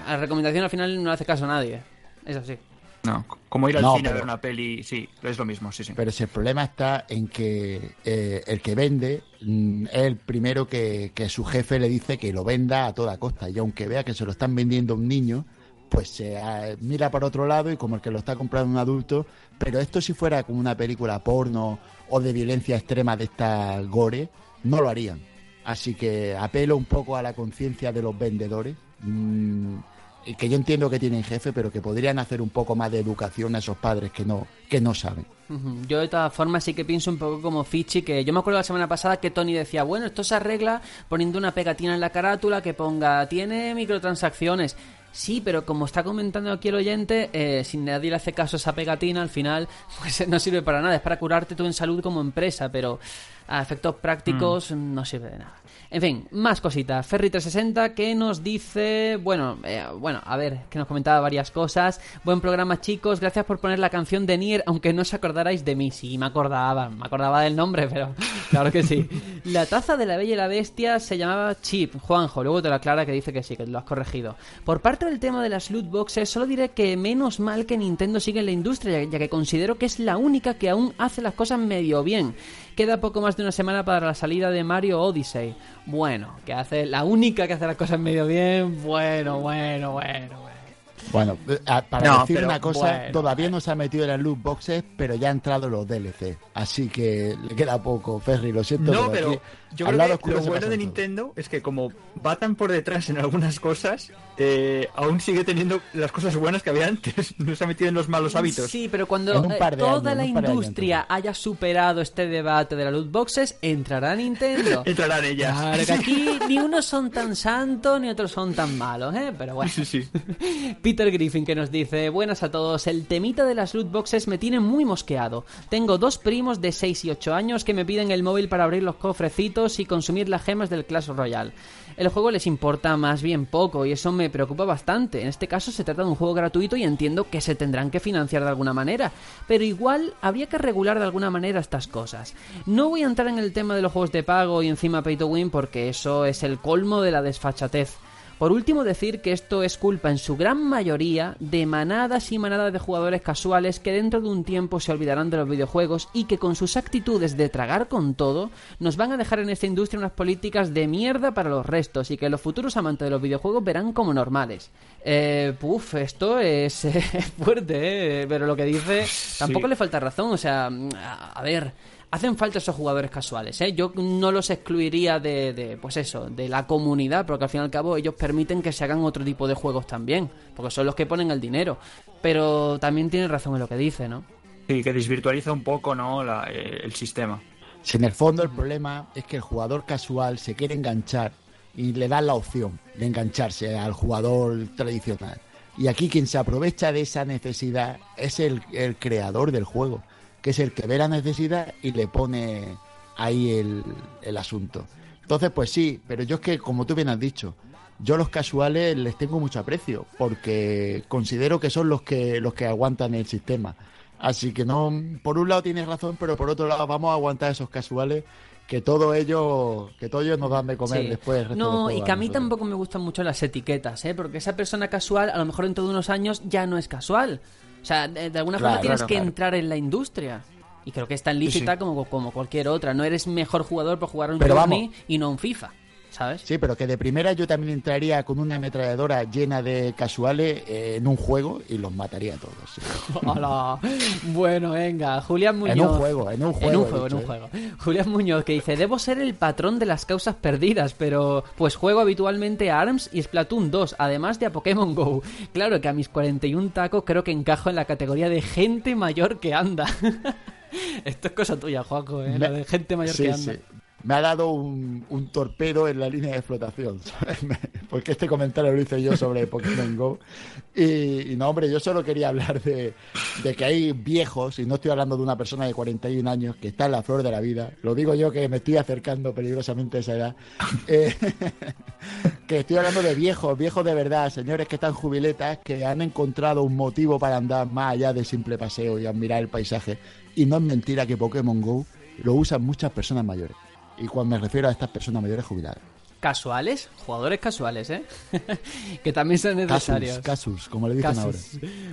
A la recomendación al final no le hace caso a nadie. Es así. No, como ir al No, cine a pero- ver una peli, sí, es lo mismo, sí, sí. Pero si el problema está en que eh, el que vende mm, es el primero que, que su jefe le dice que lo venda a toda costa. Y aunque vea que se lo están vendiendo a un niño, pues se ah, mira para otro lado y como el que lo está comprando un adulto. Pero esto si fuera como una película porno o de violencia extrema de esta gore, no lo harían. Así que apelo un poco a la conciencia de los vendedores. mm, que yo entiendo que tienen jefe, pero que podrían hacer un poco más de educación a esos padres que no, que no saben. Yo de todas formas sí que pienso un poco como Fichi, que yo me acuerdo la semana pasada que Tony decía, bueno, esto se arregla poniendo una pegatina en la carátula que ponga, tiene microtransacciones. Sí, pero como está comentando aquí el oyente, eh, si nadie le hace caso a esa pegatina, al final <laughs> pues no sirve para nada, es para curarte tú en salud como empresa, pero A efectos prácticos no sirve de nada. En fin, más cositas. Ferry360 que nos dice, bueno, eh, bueno, a ver, que nos comentaba varias cosas. Buen programa, chicos. Gracias por poner la canción de Nier, aunque no os acordarais de mí. Sí, me acordaba, me acordaba del nombre, pero <laughs> claro que sí. La taza de la Bella y la Bestia se llamaba Chip, Juanjo. Luego te lo aclara que dice que sí, que lo has corregido. Por parte del tema de las loot boxes, solo diré que menos mal que Nintendo sigue en la industria, ya que considero que es la única que aún hace las cosas medio bien. Queda poco más de una semana para la salida de Mario Odyssey. Bueno, que hace la única que hace las cosas medio bien. Bueno, bueno, bueno, bueno. Bueno, eh, para No, decir una cosa, bueno, todavía no se ha metido en las loot boxes, pero ya ha entrado los DLC. Así que le queda poco, Ferry, lo siento. No, pero aquí, yo creo que lo bueno de todo. Nintendo es que como va tan por detrás en algunas cosas, eh, aún sigue teniendo las cosas buenas que había antes. <laughs> No se ha metido en los malos hábitos. Sí, pero cuando eh, toda años, la años, industria haya superado este debate de las loot boxes, entrará Nintendo. <laughs> Entrarán ellas. Claro que aquí <laughs> ni unos son tan santos ni otros son tan malos, ¿eh? Pero bueno. Sí, sí. Peter Griffin que nos dice, buenas a todos, el temita de las loot boxes me tiene muy mosqueado. Tengo dos primos de 6 y 8 años que me piden el móvil para abrir los cofrecitos y consumir las gemas del Clash Royale. El juego les importa más bien poco y eso me preocupa bastante. En este caso se trata de un juego gratuito y entiendo que se tendrán que financiar de alguna manera, pero igual habría que regular de alguna manera estas cosas. No voy a entrar en el tema de los juegos de pago y encima pay to win porque eso es el colmo de la desfachatez. Por último, decir que esto es culpa en su gran mayoría de manadas y manadas de jugadores casuales que dentro de un tiempo se olvidarán de los videojuegos y que con sus actitudes de tragar con todo nos van a dejar en esta industria unas políticas de mierda para los restos y que los futuros amantes de los videojuegos verán como normales. Eh, puf, esto es <laughs> fuerte, eh, pero lo que dice tampoco le falta razón, o sea, a ver... Hacen falta esos jugadores casuales, ¿eh? Yo no los excluiría de, de, pues eso, de la comunidad, porque al fin y al cabo ellos permiten que se hagan otro tipo de juegos también, porque son los que ponen el dinero. Pero también tiene razón en lo que dice, ¿no? Sí, que desvirtualiza un poco ¿no? La- eh, el sistema. Si en el fondo el problema es que el jugador casual se quiere enganchar y le dan la opción de engancharse al jugador tradicional. Y aquí quien se aprovecha de esa necesidad es el, el creador del juego, que es el que ve la necesidad y le pone ahí el, el asunto. Entonces, pues sí, pero yo es que, como tú bien has dicho, yo los casuales les tengo mucho aprecio, porque considero que son los que, los que aguantan el sistema. Así que no, por un lado tienes razón, pero por otro lado vamos a aguantar esos casuales que todos ellos, que todos ellos nos dan de comer Sí. después. resto No, del y que a mí nosotros. tampoco me gustan mucho las etiquetas, ¿eh? Porque esa persona casual, a lo mejor dentro de unos años, ya no es casual. O sea, de, de alguna Claro, forma tienes claro, que claro. entrar en la industria. Y creo que es tan lícita como, como cualquier otra. No eres mejor jugador por jugar a un Pero Journey vamos. y no a un FIFA, ¿sabes? Sí, pero que de primera yo también entraría con una ametralladora llena de casuales eh, en un juego y los mataría a todos. <laughs> Hola. Bueno, venga, Julián Muñoz. En un juego, en un juego, En un juego, en ¿eh? Julián Muñoz que dice, debo ser el patrón de las causas perdidas, pero pues juego habitualmente a ARMS y Splatoon 2, además de a Pokémon GO. Claro que a mis 41 tacos creo que encajo en la categoría de gente mayor que anda. <laughs> Esto es cosa tuya, Juaco, ¿eh? Me- Lo de gente mayor Sí, que anda. sí. Me ha dado un, torpedo en la línea de flotación, <laughs> porque este comentario lo hice yo sobre Pokémon Go. Y, no, hombre, yo solo quería hablar de, de que hay viejos, y no estoy hablando de una persona de 41 años que está en la flor de la vida. Lo digo yo que me estoy acercando peligrosamente a esa edad. Eh, <laughs> que estoy hablando de viejos, viejos de verdad, señores que están jubiletas, que han encontrado un motivo para andar más allá del simple paseo y admirar el paisaje. Y no es mentira que Pokémon Go lo usan muchas personas mayores. Y cuando me refiero a estas personas mayores jubiladas. Casuales, jugadores casuales, ¿eh? <laughs> que también son necesarios. Casus, casus, como le dicen ahora.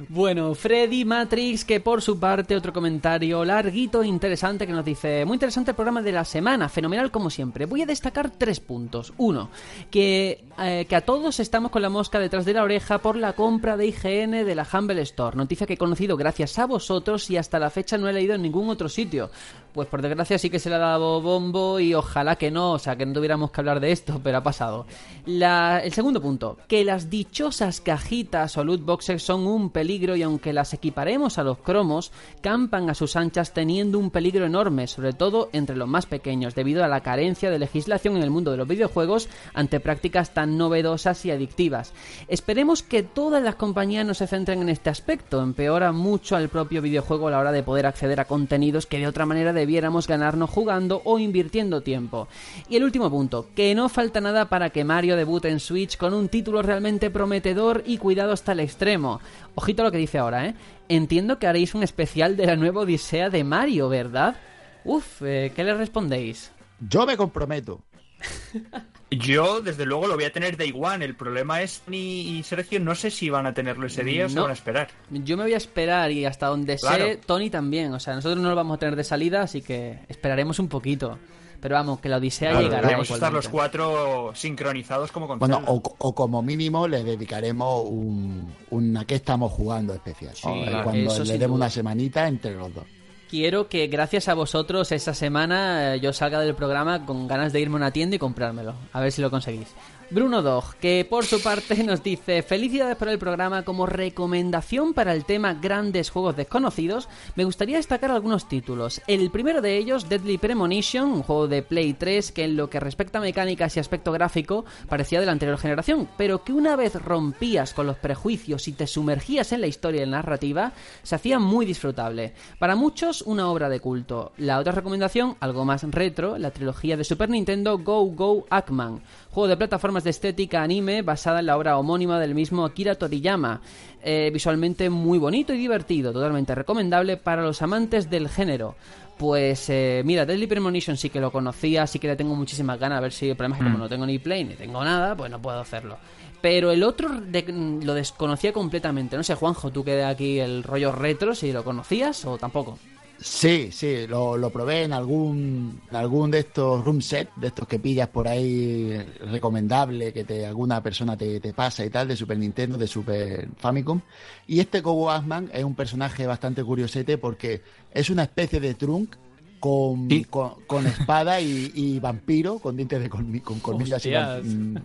Bueno, Freddy Matrix, que por su parte otro comentario larguito e interesante que nos dice, muy interesante el programa de la semana, fenomenal como siempre. Voy a destacar tres puntos. Uno, que, eh, que a todos estamos con la mosca detrás de la oreja por la compra de IGN de la Humble Store, noticia que he conocido gracias a vosotros y hasta la fecha no he leído en ningún otro sitio. Pues por desgracia sí que se le ha dado bombo y ojalá que no, o sea, que no tuviéramos que hablar de esto, pero ha pasado. La- el segundo punto, que las dichosas cajitas o loot boxes son un peligro y aunque las equiparemos a los cromos, campan a sus anchas teniendo un peligro enorme, sobre todo entre los más pequeños, debido a la carencia de legislación en el mundo de los videojuegos ante prácticas tan novedosas y adictivas. Esperemos que todas las compañías no se centren en este aspecto, empeora mucho al propio videojuego a la hora de poder acceder a contenidos que de otra manera debiéramos ganarnos jugando o invirtiendo tiempo. Y el último punto, que no falta nada para que Mario debute en Switch con un título realmente prometedor y cuidado hasta el extremo. Ojito a lo que dice ahora, ¿eh? Entiendo que haréis un especial de la nueva Odisea de Mario, ¿verdad? Uf, eh, ¿qué le respondéis? Yo me comprometo. <laughs> Yo, desde luego, lo voy a tener Day One. El problema es, ni y Sergio, no sé si van a tenerlo ese día o se van a esperar. Yo me voy a esperar y hasta donde Claro. sé, Tony también. O sea, nosotros no lo vamos a tener de salida, así que esperaremos un poquito. Pero vamos, que la Odisea Claro, llegará. Deberíamos estar los cuatro sincronizados como con Bueno, o, o como mínimo le dedicaremos un, una que estamos jugando especial. Sí, claro, Cuando le demos duda. una semanita entre los dos. Quiero que gracias a vosotros esa semana eh, yo salga del programa con ganas de irme a una tienda y comprármelo. A ver si lo conseguís. Bruno Dog, que por su parte nos dice felicidades por el programa como recomendación para el tema grandes juegos desconocidos. Me gustaría destacar algunos títulos. El primero de ellos, Deadly Premonition, un juego de Play 3 que en lo que respecta a mecánicas y aspecto gráfico parecía de la anterior generación, pero que una vez rompías con los prejuicios y te sumergías en la historia y la narrativa, se hacía muy disfrutable. Para muchos, una obra de culto. La otra recomendación, algo más retro, la trilogía de Super Nintendo Go Go Ackman, juego de plataformas de estética anime basada en la obra homónima del mismo Akira Toriyama. Eh, visualmente muy bonito y divertido, totalmente recomendable para los amantes del género. Pues eh, mira, Deadly Premonition sí que lo conocía, sí que le tengo muchísimas ganas, a ver si el problema es que como no tengo ni Play ni tengo nada, pues no puedo hacerlo. Pero el otro de- lo desconocía completamente. No sé, Juanjo, tú que de aquí el rollo retro, si lo conocías o tampoco. Sí, sí, lo, lo probé en algún, en algún de estos room set, de estos que pillas por ahí recomendable, que te, alguna persona te, te pasa y tal, de Super Nintendo, de Super Famicom. Y este Kobo Asman es un personaje bastante curiosete porque es una especie de trunk con, Sí. con, con espada y, y vampiro, con dientes de colmi- con. Hostias. mm,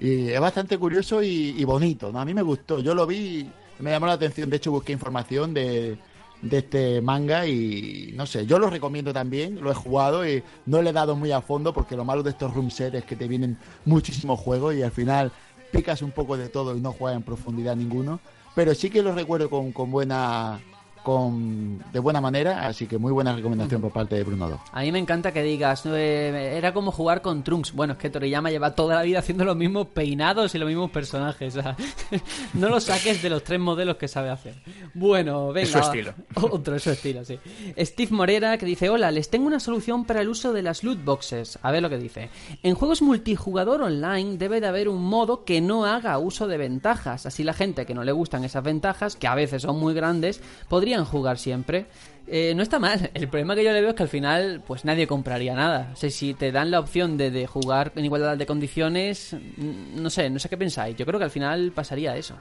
Y es bastante curioso y, y bonito, ¿no? A mí me gustó. Yo lo vi, me llamó la atención. De hecho, busqué información de, de este manga y no sé, yo lo recomiendo también. Lo he jugado y no le he dado muy a fondo porque lo malo de estos room es que te vienen muchísimos juegos y al final picas un poco de todo y no juegas en profundidad ninguno. Pero sí que lo recuerdo con, con buena. Con, de buena manera, así que muy buena recomendación por parte de Bruno 2. A mí me encanta que digas, eh, era como jugar con Trunks. Bueno, es que Toriyama lleva toda la vida haciendo los mismos peinados y los mismos personajes. o sea, <laughs> no lo saques de los tres modelos que sabe hacer. Bueno, venga. Es su estilo. <laughs> Otro, es su estilo, sí. Steve Morera que dice, hola, les tengo una solución para el uso de las loot boxes. A ver lo que dice. En juegos multijugador online debe de haber un modo que no haga uso de ventajas. Así la gente que no le gustan esas ventajas, que a veces son muy grandes, jugar siempre. Eh, no está mal. El problema que yo le veo es que al final, pues nadie compraría nada. O sea, si te dan la opción de, de jugar en igualdad de condiciones, mm, no sé, no sé qué pensáis. Yo creo que al final pasaría eso.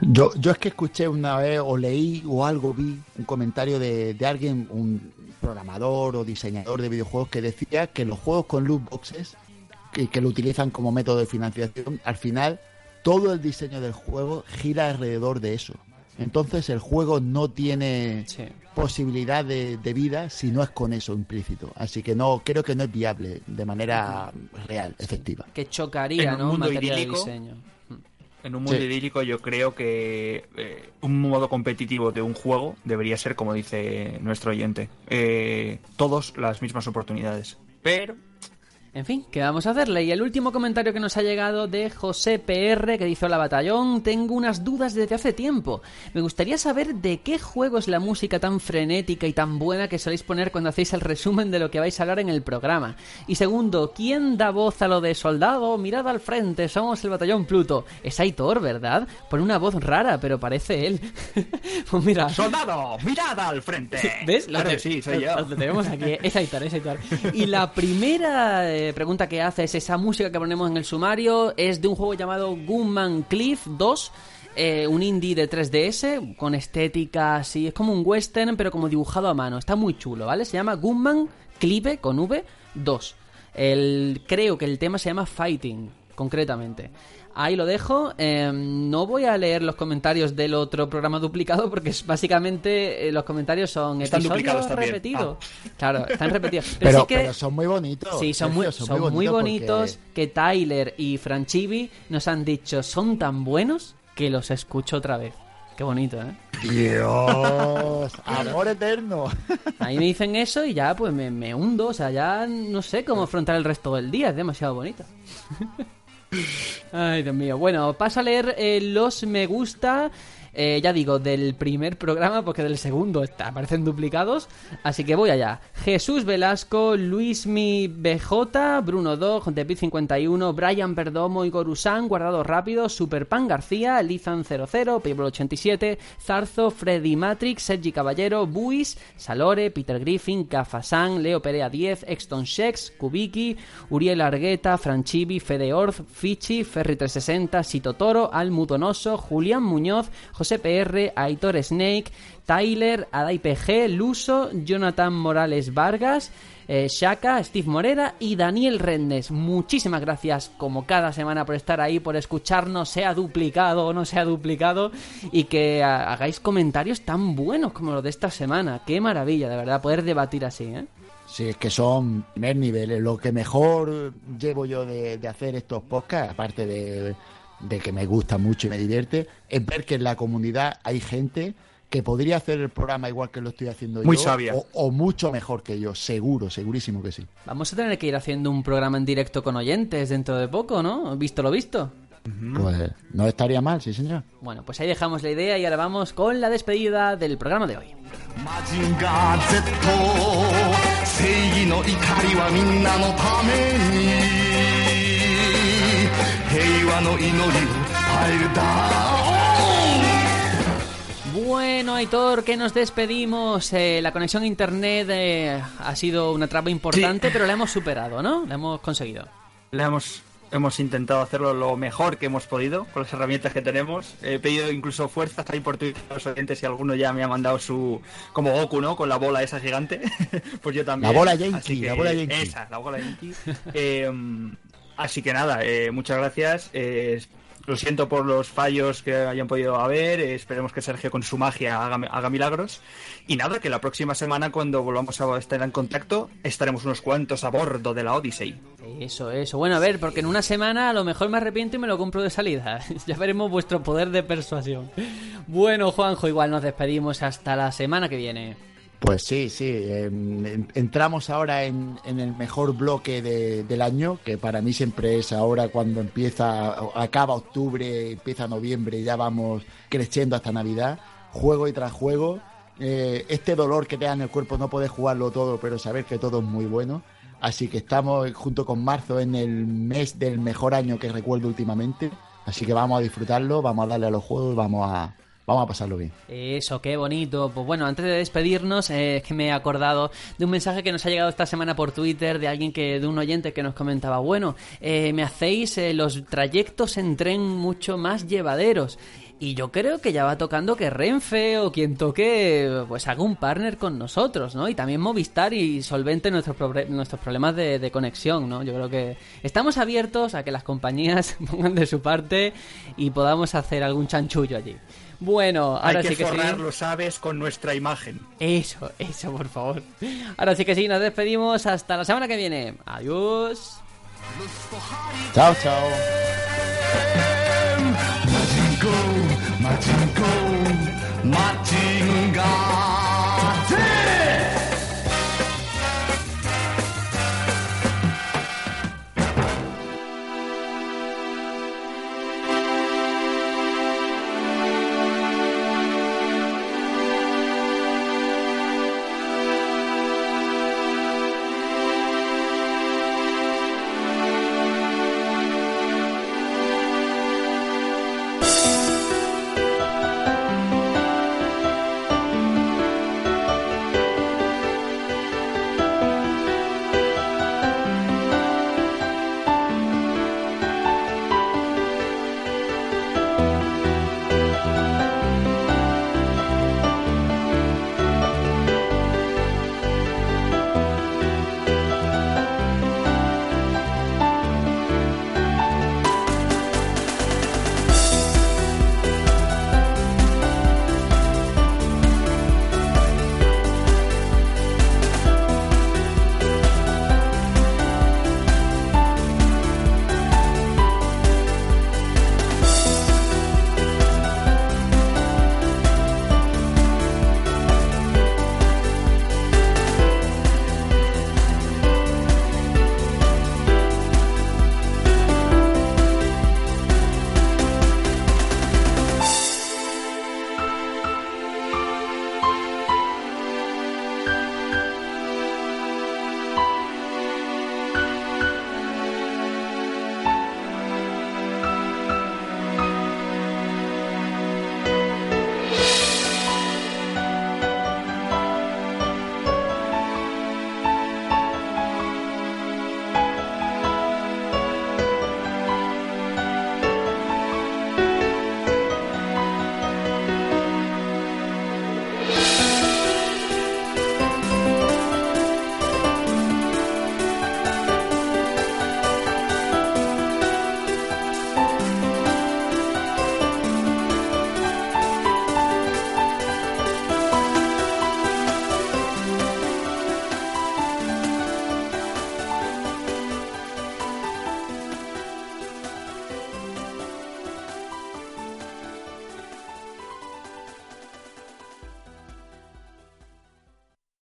Yo, yo es que escuché una vez o leí o algo vi un comentario de, de alguien, un programador o diseñador de videojuegos que decía que los juegos con loot boxes, que, que lo utilizan como método de financiación, al final todo el diseño del juego gira alrededor de eso. Entonces el juego no tiene Sí. posibilidad de, de vida si no es con eso implícito. Así que no creo que no es viable de manera real, efectiva. Que chocaría, En un ¿no? mundo idílico, diseño. En un mundo Sí. idílico yo creo que eh, un modo competitivo de un juego debería ser, como dice nuestro oyente, eh, todos las mismas oportunidades. Pero En fin, ¿qué vamos a hacerle? Y el último comentario que nos ha llegado de José PR que dice Hola batallón, tengo unas dudas desde hace tiempo. Me gustaría saber de qué juego es la música tan frenética y tan buena que soléis poner cuando hacéis el resumen de lo que vais a hablar en el programa. Y segundo, ¿quién da voz a lo de soldado? Mirad al frente, somos el batallón Pluto. Es Aitor, ¿verdad? Pone una voz rara, pero parece él. <laughs> pues mira, ¡Soldado! ¡Mirada al frente! <laughs> ¿Ves? Claro, te- sí, soy yo. lo tenemos aquí. ¿eh? Es Aitor, es Aitor. <laughs> Y la primera eh, pregunta que hace es esa música que ponemos en el sumario. Es de un juego llamado Gunman Cliff 2. eh, un indie de 3DS con estética así. Es como un western, pero como dibujado a mano. Está muy chulo, ¿vale? Se llama Gunman Clive con V 2. El, creo que el tema se llama Fighting, concretamente. Ahí lo dejo. eh, no voy a leer los comentarios del otro programa duplicado porque es básicamente eh, los comentarios son Están episodios duplicados también. repetidos. Claro, están <laughs> repetidos. Pero, Pero, sí que pero son muy bonitos. sí, son muy, Sergio, son muy bonitos porque- que Tyler y Franchivi nos han dicho son tan buenos que los escucho otra vez. Qué bonito, ¿eh? Dios, <laughs> amor eterno. <laughs> A mí me dicen eso y ya pues me, me hundo, o sea, ya no sé cómo afrontar el resto del día, es demasiado bonito. Ay, Dios mío. Bueno, paso a leer eh, los me gusta. Eh, ya digo, del primer programa, porque del segundo aparecen duplicados. Así que voy allá. Jesús Velasco, Luismi BJ, Bruno Dog, Depit51, Brian Perdomo, Igor Usán, Guardado Rápido, Superpan García, Lizan00, Pablo87, Zarzo, Freddy Matrix, Sergi Caballero, Buis, Salore, Peter Griffin, Gafasan, Leo Perea 10, Exton Shex, Kubiki, Uriel Argueta, Franchivi, Fede Orz, Fichi, Ferry360, Sito Toro, Almudonoso, Julián Muñoz, José PR, Aitor Snake, Tyler, Adai PG, Luso, Jonathan Morales Vargas, eh, Shaka, Steve Morera y Daniel Rendes. Muchísimas gracias, como cada semana, por estar ahí, por escucharnos, sea duplicado o no sea duplicado, y que hagáis comentarios tan buenos como los de esta semana. Qué maravilla, de verdad, poder debatir así, ¿eh? Sí, es que son primer nivel. Lo que mejor llevo yo de, de hacer estos podcasts, aparte de, de que me gusta mucho y me divierte, es ver que en la comunidad hay gente que podría hacer el programa igual que lo estoy haciendo Muy yo. sabia. O, o mucho mejor que yo, seguro, segurísimo que sí. Vamos a tener que ir haciendo un programa en directo con oyentes dentro de poco, ¿no? ¿Visto lo visto? Pues no estaría mal, sí, señor. Bueno, pues ahí dejamos la idea y ahora vamos con la despedida del programa de hoy. 平和の祈りをパイルダウン Bueno, Aitor, que nos despedimos. Eh, la conexión a internet eh, ha sido una traba importante, pero la hemos superado, ¿no? La hemos conseguido. Le hemos, hemos intentado hacerlo lo mejor que hemos podido con las herramientas que tenemos. He pedido incluso fuerzas ahí por Twitter a los oyentes y alguno ya me ha mandado su. como Goku, ¿no? Con la bola esa gigante. <laughs> pues yo también. La bola Yankee, Así que- la bola Yankee. Esa, la bola Yankee. <laughs> Eh, así que nada, eh, muchas gracias. Eh, lo siento por los fallos que hayan podido haber. eh, esperemos que Sergio con su magia haga, haga milagros. Y nada, que la próxima semana, cuando volvamos a estar en contacto, estaremos unos cuantos a bordo de la Odyssey. Eso, eso. Bueno, a ver, porque en una semana a lo mejor me arrepiento y me lo compro de salida. <laughs> ya veremos vuestro poder de persuasión. Bueno, Juanjo, igual nos despedimos hasta la semana que viene. Pues sí, sí. eh, en- entramos ahora en, el mejor bloque de- del año, que para mí siempre es ahora cuando empieza, acaba octubre, empieza noviembre ya vamos creciendo hasta Navidad, juego y tras juego. eh, este dolor que te da en el cuerpo no puedes jugarlo todo, pero saber que todo es muy bueno. Así que estamos junto con marzo en el mes del mejor año que recuerdo últimamente. Así que vamos a disfrutarlo, vamos a darle a los juegos, vamos a, vamos a pasarlo bien. Eso, qué bonito. Pues bueno, antes de despedirnos, eh, es que me he acordado de un mensaje que nos ha llegado esta semana por Twitter de alguien que, de un oyente que nos comentaba, bueno, eh, me hacéis eh, los trayectos en tren mucho más llevaderos. Y yo creo que ya va tocando que Renfe o quien toque, pues haga un partner con nosotros, ¿no? Y también Movistar y solvente nuestros, probre- nuestros problemas de, de conexión, ¿no? Yo creo que estamos abiertos a que las compañías <laughs> pongan de su parte y podamos hacer algún chanchullo allí. Bueno, ahora Hay que sí que forrar sí. los aves con nuestra imagen. Eso, eso, por favor. Ahora sí que sí, nos despedimos. Hasta la semana que viene. Adiós. Chao, chao. Martin